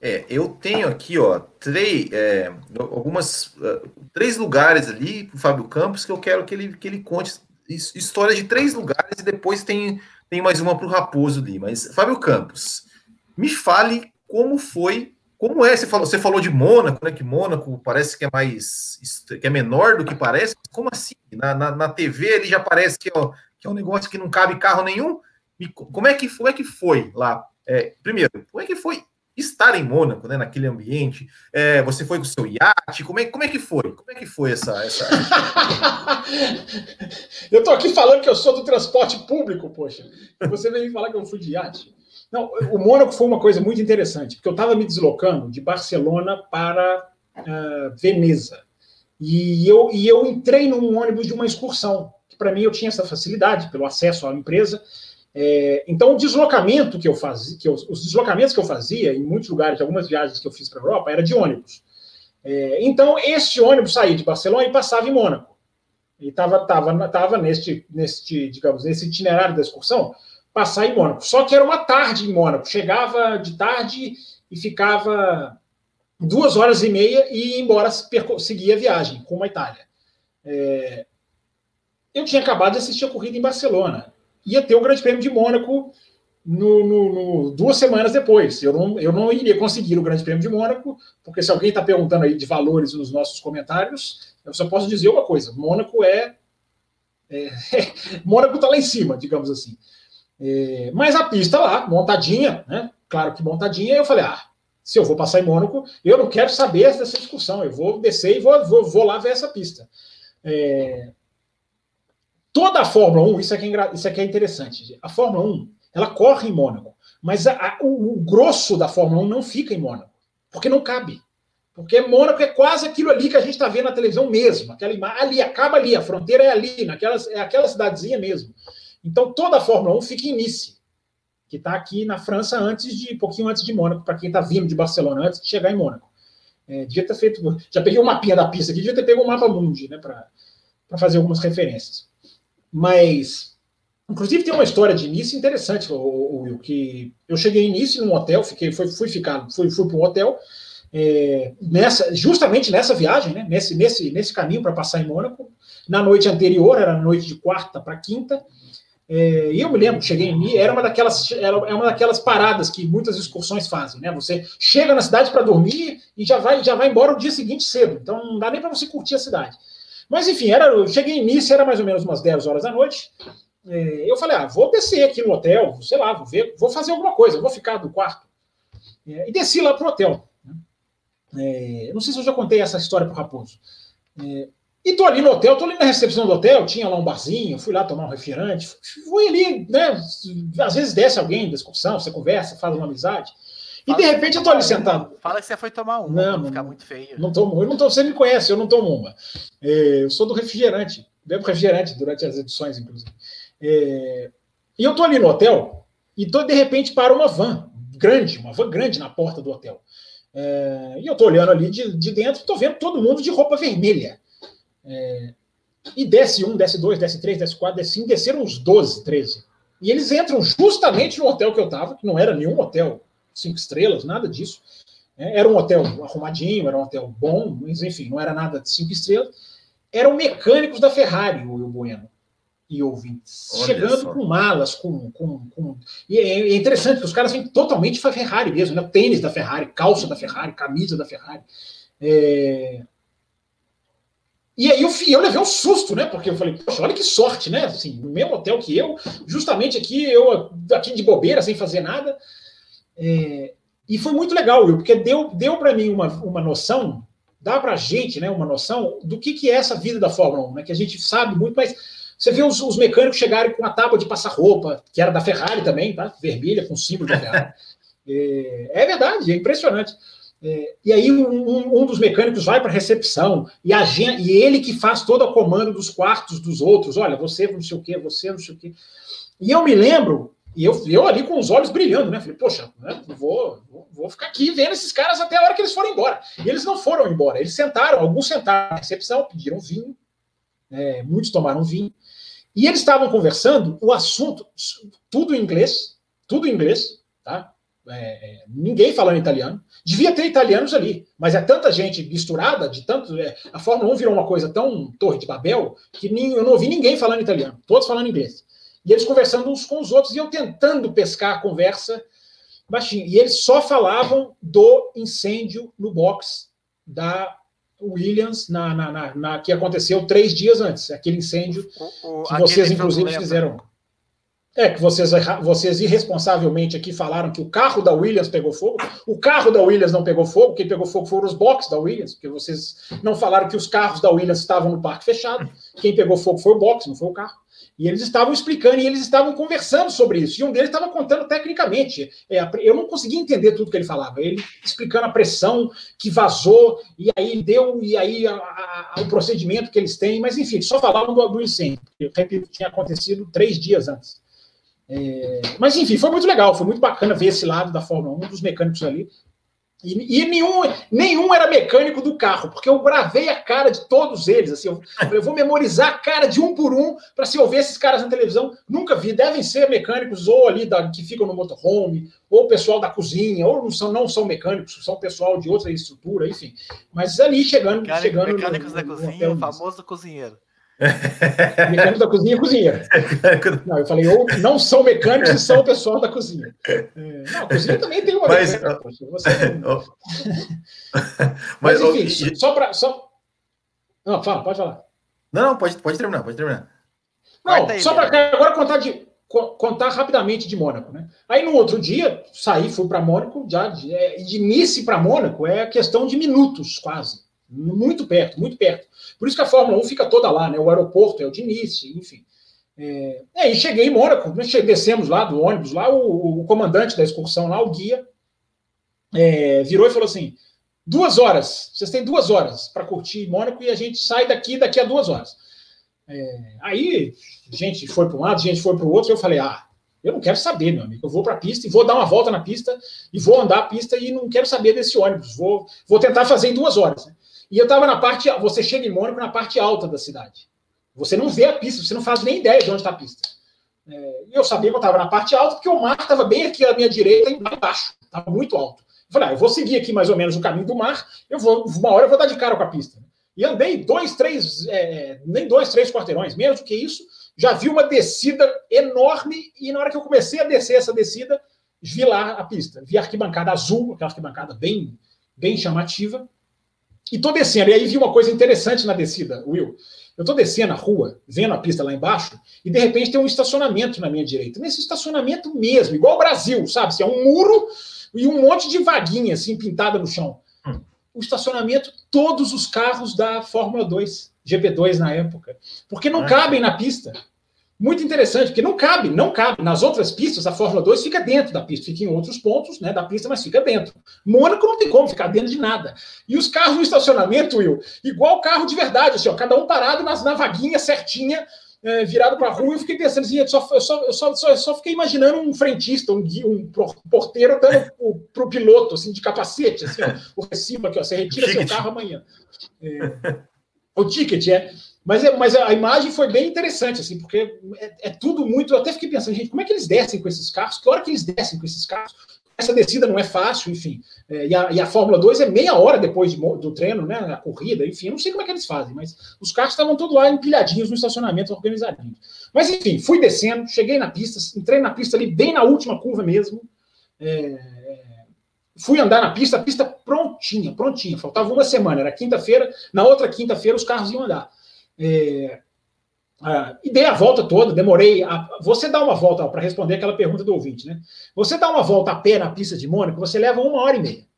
É, eu tenho aqui, ó, três, é, algumas, uh, três lugares ali para o Fábio Campos que eu quero que ele, que ele conte história de três lugares e depois tem, tem mais uma para o Raposo ali. Mas, Fábio Campos, me fale como foi, como é, você falou, você falou de Mônaco, né, que Mônaco parece que é mais, que é menor do que parece, como assim? Na, na, na TV ele já parece que, ó, que é um negócio que não cabe carro nenhum. E como é que, como é que foi lá? É, primeiro, como é que foi estar em Mônaco, né, naquele ambiente? É, você foi com o seu iate? Como é, como é que foi? Como é que foi essa. essa... eu tô aqui falando que eu sou do transporte público, poxa. Você vem me falar que eu fui de iate. Não, o Mônaco foi uma coisa muito interessante, porque eu estava me deslocando de Barcelona para uh, Veneza. E eu, e eu entrei num ônibus de uma excursão para mim eu tinha essa facilidade pelo acesso à empresa. É, então, o deslocamento que eu fazia, que eu, os deslocamentos que eu fazia em muitos lugares, algumas viagens que eu fiz para a Europa, era de ônibus. É, então, esse ônibus saía de Barcelona e passava em Mônaco. E estava tava, tava neste, neste, digamos, nesse itinerário da excursão, passar em Mônaco. Só que era uma tarde em Mônaco. Chegava de tarde e ficava duas horas e meia e ia embora seguir a viagem com a Itália. É, eu tinha acabado de assistir a corrida em Barcelona. Ia ter o Grande Prêmio de Mônaco no, no, no, duas semanas depois. Eu não, eu não iria conseguir o Grande Prêmio de Mônaco, porque se alguém está perguntando aí de valores nos nossos comentários, eu só posso dizer uma coisa: Mônaco é. é, é Mônaco está lá em cima, digamos assim. É, mas a pista lá, montadinha, né? Claro que montadinha, eu falei: ah, se eu vou passar em Mônaco, eu não quero saber dessa discussão, eu vou descer e vou, vou, vou lá ver essa pista. É, Toda a Fórmula 1, isso aqui é, isso aqui é interessante. A Fórmula 1, ela corre em Mônaco, mas a, a, o, o, grosso da Fórmula 1 não fica em Mônaco, porque não cabe. Porque Mônaco é quase aquilo ali que a gente está vendo na televisão mesmo. Aquela ali, acaba ali, a fronteira é ali, naquelas, é aquela cidadezinha mesmo. Então toda a Fórmula 1 fica em Nice, que está aqui na França antes de, um pouquinho antes de Mônaco, para quem está vindo de Barcelona, antes de chegar em Mônaco. É, devia ter feito. Já peguei um mapinha da pista aqui, devia ter pego um mapa mundi, né? Para fazer algumas referências. Mas, inclusive, tem uma história de início interessante, Will, que eu cheguei início num hotel, fiquei, fui, fui ficar, fui, fui para um hotel, é, nessa, justamente nessa viagem, né, nesse, nesse, nesse caminho para passar em Mônaco. Na noite anterior, era noite de quarta para quinta, é, e eu me lembro, cheguei em era uma daquelas era é uma daquelas paradas que muitas excursões fazem, né? Você chega na cidade para dormir e já vai já vai embora o dia seguinte cedo, então não dá nem para você curtir a cidade. Mas enfim, era, eu cheguei em era mais ou menos umas 10 horas da noite. É, eu falei, ah, vou descer aqui no hotel, sei lá, vou ver, vou fazer alguma coisa, vou ficar do quarto. É, e desci lá pro hotel. É, não sei se eu já contei essa história pro Raposo. É, e tô ali no hotel, tô ali na recepção do hotel, tinha lá um barzinho, fui lá tomar um refrigerante, fui ali, né? Às vezes desce alguém da excursão, você conversa, faz uma amizade. E de repente eu tô ali sentado. Fala que você foi tomar um, não, não ficar muito feio. Não tomo, eu não tô, você me conhece, eu não tomo uma. É, eu sou do refrigerante, bebo refrigerante durante as edições, inclusive. É, e eu tô ali no hotel e tô, de repente para uma van grande, uma van grande na porta do hotel. É, e eu tô olhando ali de, de dentro, tô vendo todo mundo de roupa vermelha. É, E desce um, desce dois, desce três, desce quatro, desce cinco, desceram uns 12, 13. E eles entram justamente no hotel que eu estava, que não era nenhum hotel cinco estrelas, nada disso. É, era um hotel arrumadinho, era um hotel bom, mas enfim, não era nada de cinco estrelas. Eram mecânicos da Ferrari, o Will Bueno e ouvintes, Olha chegando só. com malas, com, com, com, E é, é interessante que os caras vêm totalmente Ferrari mesmo, né? Tênis da Ferrari, calça da Ferrari, camisa da Ferrari. É... E aí eu, eu levei um susto, né? Porque eu falei, poxa, olha que sorte, né? Assim, no mesmo hotel que eu, justamente aqui, eu aqui de bobeira, sem fazer nada. É... E foi muito legal, Will, porque deu, deu para mim uma, uma noção, dá para a gente né, uma noção do que, que é essa vida da Fórmula 1, né? Que a gente sabe muito, mas você vê os, os mecânicos chegarem com a tábua de passar roupa, que era da Ferrari também, tá? Vermelha, com símbolo da Ferrari. é, é, verdade, é impressionante. É, e aí um, um, dos mecânicos vai para a recepção e, a gente, e ele que faz todo o comando dos quartos dos outros. Olha, você não sei o quê, você não sei o quê. E eu me lembro, e eu, eu ali com os olhos brilhando, né? Falei, poxa, né? Vou, vou, vou, ficar aqui vendo esses caras até a hora que eles forem embora. E eles não foram embora, eles sentaram, alguns sentaram na recepção, pediram vinho, é, muitos tomaram vinho. E eles estavam conversando, o assunto, tudo em inglês, tudo em inglês, tá? É, é, ninguém falando italiano. Devia ter italianos ali, mas é tanta gente misturada, de tanto. É, a Fórmula 1 virou uma coisa tão torre de Babel que nem, eu não ouvi ninguém falando italiano, todos falando inglês. E eles conversando uns com os outros, e eu tentando pescar a conversa baixinho. E eles só falavam do incêndio no box da Williams, na, na, na, na, que aconteceu três dias antes, aquele incêndio o, o, que vocês, inclusive, fizeram. É, que vocês, vocês irresponsavelmente aqui falaram que o carro da Williams pegou fogo. O carro da Williams não pegou fogo, quem pegou fogo foram os boxes da Williams, porque vocês não falaram que os carros da Williams estavam no parque fechado. Quem pegou fogo foi o box, não foi o carro. E eles estavam explicando e eles estavam conversando sobre isso. E um deles estava contando tecnicamente. É, eu não conseguia entender tudo que ele falava. Ele explicando a pressão que vazou, e aí deu, e aí a, a, o procedimento que eles têm. Mas, enfim, só falavam do, do incêndio, que tinha acontecido três dias antes. É, mas, enfim, foi muito legal, foi muito bacana ver esse lado da Fórmula 1, dos mecânicos ali. E, e, nenhum, nenhum era mecânico do carro, porque eu gravei a cara de todos eles. Assim, eu, eu vou memorizar a cara de um por um para se eu ver esses caras na televisão. Nunca vi. Devem ser mecânicos ou ali da, que ficam no motorhome, ou pessoal da cozinha, ou não são, não são mecânicos, são pessoal de outra estrutura, enfim. Mas ali chegando. Mecânico, chegando mecânicos no, no, da cozinha, o famoso cozinheiro. Mecânico da cozinha cozinheiro. Não, eu falei, ou não são mecânicos e são o pessoal da cozinha. É, não, a cozinha também tem uma mas, mecânica, mas, mas, enfim, só para. Só... Não, fala, pode falar. Não, não, pode, pode terminar, pode terminar. Não, aí, só para agora contar de contar rapidamente de Mônaco, né? Aí no outro dia saí, fui para Mônaco, já de, é, de Nice para Mônaco é questão de minutos quase, muito perto, muito perto. Por isso que a Fórmula 1 fica toda lá, né? O aeroporto é o de Nice, enfim. É, é, e cheguei em Mônaco, descemos lá do ônibus, lá o, o comandante da excursão, lá o guia, é, virou e falou assim: duas horas, vocês têm duas horas para curtir Mônaco e a gente sai daqui daqui a duas horas. É, aí, gente foi para um lado, gente foi para o outro, eu falei: ah, eu não quero saber, meu amigo. Eu vou para a pista e vou dar uma volta na pista e vou andar a pista e não quero saber desse ônibus. Vou, vou tentar fazer em duas horas. Né? E eu estava na parte. Você chega em Mônaco na parte alta da cidade. Você não vê a pista, você não faz nem ideia de onde está a pista. É, eu sabia que eu estava na parte alta, porque o mar estava bem aqui à minha direita, embaixo. Estava muito alto. Eu falei, ah, eu vou seguir aqui mais ou menos o caminho do mar, eu vou, uma hora eu vou dar de cara com a pista. E andei dois, três, é, nem dois, três quarteirões, menos do que isso, já vi uma descida enorme, e na hora que eu comecei a descer essa descida, vi lá a pista. Vi a arquibancada azul, aquela arquibancada bem, bem chamativa, e tô descendo. E aí vi uma coisa interessante na descida, Will. Eu tô descendo a rua, vendo a pista lá embaixo, e de repente tem um estacionamento na minha direita. Nesse estacionamento mesmo, igual o Brasil, sabe? Assim, é um muro e um monte de vaguinha assim pintada no chão. Hum. O estacionamento, todos os carros da Fórmula 2, GP2 na época, porque não ah. cabem na pista muito interessante, porque não cabe, não cabe. Nas outras pistas, a Fórmula 2 fica dentro da pista, fica em outros pontos né, da pista, mas fica dentro. Mônaco não tem como ficar dentro de nada. E os carros no estacionamento, Will, igual carro de verdade, assim, ó, cada um parado nas, na vaguinha certinha, é, virado para a rua, eu fiquei pensando assim, eu só, eu só, eu só, só, só fiquei imaginando um frentista, um, guia, um porteiro dando para o piloto, assim, de capacete, assim, ó, o recibo aqui, ó, você retira seu carro amanhã. É, o ticket é. Mas, é, mas a imagem foi bem interessante, assim, porque é, é, tudo muito. Eu até fiquei pensando, gente, como é que eles descem com esses carros? Que hora que eles descem com esses carros? Essa descida não é fácil, enfim. É, e, a, e, a, Fórmula 2 é meia hora depois de, do treino, né? A corrida, enfim, eu não sei como é que eles fazem, mas os carros estavam todos lá empilhadinhos no estacionamento, organizadinhos. Mas enfim, fui descendo, cheguei na pista, entrei na pista ali bem na última curva mesmo. É, Fui andar na pista, a pista prontinha, prontinha. Faltava uma semana, era quinta-feira. Na outra quinta-feira os carros iam andar. É, ah, e dei a volta toda, demorei. A, você dá uma volta para responder aquela pergunta do ouvinte, né? Você dá uma volta a pé na pista de Mônaco, você leva uma hora e meia.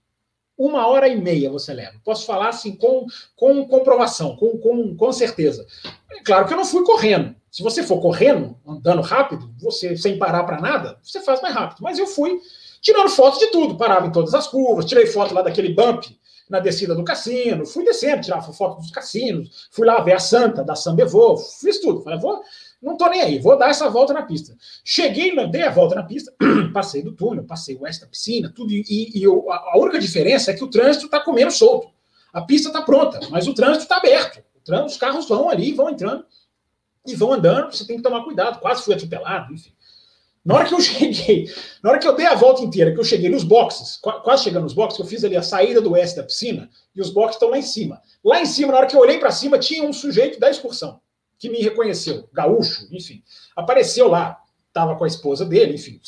Uma hora e meia você leva. Posso falar assim com, com comprovação, com, com, com certeza. É claro que eu não fui correndo. Se você for correndo, andando rápido, você sem parar para nada, você faz mais rápido. Mas eu fui tirando fotos de tudo, parava em todas as curvas, tirei foto lá daquele bump na descida do cassino, fui descendo, tirava foto dos cassinos, fui lá ver a Santa da Sambevô, fiz tudo. Falei, vou, não tô nem aí, vou dar essa volta na pista. Cheguei, dei a volta na pista, passei do túnel, passei o oeste da piscina, tudo, e, e eu, a única diferença é que o trânsito está comendo solto. A pista está pronta, mas o trânsito está aberto. Os carros vão ali, vão entrando e vão andando, você tem que tomar cuidado. Quase fui atropelado, enfim. Na hora que eu cheguei, na hora que eu dei a volta inteira, que eu cheguei nos boxes, quase chegando nos boxes, eu fiz ali a saída do oeste da piscina e os boxes estão lá em cima. Lá em cima, na hora que eu olhei para cima, tinha um sujeito da excursão que me reconheceu, gaúcho, enfim. Apareceu lá, estava com a esposa dele, enfim,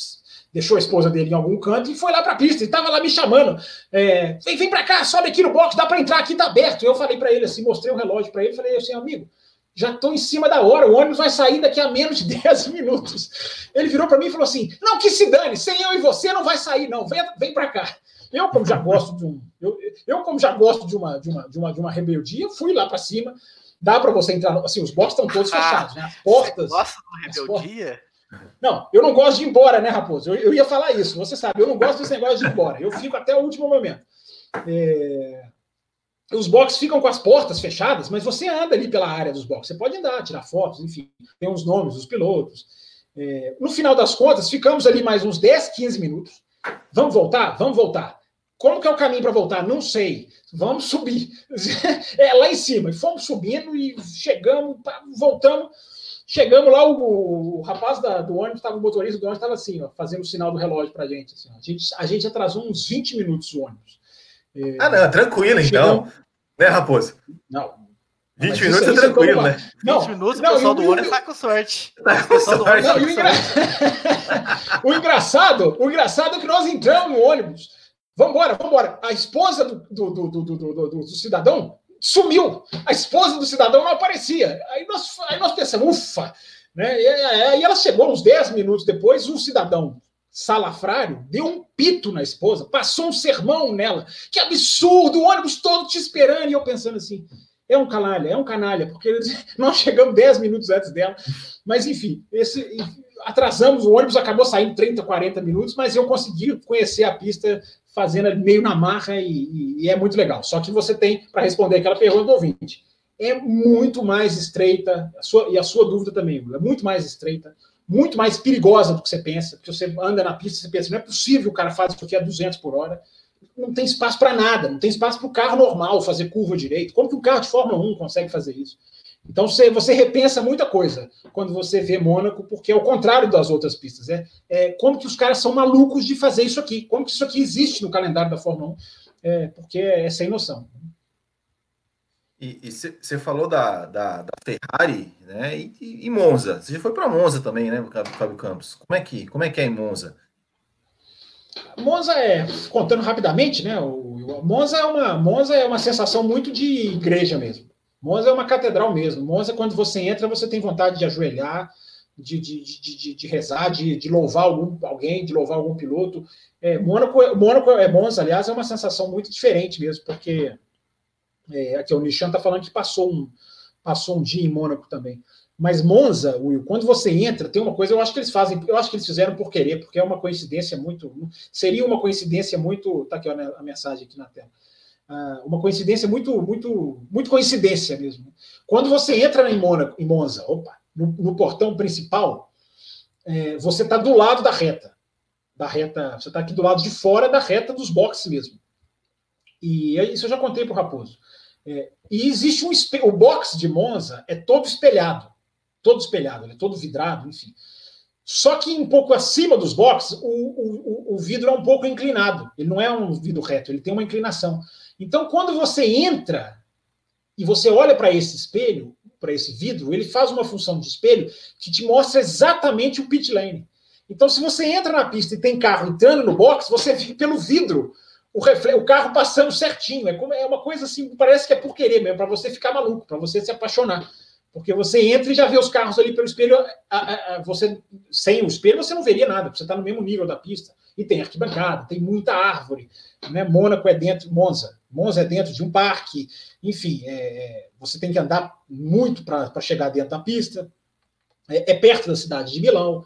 deixou a esposa dele em algum canto e foi lá para a pista. E estava lá me chamando. É, vem, vem para cá, sobe aqui no box, dá para entrar aqui, tá aberto. Eu falei para ele assim, mostrei o um relógio para ele, falei assim, amigo, já estou em cima da hora, o ônibus vai sair daqui a menos de 10 minutos. Ele virou para mim e falou assim: não, que se dane, sem eu e você não vai sair, não, vem, vem para cá. Eu, como já gosto de um. Eu, eu, como já gosto de uma, de uma, de uma, de uma rebeldia, fui lá para cima. Dá para você entrar. Assim, os boxes estão todos fechados, né? As portas. Você gosta de rebeldia? Não, eu não gosto de ir embora, né, Raposo? Eu, eu, ia falar isso, você sabe, eu não gosto desse negócio de ir embora. Eu fico até o último momento. É os boxes ficam com as portas fechadas, mas você anda ali pela área dos boxes. Você pode andar, tirar fotos, enfim, tem os nomes dos pilotos. É, no final das contas, ficamos ali mais uns 10, 15 minutos. Vamos voltar? Vamos voltar. Como que é o caminho para voltar? Não sei. Vamos subir. É lá em cima. E fomos subindo e chegamos, voltamos. Chegamos lá, o, o rapaz da, do ônibus, estava o motorista do ônibus, estava assim, ó, fazendo o sinal do relógio para assim, a gente. A gente atrasou uns 20 minutos o ônibus. É, ah, não, tranquilo então. Né, Raposo? Não. 20 minutos é tranquilo, né? Não, 20 minutos não, o pessoal do ônibus tá com sorte. Tá com sorte. Não, o, engra... o, engraçado, o engraçado é que nós entramos no ônibus. Vambora, vambora. A esposa do, do, do, do, do, do cidadão sumiu. A esposa do cidadão não aparecia. Aí nós, aí nós pensamos, ufa! Né? E aí ela chegou uns 10 minutos depois, um cidadão salafrário deu um pito na esposa, passou um sermão nela. Que absurdo, o ônibus todo te esperando. E eu pensando assim, é um canalha, é um canalha, porque nós chegamos 10 minutos antes dela. Mas, enfim, esse, atrasamos, o ônibus acabou saindo 30, 40 minutos, mas eu consegui conhecer a pista fazendo meio na marra e, e, e é muito legal. Só que você tem, para responder aquela pergunta do ouvinte, é muito mais estreita, a sua, e a sua dúvida também, é muito mais estreita, muito mais perigosa do que você pensa, porque você anda na pista e você pensa, não é possível o cara faz isso aqui a 200 por hora, não tem espaço para nada, não tem espaço para o carro normal fazer curva direito. Como que um carro de Fórmula 1 consegue fazer isso? Então você, você repensa muita coisa quando você vê Mônaco, porque é o contrário das outras pistas. É, é como que os caras são malucos de fazer isso aqui, como que isso aqui existe no calendário da Fórmula 1, é, porque é sem noção. E você falou da, da, da, Ferrari, né? E, e, Monza. Você já foi para Monza também, né, Fábio Campos? Como é que, como é, que é em Monza? Monza é, contando rapidamente, né? O, Monza é uma Monza é uma sensação muito de igreja mesmo. Monza é uma catedral mesmo. Monza, quando você entra, você tem vontade de ajoelhar, de, de, de, de rezar, de, de louvar algum, alguém, de louvar algum piloto. É, Mônaco é Monza, aliás, é uma sensação muito diferente mesmo, porque é, aqui o Nishan está falando que passou um, passou um dia em Mônaco também. Mas Monza, Will, quando você entra, tem uma coisa, eu acho que eles fazem, eu acho que eles fizeram por querer, porque é uma coincidência muito. Seria uma coincidência muito. Tá aqui a mensagem aqui na tela. Uh, uma coincidência muito, muito, muito coincidência mesmo. Quando você entra em, Mônaco, em Monza, opa, no, no portão principal, é, você está do lado da reta. Da reta, você está aqui do lado de fora da reta dos boxes mesmo. E isso eu já contei para o Raposo. É, e existe um o box de Monza é todo espelhado, todo espelhado, é todo vidrado, enfim. Só que um pouco acima dos boxes, o, o, o vidro é um pouco inclinado. Ele não é um vidro reto, ele tem uma inclinação. Então, quando você entra e você olha para esse espelho, para esse vidro, ele faz uma função de espelho que te mostra exatamente o pit lane. Então, se você entra na pista e tem carro entrando no box, você vê pelo vidro o, o carro passando certinho. É, como, é uma coisa assim, parece que é por querer mesmo, para você ficar maluco, para você se apaixonar. Porque você entra e já vê os carros ali pelo espelho. A, a, a, você Sem o espelho, você não veria nada, você está no mesmo nível da pista. E tem arquibancada, tem muita árvore. Né? Mônaco é dentro, Monza. Monza é dentro de um parque. Enfim, é, é você tem que andar muito para chegar dentro da pista. É, é, perto da cidade de Milão.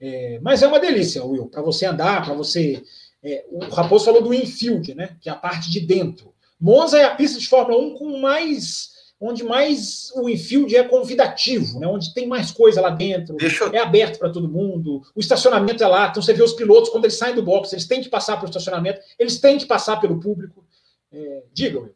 É, mas é uma delícia, Will, para você andar, para você. É, o Raposo falou do infield, né? Que é a parte de dentro. Monza é a pista de Fórmula 1 com mais onde mais o infield é convidativo, né? onde tem mais coisa lá dentro, eu... é aberto para todo mundo, o estacionamento é lá, então você vê os pilotos, quando eles saem do box, eles têm que passar pelo estacionamento, eles têm que passar pelo público. É, diga,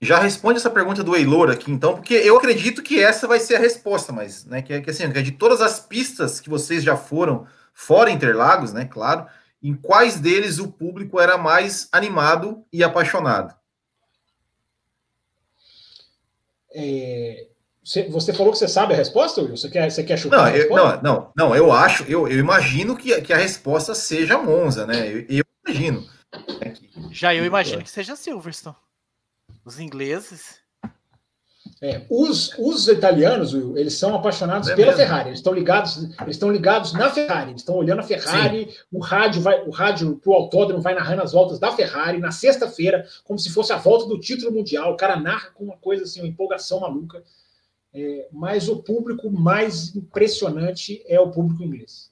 Já responde essa pergunta do Eilor aqui, então, porque eu acredito que essa vai ser a resposta, mas, né, que, que assim, que de todas as pistas que vocês já foram, fora Interlagos, né, claro, em quais deles o público era mais animado e apaixonado? É, você falou que você sabe a resposta, Will? Você quer, você quer chutar não, eu, não, não, não, eu acho, eu, eu imagino que, que a resposta seja Monza, né? Eu, eu imagino. Já eu imagino que seja Silverstone. Os ingleses. É, os, os italianos, eles são apaixonados é pela mesmo. Ferrari. Eles estão ligados, eles estão ligados na Ferrari. Eles estão olhando a Ferrari. Sim. O rádio vai, o rádio pro autódromo vai narrando as voltas da Ferrari na sexta-feira, como se fosse a volta do título mundial. O cara narra com uma coisa assim, uma empolgação maluca. É, mas o público mais impressionante é o público inglês.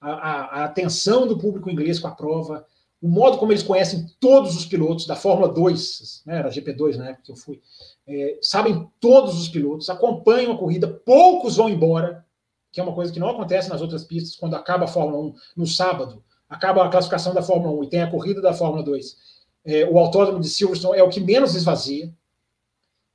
A, a, a atenção do público inglês com a prova, o modo como eles conhecem todos os pilotos da Fórmula 2, né, era GP2 na época que eu fui, é, sabem todos os pilotos, acompanham a corrida, poucos vão embora, que é uma coisa que não acontece nas outras pistas, quando acaba a Fórmula 1 no sábado, acaba a classificação da Fórmula 1 e tem a corrida da Fórmula 2. É, o autódromo de Silverstone é o que menos esvazia,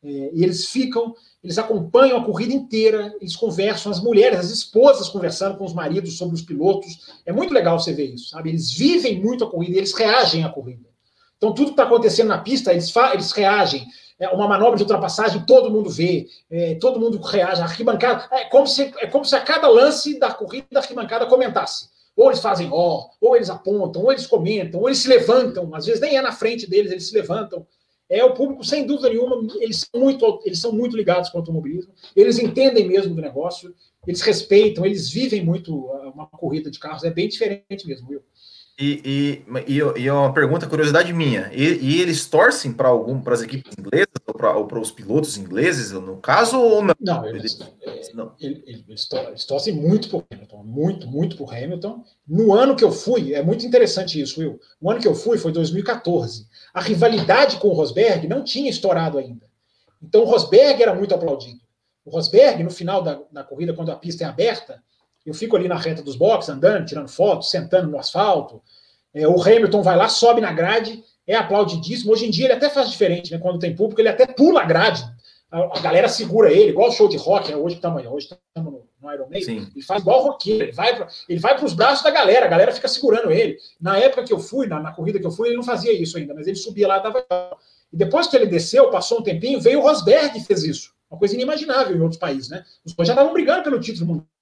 é, e eles ficam, eles acompanham a corrida inteira, eles conversam, as mulheres, as esposas conversando com os maridos sobre os pilotos. É muito legal você ver isso, sabe? Eles vivem muito a corrida, eles reagem à corrida. Então, tudo que está acontecendo na pista, eles, eles reagem. É uma manobra de ultrapassagem, todo mundo vê, é, todo mundo reage. A arquibancada é como, se, é como se a cada lance da corrida da arquibancada comentasse. Ou eles fazem ó, ou eles apontam, ou eles comentam, ou eles se levantam. Às vezes nem é na frente deles, eles se levantam. É o público, sem dúvida nenhuma, eles são muito, eles são muito ligados com o automobilismo, eles entendem mesmo do negócio, eles respeitam, eles vivem muito uma corrida de carros, é bem diferente mesmo, viu? E, e, e, é uma pergunta, curiosidade minha. E, e eles torcem para algum para as equipes inglesas ou para os pilotos ingleses, no caso, ou não? Não, eles, eles, não. Eles, eles, torcem muito por Hamilton, muito, muito por Hamilton. No ano que eu fui, é muito interessante isso, Will. O ano que eu fui foi 2014. A rivalidade com o Rosberg não tinha estourado ainda. Então o Rosberg era muito aplaudido. O Rosberg, no final da, da corrida, quando a pista é aberta, eu fico ali na reta dos boxes, andando, tirando fotos, sentando no asfalto. É, o Hamilton vai lá, sobe na grade, é aplaudidíssimo. Hoje em dia ele até faz diferente, né? Quando tem público, ele até pula a grade. A, a galera segura ele, igual o show de rock, né? hoje estamos hoje estamos no, no Iron Maiden. Ele faz igual roqueiro, ele vai, pra, ele vai para os braços da galera, a galera fica segurando ele. Na época que eu fui, na, na, corrida que eu fui, ele não fazia isso ainda, mas ele subia lá e dava. E depois que ele desceu, passou um tempinho, veio o Rosberg e fez isso. Uma coisa inimaginável em outros países, né? Os dois já estavam brigando pelo título mundial.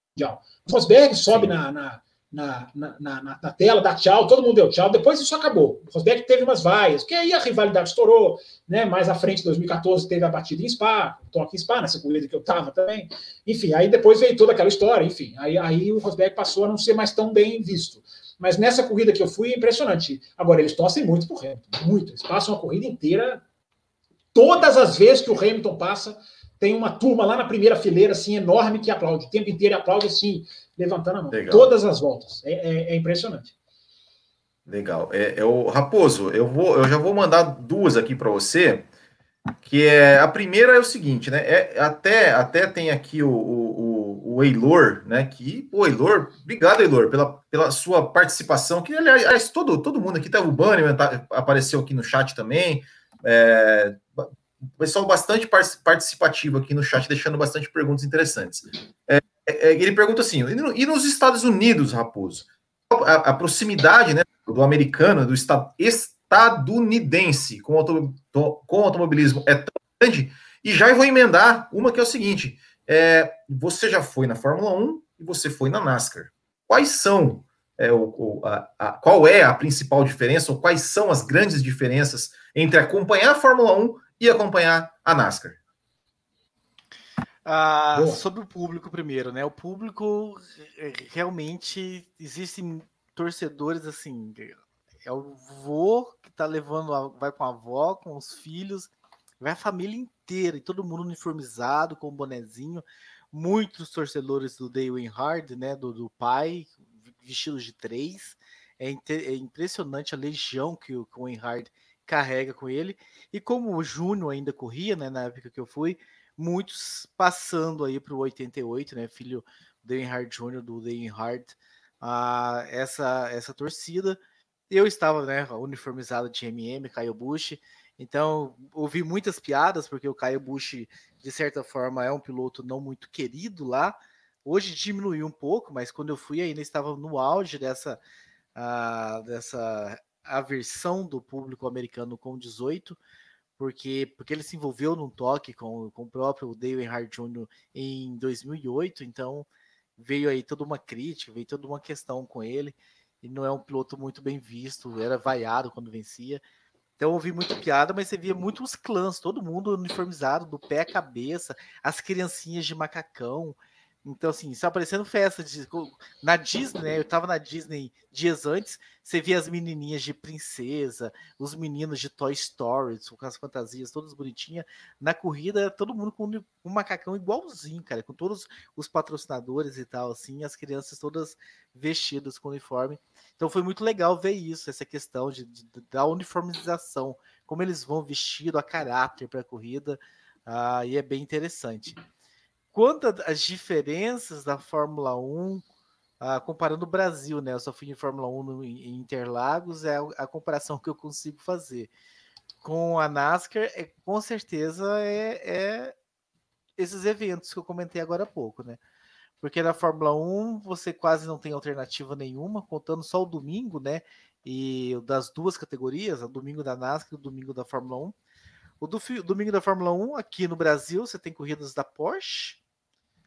O Rosberg sobe na, na, na, na, na, tela, dá tchau, todo mundo deu tchau, depois isso acabou. O Rosberg teve umas vaias, porque aí a rivalidade estourou, né? Mais à frente, em 2014, teve a batida em Spa, toque em Spa, nessa corrida que eu estava também. Enfim, aí depois veio toda aquela história, enfim. Aí, aí o Rosberg passou a não ser mais tão bem visto. Mas nessa corrida que eu fui, é impressionante. Agora, eles torcem muito pro Hamilton, muito. Eles passam a corrida inteira. Todas as vezes que o Hamilton passa, tem uma turma lá na primeira fileira, assim, enorme, que aplaude. O tempo inteiro aplaude, assim, levantando a mão. Legal. Todas as voltas. É, é, é impressionante. Legal. É, é, o Raposo, eu, vou, eu já vou mandar duas aqui para você. Que é a primeira é o seguinte, né? É, até, até tem aqui o, o, o Eilor, né? Que, o Eilor, obrigado, Eilor, pela, pela sua participação. Que, aliás, todo, todo mundo aqui, tá, o Bunny tá, apareceu aqui no chat também. É, pessoal bastante participativo aqui no chat, deixando bastante perguntas interessantes. É, é, é ele pergunta assim: e nos Estados Unidos, Raposo? A, a proximidade né, do americano, do estado estadunidense com, auto, com automobilismo é tão grande. E já vou emendar uma que é o seguinte: é, você já foi na Fórmula 1 e você foi na NASCAR. Quais são é, o, a, a, qual é a principal diferença, ou quais são as grandes diferenças entre acompanhar a Fórmula 1 e acompanhar a NASCAR? Ah, sobre o público primeiro, né? O público é, realmente existem torcedores assim, é o vô que tá levando, a, vai com a avó, com os filhos, vai a família inteira e todo mundo uniformizado com o bonezinho. Muitos torcedores do Dale Hard, né? Do, do pai, vestidos de três. É, é impressionante a legião que o, que o Enhard carrega com ele. E como o Júnior ainda corria, né, na época que eu fui, muitos passando aí para o 88, né, filho do Enhard Júnior, do Enhard, ah, essa, essa torcida. Eu estava né, uniformizado de MM, Caio Bush, então ouvi muitas piadas, porque o Caio Bush, de certa forma, é um piloto não muito querido lá, Hoje diminuiu um pouco, mas quando eu fui ainda estava no auge dessa, uh, dessa aversão do público americano com 18, porque, porque ele se envolveu num toque com, com o próprio Dale Earnhardt Jr. em 2008, então veio aí toda uma crítica, veio toda uma questão com ele, e não é um piloto muito bem visto, era vaiado quando vencia. Então eu ouvi muito piada, mas você via muitos clãs, todo mundo uniformizado, do pé à cabeça, as criancinhas de macacão, então, assim, está aparecendo festa de, na Disney, né? Eu tava na Disney dias antes, você via as menininhas de princesa, os meninos de Toy Story, com as fantasias todas bonitinhas. Na corrida, todo mundo com um macacão igualzinho, cara, com todos os patrocinadores e tal, assim, as crianças todas vestidas com uniforme. Então foi muito legal ver isso, essa questão de, de da uniformização, como eles vão vestido a caráter para a corrida, ah, e é bem interessante. Quanto às diferenças da Fórmula 1, ah, comparando o Brasil, né? Eu só fui em Fórmula 1 no, em Interlagos, é a, comparação que eu consigo fazer. Com a NASCAR, é, com certeza, é, é esses eventos que eu comentei agora há pouco, né? Porque na Fórmula 1 você quase não tem alternativa nenhuma, contando só o domingo, né? E das duas categorias, o domingo da NASCAR e o domingo da Fórmula 1. O do, domingo da Fórmula 1, aqui no Brasil, você tem corridas da Porsche,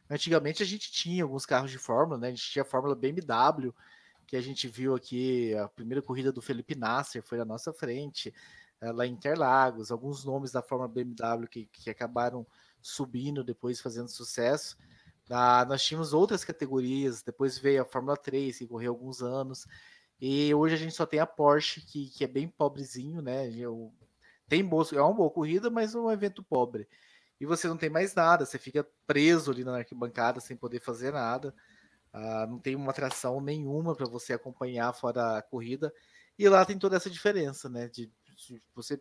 Antigamente a gente tinha alguns carros de Fórmula, né? A gente tinha a Fórmula BMW, que a gente viu aqui, a primeira corrida do Felipe Nasser foi na nossa frente, eh, lá em Interlagos, alguns nomes da Fórmula BMW que, que acabaram subindo depois fazendo sucesso. Ah, nós tínhamos outras categorias, depois veio a Fórmula 3, que correu alguns anos, e hoje a gente só tem a Porsche, que, que é bem pobrezinho, né? Eu, tem boa, é uma boa corrida, mas é um evento pobre e você não tem mais nada, você fica preso ali na arquibancada sem poder fazer nada. Uh, não tem uma atração nenhuma para você acompanhar fora a corrida. E lá tem toda essa diferença, né? De, de, você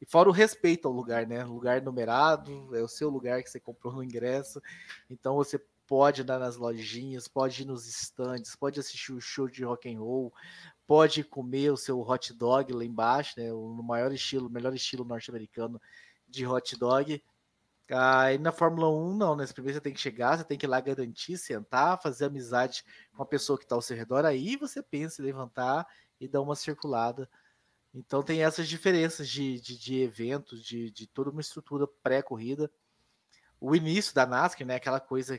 e fora o respeito ao lugar, né? Lugar numerado, é o seu lugar que você comprou no ingresso. Então você pode andar nas lojinhas, pode ir nos estandes, pode assistir o show de rock and roll, pode comer o seu hot dog lá embaixo, né? No maior estilo, melhor estilo norte-americano de hot dog. Aí na Fórmula 1, não, né? Primeiro você tem que chegar, você tem que ir lá garantir, sentar, fazer amizade com a pessoa que está ao seu redor, aí você pensa em levantar e dar uma circulada. Então tem essas diferenças de, de, de eventos, de, de toda uma estrutura pré-corrida. O início da NASCAR, né? Aquela coisa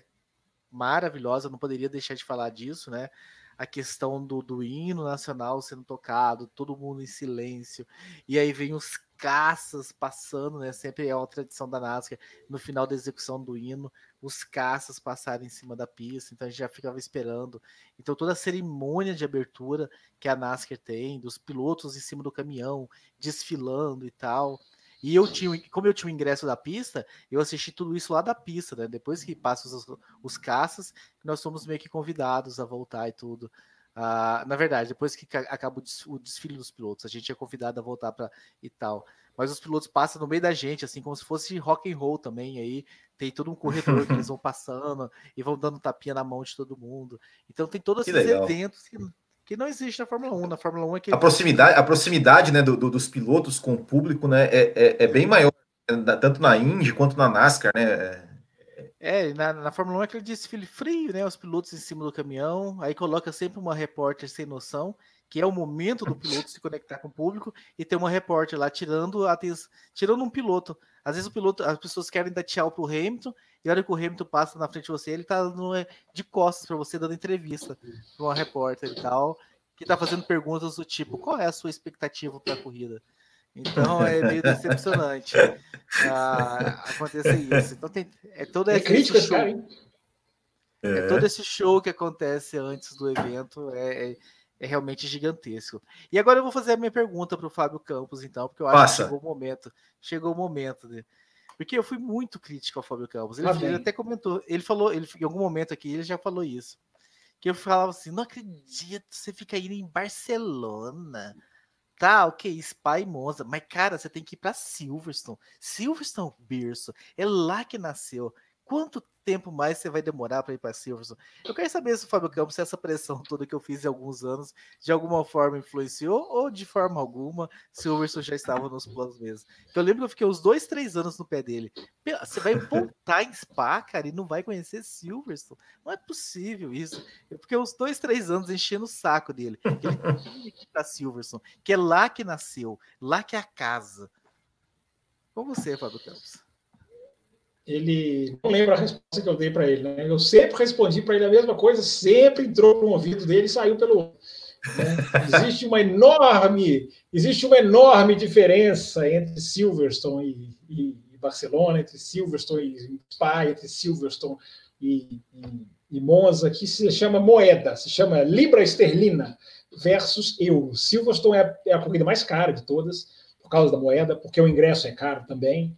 maravilhosa, não poderia deixar de falar disso, né? A questão do, do hino nacional sendo tocado, todo mundo em silêncio, e aí vem os caças passando, né? Sempre é uma tradição da NASCAR, no final da execução do hino, os caças passarem em cima da pista, então a gente já ficava esperando. Então toda a cerimônia de abertura que a NASCAR tem, dos pilotos em cima do caminhão, desfilando e tal. E eu tinha, como eu tinha o ingresso da pista, eu assisti tudo isso lá da pista, né? Depois que passam os, os caças, nós somos meio que convidados a voltar e tudo. Uh, na verdade, depois que acaba o desfile dos pilotos, a gente é convidado a voltar para e tal. Mas os pilotos passam no meio da gente, assim, como se fosse rock and roll também. Aí tem todo um corredor que eles vão passando e vão dando tapinha na mão de todo mundo. Então tem todos esses eventos que, que, não existe na Fórmula 1. Na Fórmula 1 é que. A proximidade, a proximidade né, do, do, dos pilotos com o público né, é, é, é bem maior tanto na Indy quanto na NASCAR, né? É, na, na Fórmula 1 é aquele desfile frio, né? Os pilotos em cima do caminhão, aí coloca sempre uma repórter sem noção, que é o momento do piloto se conectar com o público, e tem uma repórter lá tirando, tirando um piloto. Às vezes o piloto, as pessoas querem dar tchau pro Hamilton, e a hora que o Hamilton passa na frente de você, ele tá dando, é, de costas para você, dando entrevista para uma repórter e tal, que tá fazendo perguntas do tipo: qual é a sua expectativa para a corrida? Então é meio decepcionante ah, acontecer isso. Então tem é todo é esse show. Cara, é. é. todo esse show que acontece antes do evento é, é, é, realmente gigantesco. E agora eu vou fazer a minha pergunta para o Fábio Campos, então, porque eu acho Passa. que chegou o momento. Chegou o momento de, porque eu fui muito crítico ao Fábio Campos. Ele, ele, até comentou, ele falou, ele em algum momento aqui, ele já falou isso. Que eu falava assim: não acredito, você fica indo em Barcelona Tá, ok, Spa e Monza, mas cara, você tem que ir para Silverstone. Silverstone Berço, é lá que nasceu. Quanto tempo mais você vai demorar para ir para Silverson? Eu quero saber se o Fábio Campos, se essa pressão toda que eu fiz em alguns anos, de alguma forma influenciou ou de forma alguma, Silverson já estava nos planos mesmo. Eu lembro que eu fiquei uns dois, três anos no pé dele. Você vai voltar em Spa, cara, e não vai conhecer Silverstone? Não é possível isso. Eu fiquei uns dois, três anos enchendo o saco dele. Ele tinha que ir para Silverson, que é lá que nasceu, lá que é a casa. Com você, Fábio Campos ele não lembra a resposta que eu dei para ele. Né? Eu sempre respondi para ele a mesma coisa, sempre entrou um ouvido dele e saiu pelo outro. Né? Existe uma enorme, existe uma enorme diferença entre Silverstone e, e Barcelona, entre Silverstone e Spa, entre Silverstone e, e, e, Monza, que se chama moeda, se chama libra esterlina versus euro. Silverstone é a, é a corrida mais cara de todas por causa da moeda, porque o ingresso é caro também.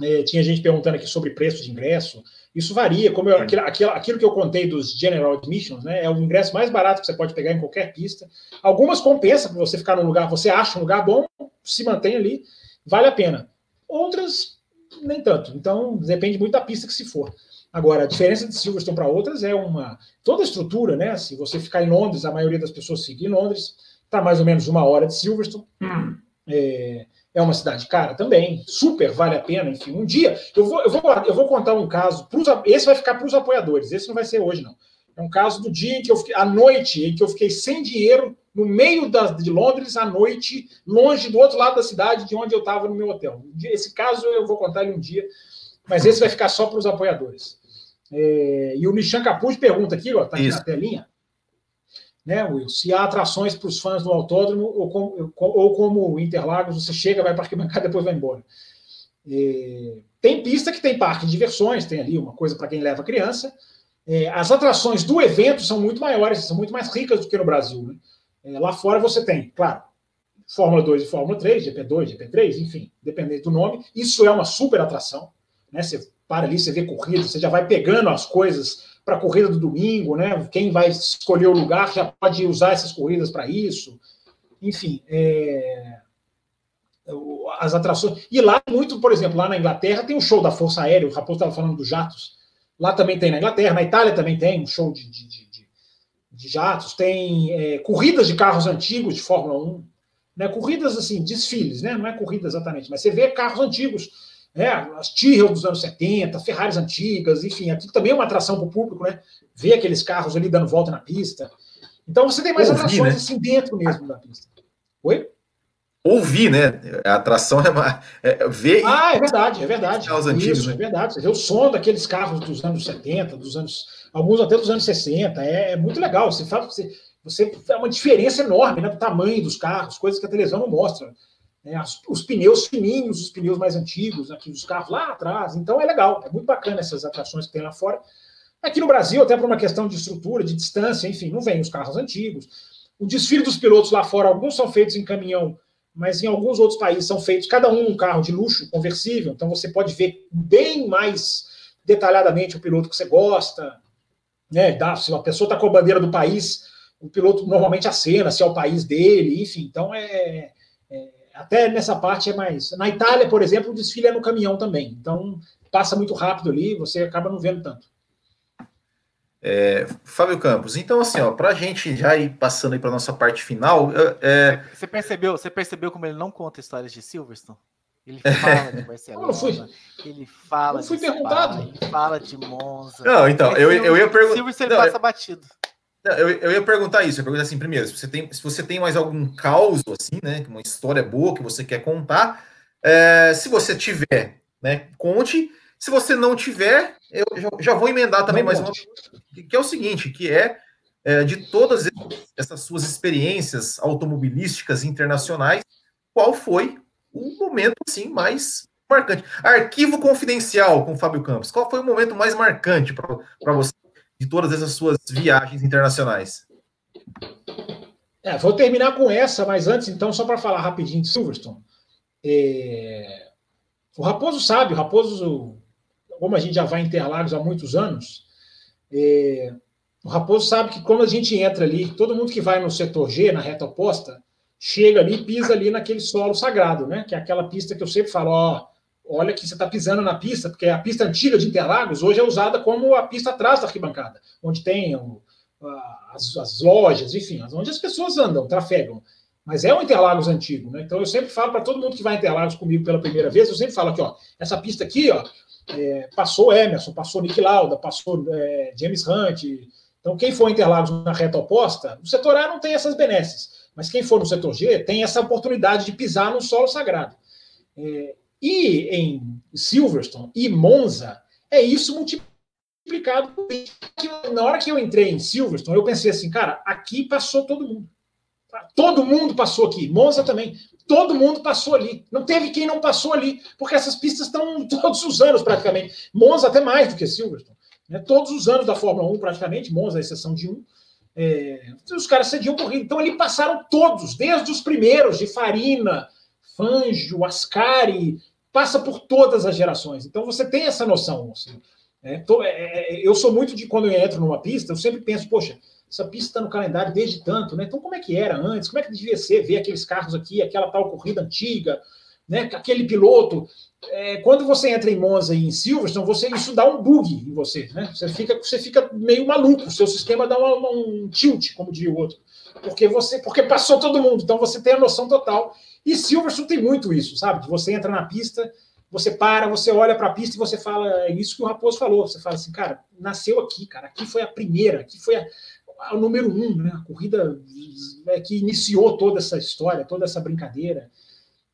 É, tinha gente perguntando aqui sobre preço de ingresso. Isso varia, como eu, aquilo, aquilo, aquilo, que eu contei dos General Admissions, né? É o ingresso mais barato que você pode pegar em qualquer pista. Algumas compensam para você ficar num lugar, você acha um lugar bom, se mantém ali, vale a pena. Outras, nem tanto. Então, depende muito da pista que se for. Agora, a diferença de Silverstone para outras é uma. Toda a estrutura, né? Se você ficar em Londres, a maioria das pessoas seguir em Londres, está mais ou menos uma hora de Silverstone. Hum. É, é uma cidade cara também, super vale a pena. Enfim, um dia eu vou, eu vou, eu vou contar um caso. Pros, esse vai ficar para os apoiadores, esse não vai ser hoje, não. É um caso do dia em que eu fiquei, à noite, em que eu fiquei sem dinheiro no meio da, de Londres, à noite, longe do outro lado da cidade de onde eu estava no meu hotel. Esse caso eu vou contar ele um dia, mas esse vai ficar só para os apoiadores. É, e o Nishan Capuz pergunta aqui, ó, tá aqui Isso. na telinha né, Will? Se há atrações para os fãs do autódromo ou, com, ou como Interlagos, você chega, vai para arquibancada depois vai embora. É, tem pista que tem parque de diversões, tem ali uma coisa para quem leva criança. É, as atrações do evento são muito maiores, são muito mais ricas do que no Brasil. Né? É, lá fora você tem, claro, Fórmula 2 e Fórmula 3, GP2, GP3, enfim, dependendo do nome. Isso é uma super atração. Né? Você para ali, você vê corrida, você já vai pegando as coisas para a corrida do domingo, né? Quem vai escolher o lugar já pode usar essas corridas para isso. Enfim, é... as atrações. E lá, muito, por exemplo, lá na Inglaterra tem um show da Força Aérea, o Raposo estava falando dos jatos. Lá também tem na Inglaterra, na Itália também tem um show de, de, de, de jatos, tem é, corridas de carros antigos de Fórmula 1, né? corridas assim, desfiles, né? não é corrida exatamente, mas você vê carros antigos né? As Tyrrell dos anos 70, Ferraris antigas, enfim, aquilo também é uma atração para o público, né? Ver aqueles carros ali dando volta na pista. Então você tem mais Ouvi, atrações né? assim dentro mesmo da pista. Oi? Ouvir, né? A atração é, uma, é ver. Ah, é verdade, é verdade. Carros antigos, Isso, né? é verdade. Você vê o som daqueles carros dos anos 70, dos anos. Alguns até dos anos 60. É, é muito legal. Você faz. Você, você é uma diferença enorme né, do tamanho dos carros, coisas que a televisão não mostra né, os pneus fininhos, os pneus mais antigos, aqui dos carros lá atrás. Então é legal, é muito bacana essas atrações que tem lá fora. Aqui no Brasil, até por uma questão de estrutura, de distância, enfim, não vem os carros antigos. O desfile dos pilotos lá fora, alguns são feitos em caminhão, mas em alguns outros países são feitos cada um um carro de luxo conversível, então você pode ver bem mais detalhadamente o piloto que você gosta. Né? Se uma pessoa está com a bandeira do país, o piloto normalmente acena se é o país dele, enfim. Então é até nessa parte é mais. Na Itália, por exemplo, o desfile é no caminhão também. Então, passa muito rápido ali, você acaba não vendo tanto. É, Fábio Campos, então assim, ó, para a gente já ir passando aí para nossa parte final, é... você percebeu, você percebeu como ele não conta histórias de Silverstone? Ele fala de Barcelona, ele fala não fui de perguntado. Spa, ele fala de Monza. Não, então, eu, eu ia perguntar. Silverstone ele passa batido. Eu, eu ia perguntar isso, eu ia perguntar assim, primeiro, se você tem, se você tem mais algum caos, assim, né, uma história boa que você quer contar, é, se você tiver, né, conte, se você não tiver, eu já, já vou emendar também não mais uma, que é o seguinte, que é, é, de todas essas suas experiências automobilísticas internacionais, qual foi o momento, assim, mais marcante? Arquivo confidencial com o Fábio Campos, qual foi o momento mais marcante para você de todas essas suas viagens internacionais? É, vou terminar com essa, mas antes, então, só para falar rapidinho de Silverstone. É... O Raposo sabe, o Raposo, como a gente já vai em Interlagos há muitos anos, é... o Raposo sabe que quando a gente entra ali, todo mundo que vai no setor G, na reta oposta, chega ali e pisa ali naquele solo sagrado, né? Que é aquela pista que eu sempre falo, ó, olha que você está pisando na pista, porque a pista antiga de Interlagos hoje é usada como a pista atrás da arquibancada, onde tem o, as, as, lojas, enfim, onde as pessoas andam, trafegam. Mas é um Interlagos antigo, né? Então eu sempre falo para todo mundo que vai a Interlagos comigo pela primeira vez, eu sempre falo aqui, ó, essa pista aqui, ó, é, passou Emerson, passou Nick Lauda, passou é, James Hunt. Então quem for a Interlagos na reta oposta, no setor A não tem essas benesses, mas quem for no setor G tem essa oportunidade de pisar no solo sagrado. É, e em Silverstone e Monza, é isso multiplicado Na hora que eu entrei em Silverstone, eu pensei assim, cara, aqui passou todo mundo. Todo mundo passou aqui. Monza também. Todo mundo passou ali. Não teve quem não passou ali, porque essas pistas estão todos os anos praticamente. Monza até mais do que Silverstone. Né? Todos os anos da Fórmula 1, praticamente, Monza, a exceção de um. É... os caras cediam corrida. Então ali passaram todos, desde os primeiros, de Farina, Fangio, Ascari, passa por todas as gerações. Então você tem essa noção. Assim, né? eu sou muito de quando eu entro numa pista, eu sempre penso, poxa, essa pista está no calendário desde tanto, né? Então como é que era antes? Como é que devia ser ver aqueles carros aqui, aquela tal corrida antiga, né? Aquele piloto. É, quando você entra em Monza e em Silverstone, você, isso dá um bug em você, né? Você fica, você fica meio maluco, o seu sistema dá uma, um tilt, como diria o outro, porque você, porque passou todo mundo, então você tem a noção total e Silverstone tem muito isso, sabe? Você entra na pista, você para, você olha para a pista e você fala, é isso que o Raposo falou. Você fala assim, cara, nasceu aqui, cara, aqui foi a primeira, aqui foi a, a, número um, né? A corrida é, que iniciou toda essa história, toda essa brincadeira.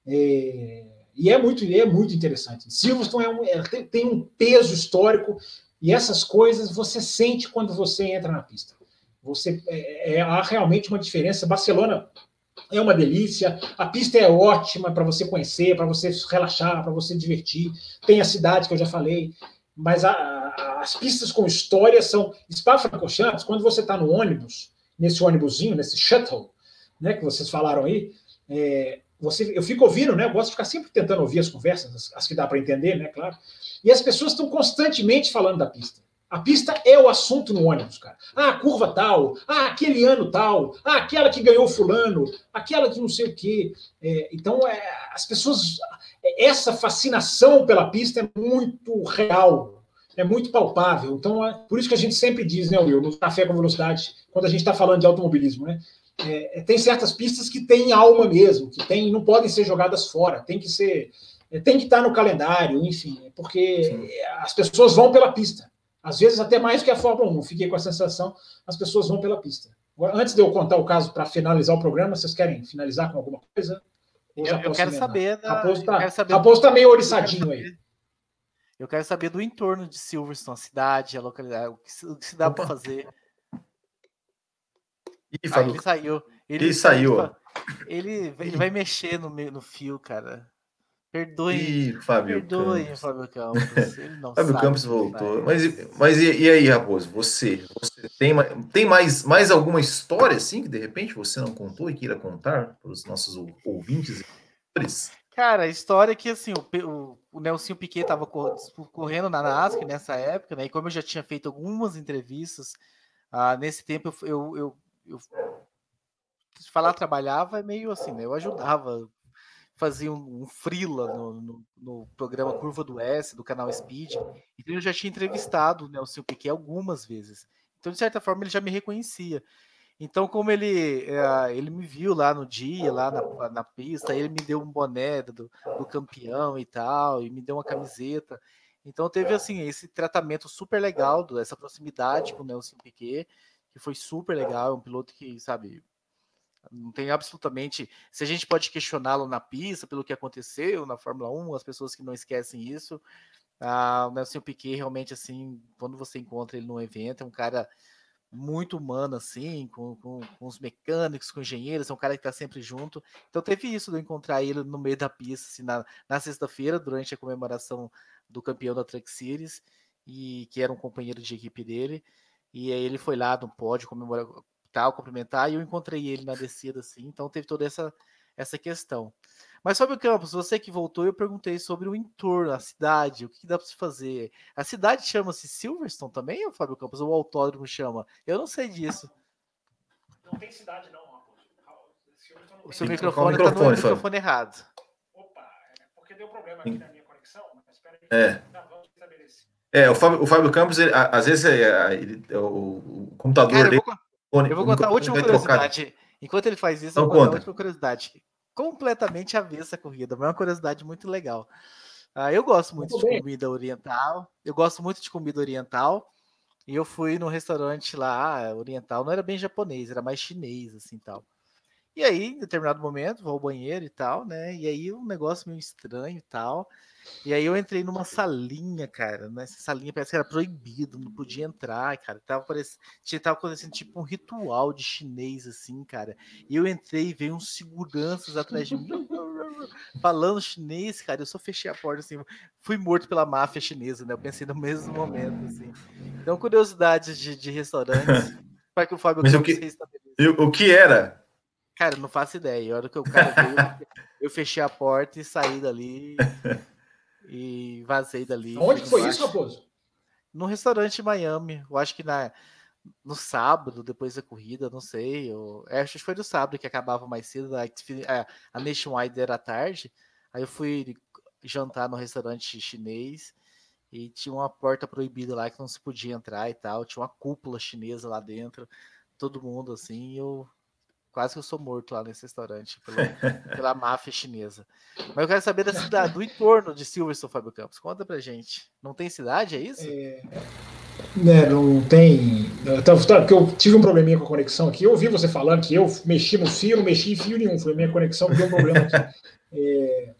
É, e é muito, é muito interessante. Silverstone é um, é, tem, tem um peso histórico e essas coisas você sente quando você entra na pista. Você é, é, há realmente uma diferença. Barcelona é uma delícia. A pista é ótima para você conhecer, para você relaxar, para você divertir. Tem a cidade que eu já falei, mas a, a, as pistas com história são Spa-Francorchamps. Quando você está no ônibus, nesse ônibusinho, nesse shuttle, né, que vocês falaram aí, é, você, eu fico ouvindo, né? Eu gosto de ficar sempre tentando ouvir as conversas, as, as que dá para entender, né? Claro. E as pessoas estão constantemente falando da pista. A pista é o assunto no ônibus, cara. Ah, a curva tal, ah, aquele ano tal, ah, aquela que ganhou fulano, aquela que não sei o quê. É, então, é, as pessoas. Essa fascinação pela pista é muito real, é muito palpável. Então, é por isso que a gente sempre diz, né, Will, no Café com Velocidade, quando a gente está falando de automobilismo, né? É, é, tem certas pistas que têm alma mesmo, que tem, não podem ser jogadas fora, tem que ser. É, tem que estar no calendário, enfim, porque Sim. as pessoas vão pela pista. Às vezes até mais que a Fórmula 1. Fiquei com a sensação, as pessoas vão pela pista. Agora, antes de eu contar o caso para finalizar o programa, vocês querem finalizar com alguma coisa? Eu, eu, quero saber da, Raposo está tá meio oriçadinho aí. Eu quero saber do entorno de Silverstone, a cidade, a localidade, o que se, se dá para fazer. Ih, ah, ele saiu. Ele, ele saiu. Ele, ele vai mexer no, no fio, cara. Perdoe. Ih, Fábio Perdoe, Campos. Fábio Campos. Ele não Fábio Campos voltou. Mas, mas e, e, aí, Raposo? Você, você tem, tem mais, mais alguma história assim que de repente você não contou e queira contar para os nossos ouvintes e Cara, a história é que assim, o, o, o Nelson Piquet estava correndo na NASCAR nessa época, né? E como eu já tinha feito algumas entrevistas, ah, nesse tempo eu, eu, eu, eu falar trabalhava é meio assim, né? Eu ajudava fazia um, um frila no, no, no, programa Curva do S, do canal Speed. Então eu já tinha entrevistado o Nelson Piquet algumas vezes. Então, de certa forma, ele já me reconhecia. Então, como ele, é, ele me viu lá no dia, lá na, na pista, ele me deu um boné do, do campeão e tal, e me deu uma camiseta. Então teve assim esse tratamento super legal, essa proximidade com o Nelson Piquet, que foi super legal, é um piloto que, sabe, não tem absolutamente. Se a gente pode questioná-lo na pista pelo que aconteceu na Fórmula 1, as pessoas que não esquecem isso. Ah, o Nelson Piquet realmente assim, quando você encontra ele no evento, é um cara muito humano, assim, com, com, com, os mecânicos, com engenheiros, é um cara que está sempre junto. Então teve isso de eu encontrar ele no meio da pista, assim, na, na sexta-feira, durante a comemoração do campeão da Truck Series, e que era um companheiro de equipe dele. E aí ele foi lá no pódio comemorar, tal, cumprimentar, e eu encontrei ele na descida, assim, então teve toda essa, essa questão. Mas sobre o campus, você que voltou, eu perguntei sobre o entorno, a cidade, o que, dá para se fazer. A cidade chama-se Silverstone também, ou Fábio Campos? Ou o autódromo chama? Eu não sei disso. Não tem cidade, não, O seu microfone está no microfone errado. Opa, é porque deu problema aqui na minha conexão, mas espera aí. É. É, o Fábio, o Fábio Campos, ele, às vezes, é, ele, o, o, computador Cara, dele. Eu vou, eu vou contar a última curiosidade. Enquanto ele faz isso, eu vou contar a última curiosidade completamente avessa a corrida, mas é uma curiosidade muito legal. Uh, eu gosto muito, muito de bem. comida oriental. Eu gosto muito de comida oriental. E eu fui no restaurante lá, oriental, não era bem japonês, era mais chinês, assim, tal. E aí, em determinado momento, vou ao banheiro e tal, né? E aí, um negócio meio estranho e tal. E aí eu entrei numa salinha, cara. Nessa salinha parece que era proibido, não podia entrar, cara. Tava, parecendo, tava acontecendo tipo um ritual de chinês, assim, cara. E eu entrei e veio uns seguranças atrás de mim, falando chinês, cara. Eu só fechei a porta, assim. Fui morto pela máfia chinesa, né? Eu pensei no mesmo momento, assim. Então, curiosidades de, de restaurantes. para que o Fábio Mas o que, o que era? Cara, não faço ideia. A hora que o cara veio, eu fechei a porta e saí dali e vazei dali. Onde foi isso, Raposo? No restaurante em Miami. Eu acho que na, no sábado, depois da corrida, não sei. Eu, é, acho que foi no sábado que acabava mais cedo. A, a, a Nationwide era tarde. Aí eu fui jantar no restaurante chinês e tinha uma porta proibida lá que não se podia entrar e tal. Tinha uma cúpula chinesa lá dentro. Todo mundo assim. Eu Quase que eu sou morto lá nesse restaurante pela, pela máfia chinesa. Mas eu quero saber da cidade, do entorno de Silverstone, Fábio Campos. Conta pra gente. Não tem cidade, é isso? É, né, não tem. Porque eu tive um probleminha com a conexão aqui. Eu ouvi você falando que eu mexi no fio, não mexi em fio nenhum. Foi a minha conexão que deu um problema aqui. É,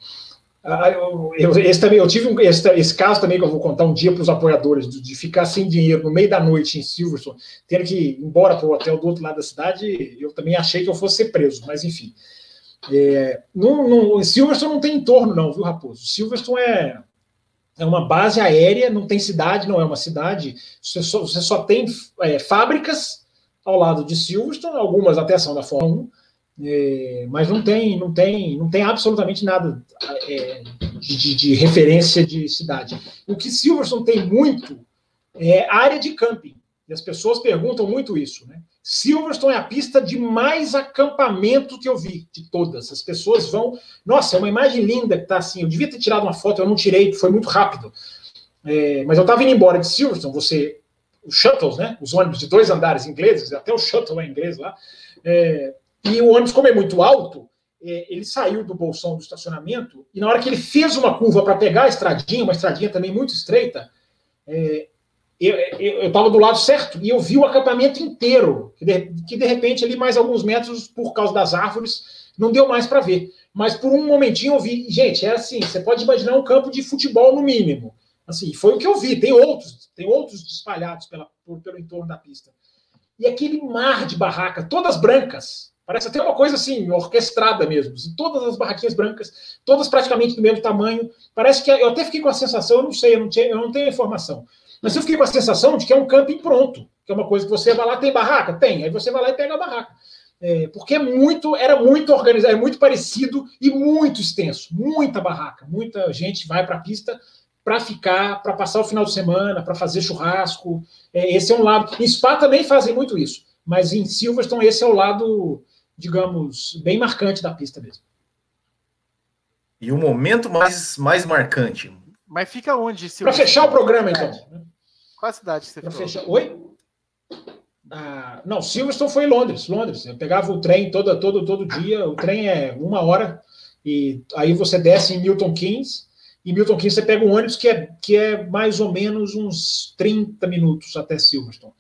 eu, eu, esse também, eu tive um, esse, esse, caso também que eu vou contar um dia para os apoiadores, de, de, ficar sem dinheiro no meio da noite em Silverstone, tendo que ir embora para o hotel do outro lado da cidade, eu também achei que eu fosse ser preso, mas enfim. É, no, no, Silverstone não tem entorno, não, viu, Raposo? Silverstone é, é uma base aérea, não tem cidade, não é uma cidade, você só, você só tem é, fábricas ao lado de Silverstone, algumas até são da Fórmula 1 é, mas não tem, não tem, não tem absolutamente nada é, de, de, referência de cidade. O que Silverstone tem muito é área de camping. E as pessoas perguntam muito isso, né? Silverstone é a pista de mais acampamento que eu vi, de todas. As pessoas vão. Nossa, é uma imagem linda que está assim. Eu devia ter tirado uma foto, eu não tirei, foi muito rápido. É, mas eu estava indo embora de Silverstone, você. Os shuttles, né? Os ônibus de dois andares ingleses, até o shuttle é inglês lá. É, e o ônibus, como é muito alto, é, ele saiu do bolsão do estacionamento e na hora que ele fez uma curva para pegar a estradinha, uma estradinha também muito estreita, é, eu estava do lado certo e eu vi o acampamento inteiro, que de, que de repente ali mais alguns metros, por causa das árvores, não deu mais para ver. Mas por um momentinho eu vi, gente, é assim, você pode imaginar um campo de futebol no mínimo. Assim, foi o que eu vi. Tem outros, tem outros espalhados pela, por, pelo entorno da pista. E aquele mar de barraca, todas brancas, Parece até uma coisa assim, orquestrada mesmo. Todas as barraquinhas brancas, todas praticamente do mesmo tamanho. Parece que eu até fiquei com a sensação, eu não sei, eu não, tinha, eu não tenho informação. Mas eu fiquei com a sensação de que é um camping pronto, que é uma coisa que você vai lá, tem barraca? Tem. Aí você vai lá e pega a barraca. É, porque é muito, era muito organizado, é muito parecido e muito extenso. Muita barraca, muita gente vai para a pista para ficar, para passar o final de semana, para fazer churrasco. É, esse é um lado. Em Spa também fazem muito isso, mas em Silverstone esse é o lado digamos, bem marcante da pista mesmo. E o momento mais, mais marcante. Mas fica onde? Para fechar o programa, então. Qual a cidade você pra Fechar... Oi? Ah, não, Silverstone foi em Londres, Londres. Eu pegava o trem todo, todo, todo dia. O trem é uma hora e aí você desce em Milton Keynes. E Milton Keynes você pega um ônibus que é, que é mais ou menos uns 30 minutos até Silverstone.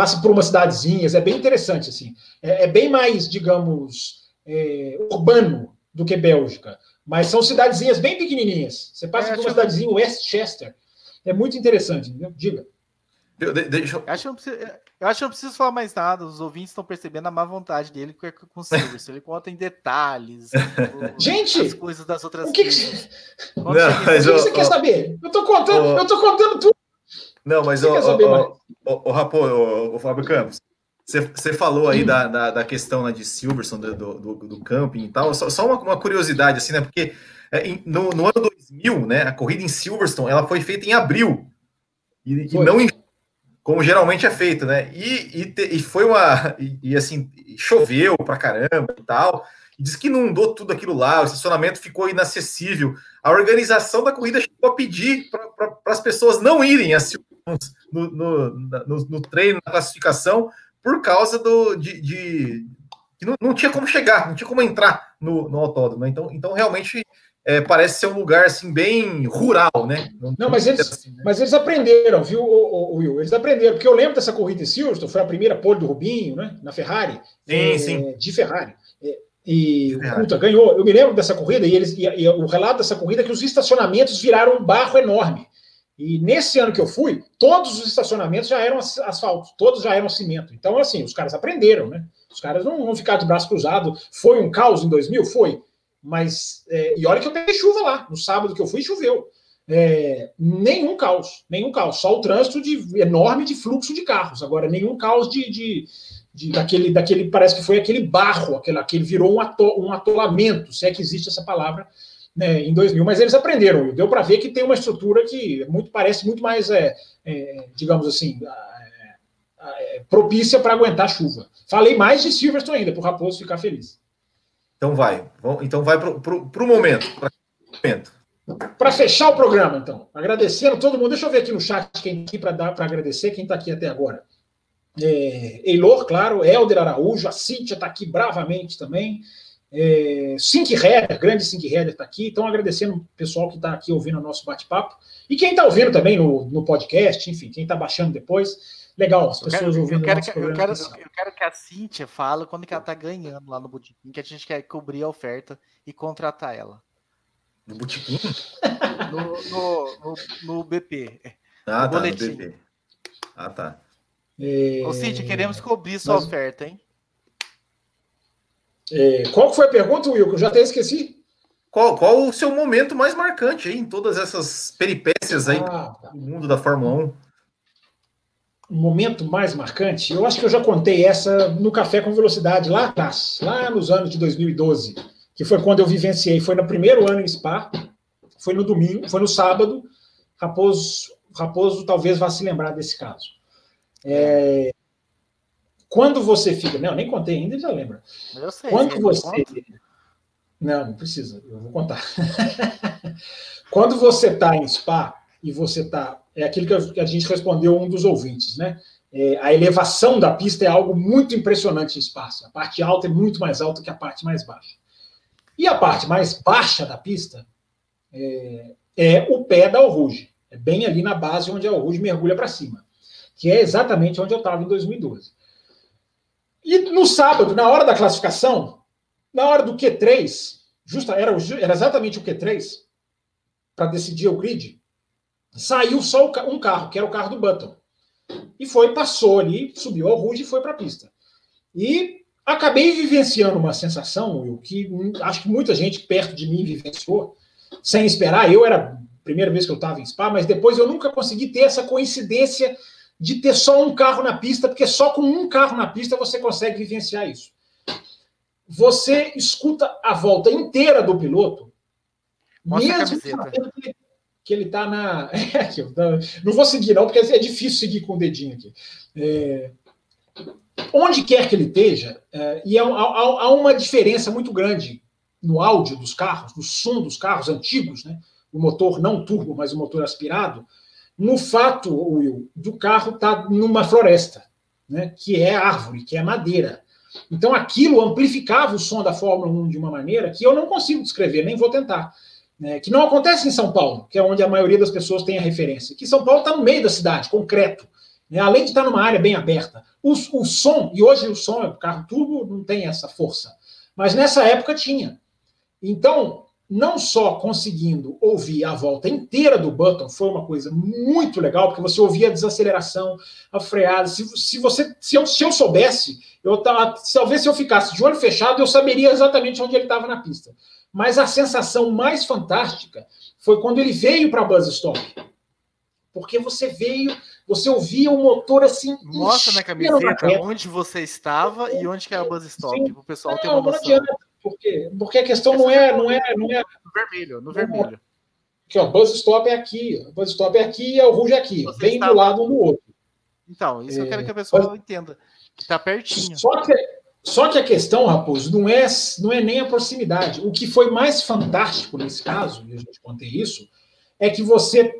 Passa por umas cidadezinhas, é bem interessante assim. É, é bem mais, digamos, é, urbano do que Bélgica. Mas são cidadezinhas bem pequenininhas. Você passa é, por uma cidadezinha, Westchester. É muito interessante, entendeu? Diga. Deixa eu... Eu, acho que não preciso, eu acho que não preciso falar mais nada. Os ouvintes estão percebendo a má vontade dele com o Silverson. Ele conta em detalhes. o, Gente! As coisas das outras o que, que... Não, mas, o que você quer saber? Eu tô contando, eu tô contando tudo. Não, mas o, o, o, o, Rapo, o, o Fábio Campos, você falou aí hum. da, da, da, questão né, de Silverson, do, do, do, camping e tal. Só, só uma, uma, curiosidade, assim, né? Porque é, no, no, ano 2000, né, a corrida em Silverstone, ela foi feita em abril. E, e não em como geralmente é feito, né? E, e, te, e foi uma. E, e, assim, choveu pra caramba e tal. E diz que inundou tudo aquilo lá, o estacionamento ficou inacessível. A organização da corrida chegou a pedir para as pessoas não irem assim, no, no, no, no, treino, na classificação, por causa do, de, de que não, não, tinha como chegar, não tinha como entrar no, no autódromo. Né? Então, então, realmente, é, parece ser um lugar assim bem rural, né? Não, não mas, eles, assim, né? mas eles aprenderam, viu, o, o, Will? Eles aprenderam, porque eu lembro dessa corrida em Silverstone, foi a primeira pole do Rubinho, né? Na Ferrari. Sim, é, sim. De Ferrari. É, e o Puta ganhou. Eu me lembro dessa corrida, e, eles, e, e, o relato dessa corrida é que os estacionamentos viraram um barro enorme. E nesse ano que eu fui, todos os estacionamentos já eram asfalto, todos já eram cimento. Então, assim, os caras aprenderam, né? Os caras não vão ficar de braço cruzado. Foi um caos em 2000? Foi. Mas, é, e olha que eu peguei chuva lá. No sábado que eu fui, choveu. É, nenhum caos, nenhum caos. Só o trânsito de, enorme de fluxo de carros. Agora, nenhum caos de, de, de daquele, daquele, parece que foi aquele barro, aquele, aquele virou um, ato, um atolamento, se é que existe essa palavra, né, em 2000. Mas eles aprenderam. Deu para ver que tem uma estrutura que muito parece muito mais, é, é digamos assim, é, é, propícia para aguentar chuva. Falei mais de Silverstone ainda, para o Raposo ficar feliz. Então vai. Então vai para o momento. Para fechar o programa, então. Agradecendo todo mundo. Deixa eu ver aqui no chat quem aqui para dar para agradecer, quem está aqui até agora. É, Eilor, claro, Helder Araújo, a Cíntia está aqui bravamente também. É, Sink Header, grande Sink Header está aqui. Então, agradecendo o pessoal que está aqui ouvindo o nosso bate-papo. E quem está ouvindo também no, no podcast, enfim, quem está baixando depois. Legal, as pessoas eu quero, ouvindo. Eu quero, que, eu, quero, eu quero que a Cíntia fale quando que ela tá ganhando lá no botequim, que a gente quer cobrir a oferta e contratar ela. No botequim? No, no, no, no BP. Ah, no tá, boletim. no BP. Ah, tá. É... Ô, Cíntia, queremos cobrir sua Mas... oferta, hein? É... Qual foi a pergunta, Will? Que eu já até esqueci. Qual, qual o seu momento mais marcante aí, em todas essas peripécias aí ah, tá. do mundo da Fórmula 1? momento mais marcante, eu acho que eu já contei essa no Café com Velocidade lá atrás, lá nos anos de 2012, que foi quando eu vivenciei, foi no primeiro ano em Spa, foi no domingo, foi no sábado, Raposo, Raposo talvez vá se lembrar desse caso. É, quando você fica, não, nem contei ainda, já lembra. Eu sei. Quando você não, não precisa, eu vou contar. quando você está em Spa e você está é aquilo que a gente respondeu um dos ouvintes, né? É, a elevação da pista é algo muito impressionante em espaço. A parte alta é muito mais alta que a parte mais baixa. E a parte mais baixa da pista é, é o pé da Alruge. É bem ali na base onde a Alruge mergulha para cima, que é exatamente onde eu estava em 2012. E no sábado, na hora da classificação, na hora do Q3, justa, era, era exatamente o Q3, para decidir o grid, saiu só um carro, que era o carro do Button. E foi, passou ali, subiu ao Ruge e foi para a pista. E acabei vivenciando uma sensação, Will, que acho que muita gente perto de mim vivenciou, sem esperar. Eu era a primeira vez que eu estava em Spa, mas depois eu nunca consegui ter essa coincidência de ter só um carro na pista, porque só com um carro na pista você consegue vivenciar isso. Você escuta a volta inteira do piloto, Mostra mesmo sabendo que ele está na. É, não vou seguir, não, porque é difícil seguir com o dedinho aqui. É... Onde quer que ele esteja, é... e há, há, há, uma diferença muito grande no áudio dos carros, no som dos carros antigos, né? o motor não turbo, mas o motor aspirado, no fato, Will, do carro estar tá numa floresta. né, que é árvore, que é madeira. Então aquilo amplificava o som da Fórmula 1 de uma maneira que eu não consigo descrever, nem vou tentar. Né, que não acontece em São Paulo, que é onde a maioria das pessoas tem a referência. Que São Paulo está no meio da cidade, concreto. Né, além de estar tá numa área bem aberta. O, o som, e hoje o som, o carro turbo não tem essa força. Mas nessa época tinha. Então, não só conseguindo ouvir a volta inteira do Button foi uma coisa muito legal, porque você ouvia a desaceleração, a freada. Se, se você, se eu, se eu soubesse, eu tava, talvez se eu ficasse de olho fechado, eu saberia exatamente onde ele estava na pista. Mas a sensação mais fantástica foi quando ele veio para Buzz Stop. Porque você veio, você ouvia o motor assim. Mostra na camiseta onde você estava e onde que era o Buzz Stop, para o pessoal não, ter uma noção. Não porque, porque a questão não é, não é, não é. No vermelho, no vermelho. Aqui, ó, Buzz Stop é aqui, Buzz Stop é aqui e é o Rouge aqui, Você bem do lado um do outro. Então, isso é, eu quero que a pessoa mas... entenda. Que tá pertinho. Só que, só que a questão, Raposo, não é, não é nem a proximidade. O que foi mais fantástico nesse caso, e eu já te contei isso, é que você,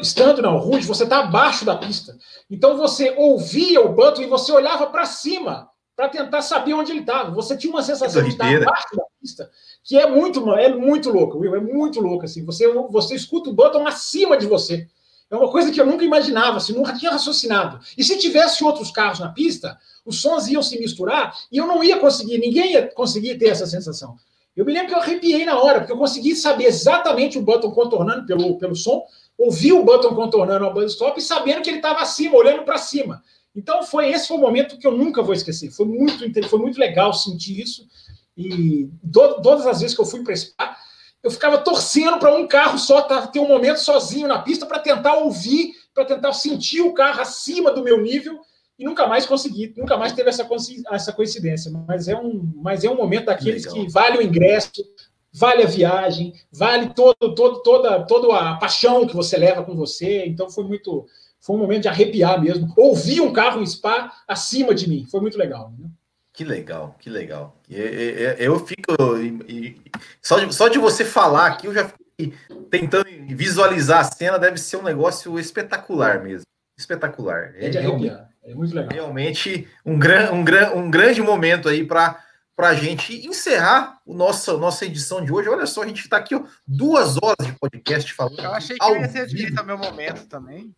estando na Rouge, você está abaixo da pista. Então você ouvia o Button e você olhava para cima para tentar saber onde ele estava. Você tinha uma sensação de estar abaixo da pista, que é muito, é muito louco, Will, é muito louco assim. Você, você escuta o Button acima de você. É uma coisa que eu nunca imaginava, assim, nunca tinha raciocinado. E se tivesse outros carros na pista, os sons iam se misturar e eu não ia conseguir, ninguém ia conseguir ter essa sensação. Eu me lembro que eu arrepiei na hora, porque eu consegui saber exatamente o Button contornando pelo, pelo som, ouvir o Button contornando ao bus stop e sabendo que ele estava acima, olhando para cima. Então foi esse foi o momento que eu nunca vou esquecer. Foi muito foi muito legal sentir isso e do, todas as vezes que eu fui para Spa, eu ficava torcendo para um carro só tá, ter um momento sozinho na pista para tentar ouvir, para tentar sentir o carro acima do meu nível e nunca mais consegui, nunca mais teve essa, essa coincidência. Mas é um, mas é um momento daqueles legal. que vale o ingresso, vale a viagem, vale todo, todo, toda, toda a paixão que você leva com você. Então foi muito foi um momento de arrepiar mesmo. Ouvi um carro em Spa acima de mim. Foi muito legal. Né? Que legal, que legal. Eu fico. Só de, só de você falar aqui, eu já fiquei tentando visualizar a cena, deve ser um negócio espetacular mesmo. Espetacular. É de arrepiar. É muito legal. Realmente um, gran, um, gran, um grande momento aí para para a gente encerrar o nosso, nossa edição de hoje. Olha só, a gente está aqui ó, duas horas de podcast falando. Eu achei que ia ser direito ao meu momento também.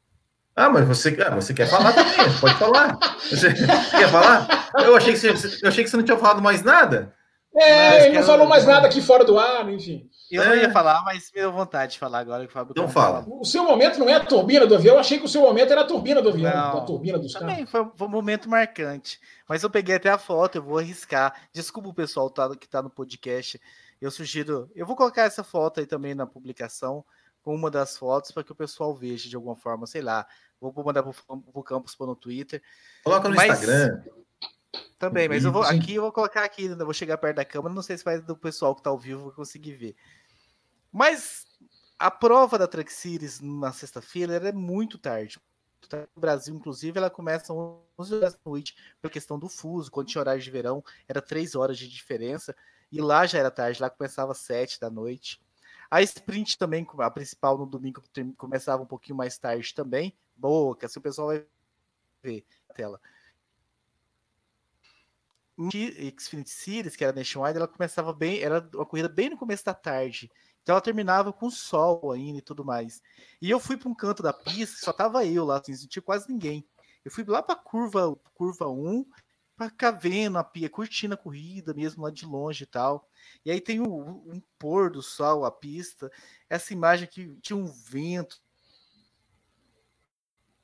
Ah, mas você, ah, você quer falar também, pode falar. Você quer falar? Eu achei, que você, eu achei que você não tinha falado mais nada. É, ele não falou mais nada aqui fora do ar, enfim. Eu é. não ia falar, mas me deu vontade de falar agora. Que o Fábio então fala. O seu momento não é a turbina do avião, eu achei que o seu momento era a turbina do avião, não, a turbina dos também carros. Foi, foi um momento marcante. Mas eu peguei até a foto, eu vou arriscar. Desculpa o pessoal tá, que está no podcast. Eu sugiro, eu vou colocar essa foto aí também na publicação, com uma das fotos, para que o pessoal veja de alguma forma, sei lá, Vou mandar para o Campos pôr no Twitter. Coloca no mas, Instagram. Também, mas eu vou aqui, eu vou colocar aqui, eu vou chegar perto da câmera, não sei se vai do pessoal que está ao vivo conseguir ver. Mas a prova da Truck Series na sexta-feira é muito tarde. No Brasil, inclusive, ela começa 11 horas da noite por questão do fuso. Quando tinha horário de verão, era 3 horas de diferença. E lá já era tarde, lá começava 7 da noite. A sprint também, a principal no domingo, começava um pouquinho mais tarde também boa, que assim o pessoal vai ver a tela. Xfinity Series, que era Nationwide, ela começava bem, era uma corrida bem no começo da tarde. Então ela terminava com sol ainda e tudo mais. E eu fui para um canto da pista, só tava eu lá, assim, não tinha quase ninguém. Eu fui lá para curva, curva 1, para ficar vendo a pia, curtindo a corrida mesmo lá de longe e tal. E aí tem um, um pôr do sol, a pista, essa imagem que tinha um vento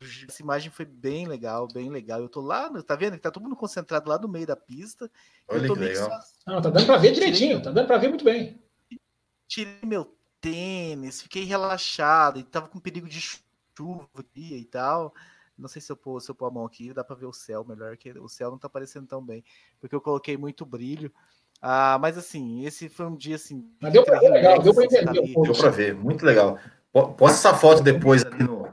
essa imagem foi bem legal, bem legal. Eu tô lá, tá vendo que tá todo mundo concentrado lá no meio da pista. Olha que legal. Só... Não, tá dando para ver direitinho, tá dando para ver muito bem. Tirei meu tênis, fiquei relaxado e tava com perigo de chuva aqui e tal. Não sei se eu pôr, se eu pôr a mão aqui, dá para ver o céu melhor, que o céu não tá aparecendo tão bem, porque eu coloquei muito brilho. Ah, mas assim, esse foi um dia assim. Mas deu para ver legal, deu para entender. Deu para ver, muito legal. Posta essa foto depois ali no,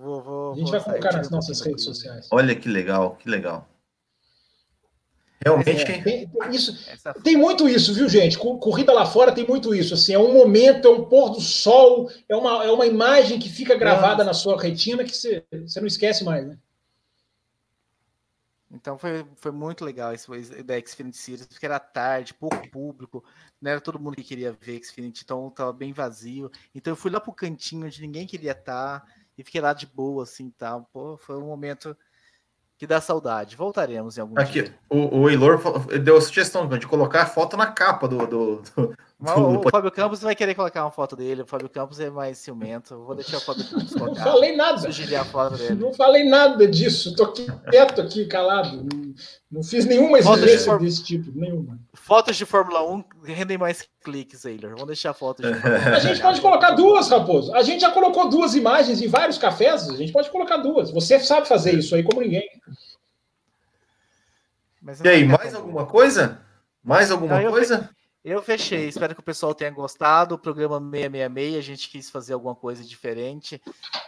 Vou, vou, a gente vai colocar nas nossas redes sociais. Olha que legal, que legal. Realmente. É, tem, isso, tem muito isso, viu, gente? Corrida lá fora tem muito isso. Assim, é um momento, é um pôr do sol, é uma, é uma imagem que fica gravada na sua retina que você, você não esquece mais, né? Então foi, foi muito legal esse da Xfinity Series, porque era tarde, pouco público, não era todo mundo que queria ver Xfinity, então tava bem vazio. Então eu fui lá pro cantinho onde ninguém queria estar tá, e fiquei lá de boa, assim, tal. Pô, foi um momento que dá saudade. Voltaremos em algum Aqui, dia. O, o Eilor deu a sugestão de colocar a foto na capa do. do, do, do... o Fábio Campos vai querer colocar uma foto dele. O Fábio Campos é mais ciumento. vou deixar o Fábio Campos colocar. Não falei nada. A foto dele. Não falei nada disso. Tô quieto aqui, calado. Não, não fiz nenhuma exigência de desse tipo. Nenhuma. Fotos de Fórmula 1 rendem mais cliques, Eilor. Vamos deixar fotos de A gente pode colocar duas, Raposo. A gente já colocou duas imagens em vários cafés. A gente pode colocar duas. Você sabe fazer isso aí como ninguém. Mas e aí, mais alguma coisa? Mais alguma coisa? Eu fechei. Espero que o pessoal tenha gostado. O programa 666, a gente quis fazer alguma coisa diferente.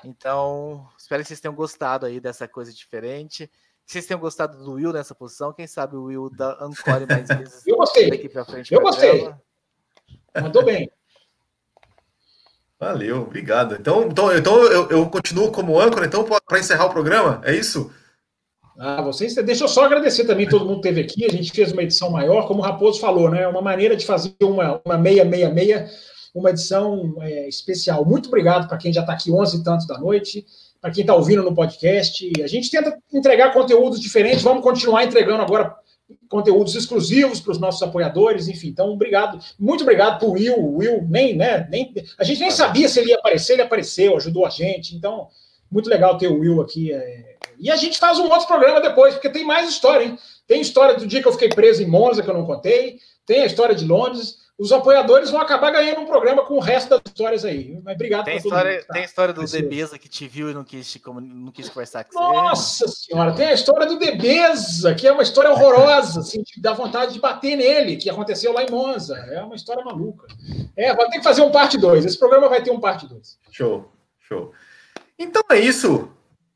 Então, espero que vocês tenham gostado aí dessa coisa diferente. Que vocês tenham gostado do Will nessa posição. Quem sabe o Will da Ancore mais vezes eu gostei. daqui para frente. Eu gostei. Mandou bem. Valeu, obrigado. Então, então, então eu, eu continuo como âncora, então, para encerrar o programa, é isso? Ah, vocês, deixa eu só agradecer também todo mundo que esteve aqui. A gente fez uma edição maior, como o Raposo falou, né? Uma maneira de fazer uma, uma meia, meia, meia, uma edição é, especial. Muito obrigado para quem já está aqui 11 e tantos da noite, para quem está ouvindo no podcast. A gente tenta entregar conteúdos diferentes, vamos continuar entregando agora conteúdos exclusivos para os nossos apoiadores, enfim. Então, obrigado, muito obrigado para o Will. Will nem, né? Nem, a gente nem sabia se ele ia aparecer, ele apareceu, ajudou a gente. Então, muito legal ter o Will aqui. É, e a gente faz um outro programa depois, porque tem mais história, hein? Tem história do dia que eu fiquei preso em Monza, que eu não contei. Tem a história de Londres. Os apoiadores vão acabar ganhando um programa com o resto das histórias aí. Mas obrigado tem história, mundo, tá? Tem a história do Debeza que te viu e não quis, não quis conversar com você. Nossa senhora, tem a história do Debeza, que é uma história horrorosa, assim, que dá vontade de bater nele, que aconteceu lá em Monza. É uma história maluca. É, vai ter que fazer um parte 2. Esse programa vai ter um parte 2. Show, show. Então é isso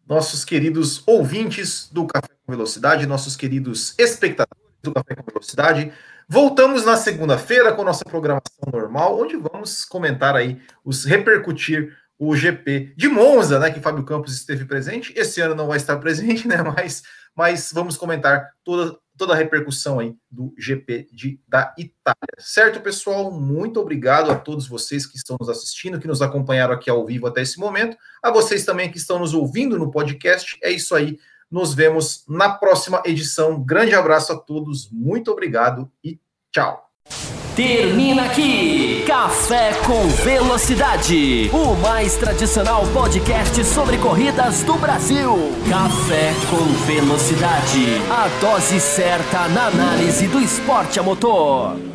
nossos queridos ouvintes do Café com Velocidade, nossos queridos espectadores do Café com Velocidade. Voltamos na segunda-feira com nossa programação normal, onde vamos comentar aí, os repercutir o GP de Monza, né, que Fábio Campos esteve presente. Esse ano não vai estar presente, né, mas, mas vamos comentar toda, toda a repercussão aí do GP de, da Itália. Certo, pessoal? Muito obrigado a todos vocês que estão nos assistindo, que nos acompanharam aqui ao vivo até esse momento. A vocês também que estão nos ouvindo no podcast. É isso aí. Nos vemos na próxima edição. Grande abraço a todos, muito obrigado e tchau. Termina aqui Café com Velocidade, o mais tradicional podcast sobre corridas do Brasil. Café com Velocidade, a dose certa na análise do esporte a motor.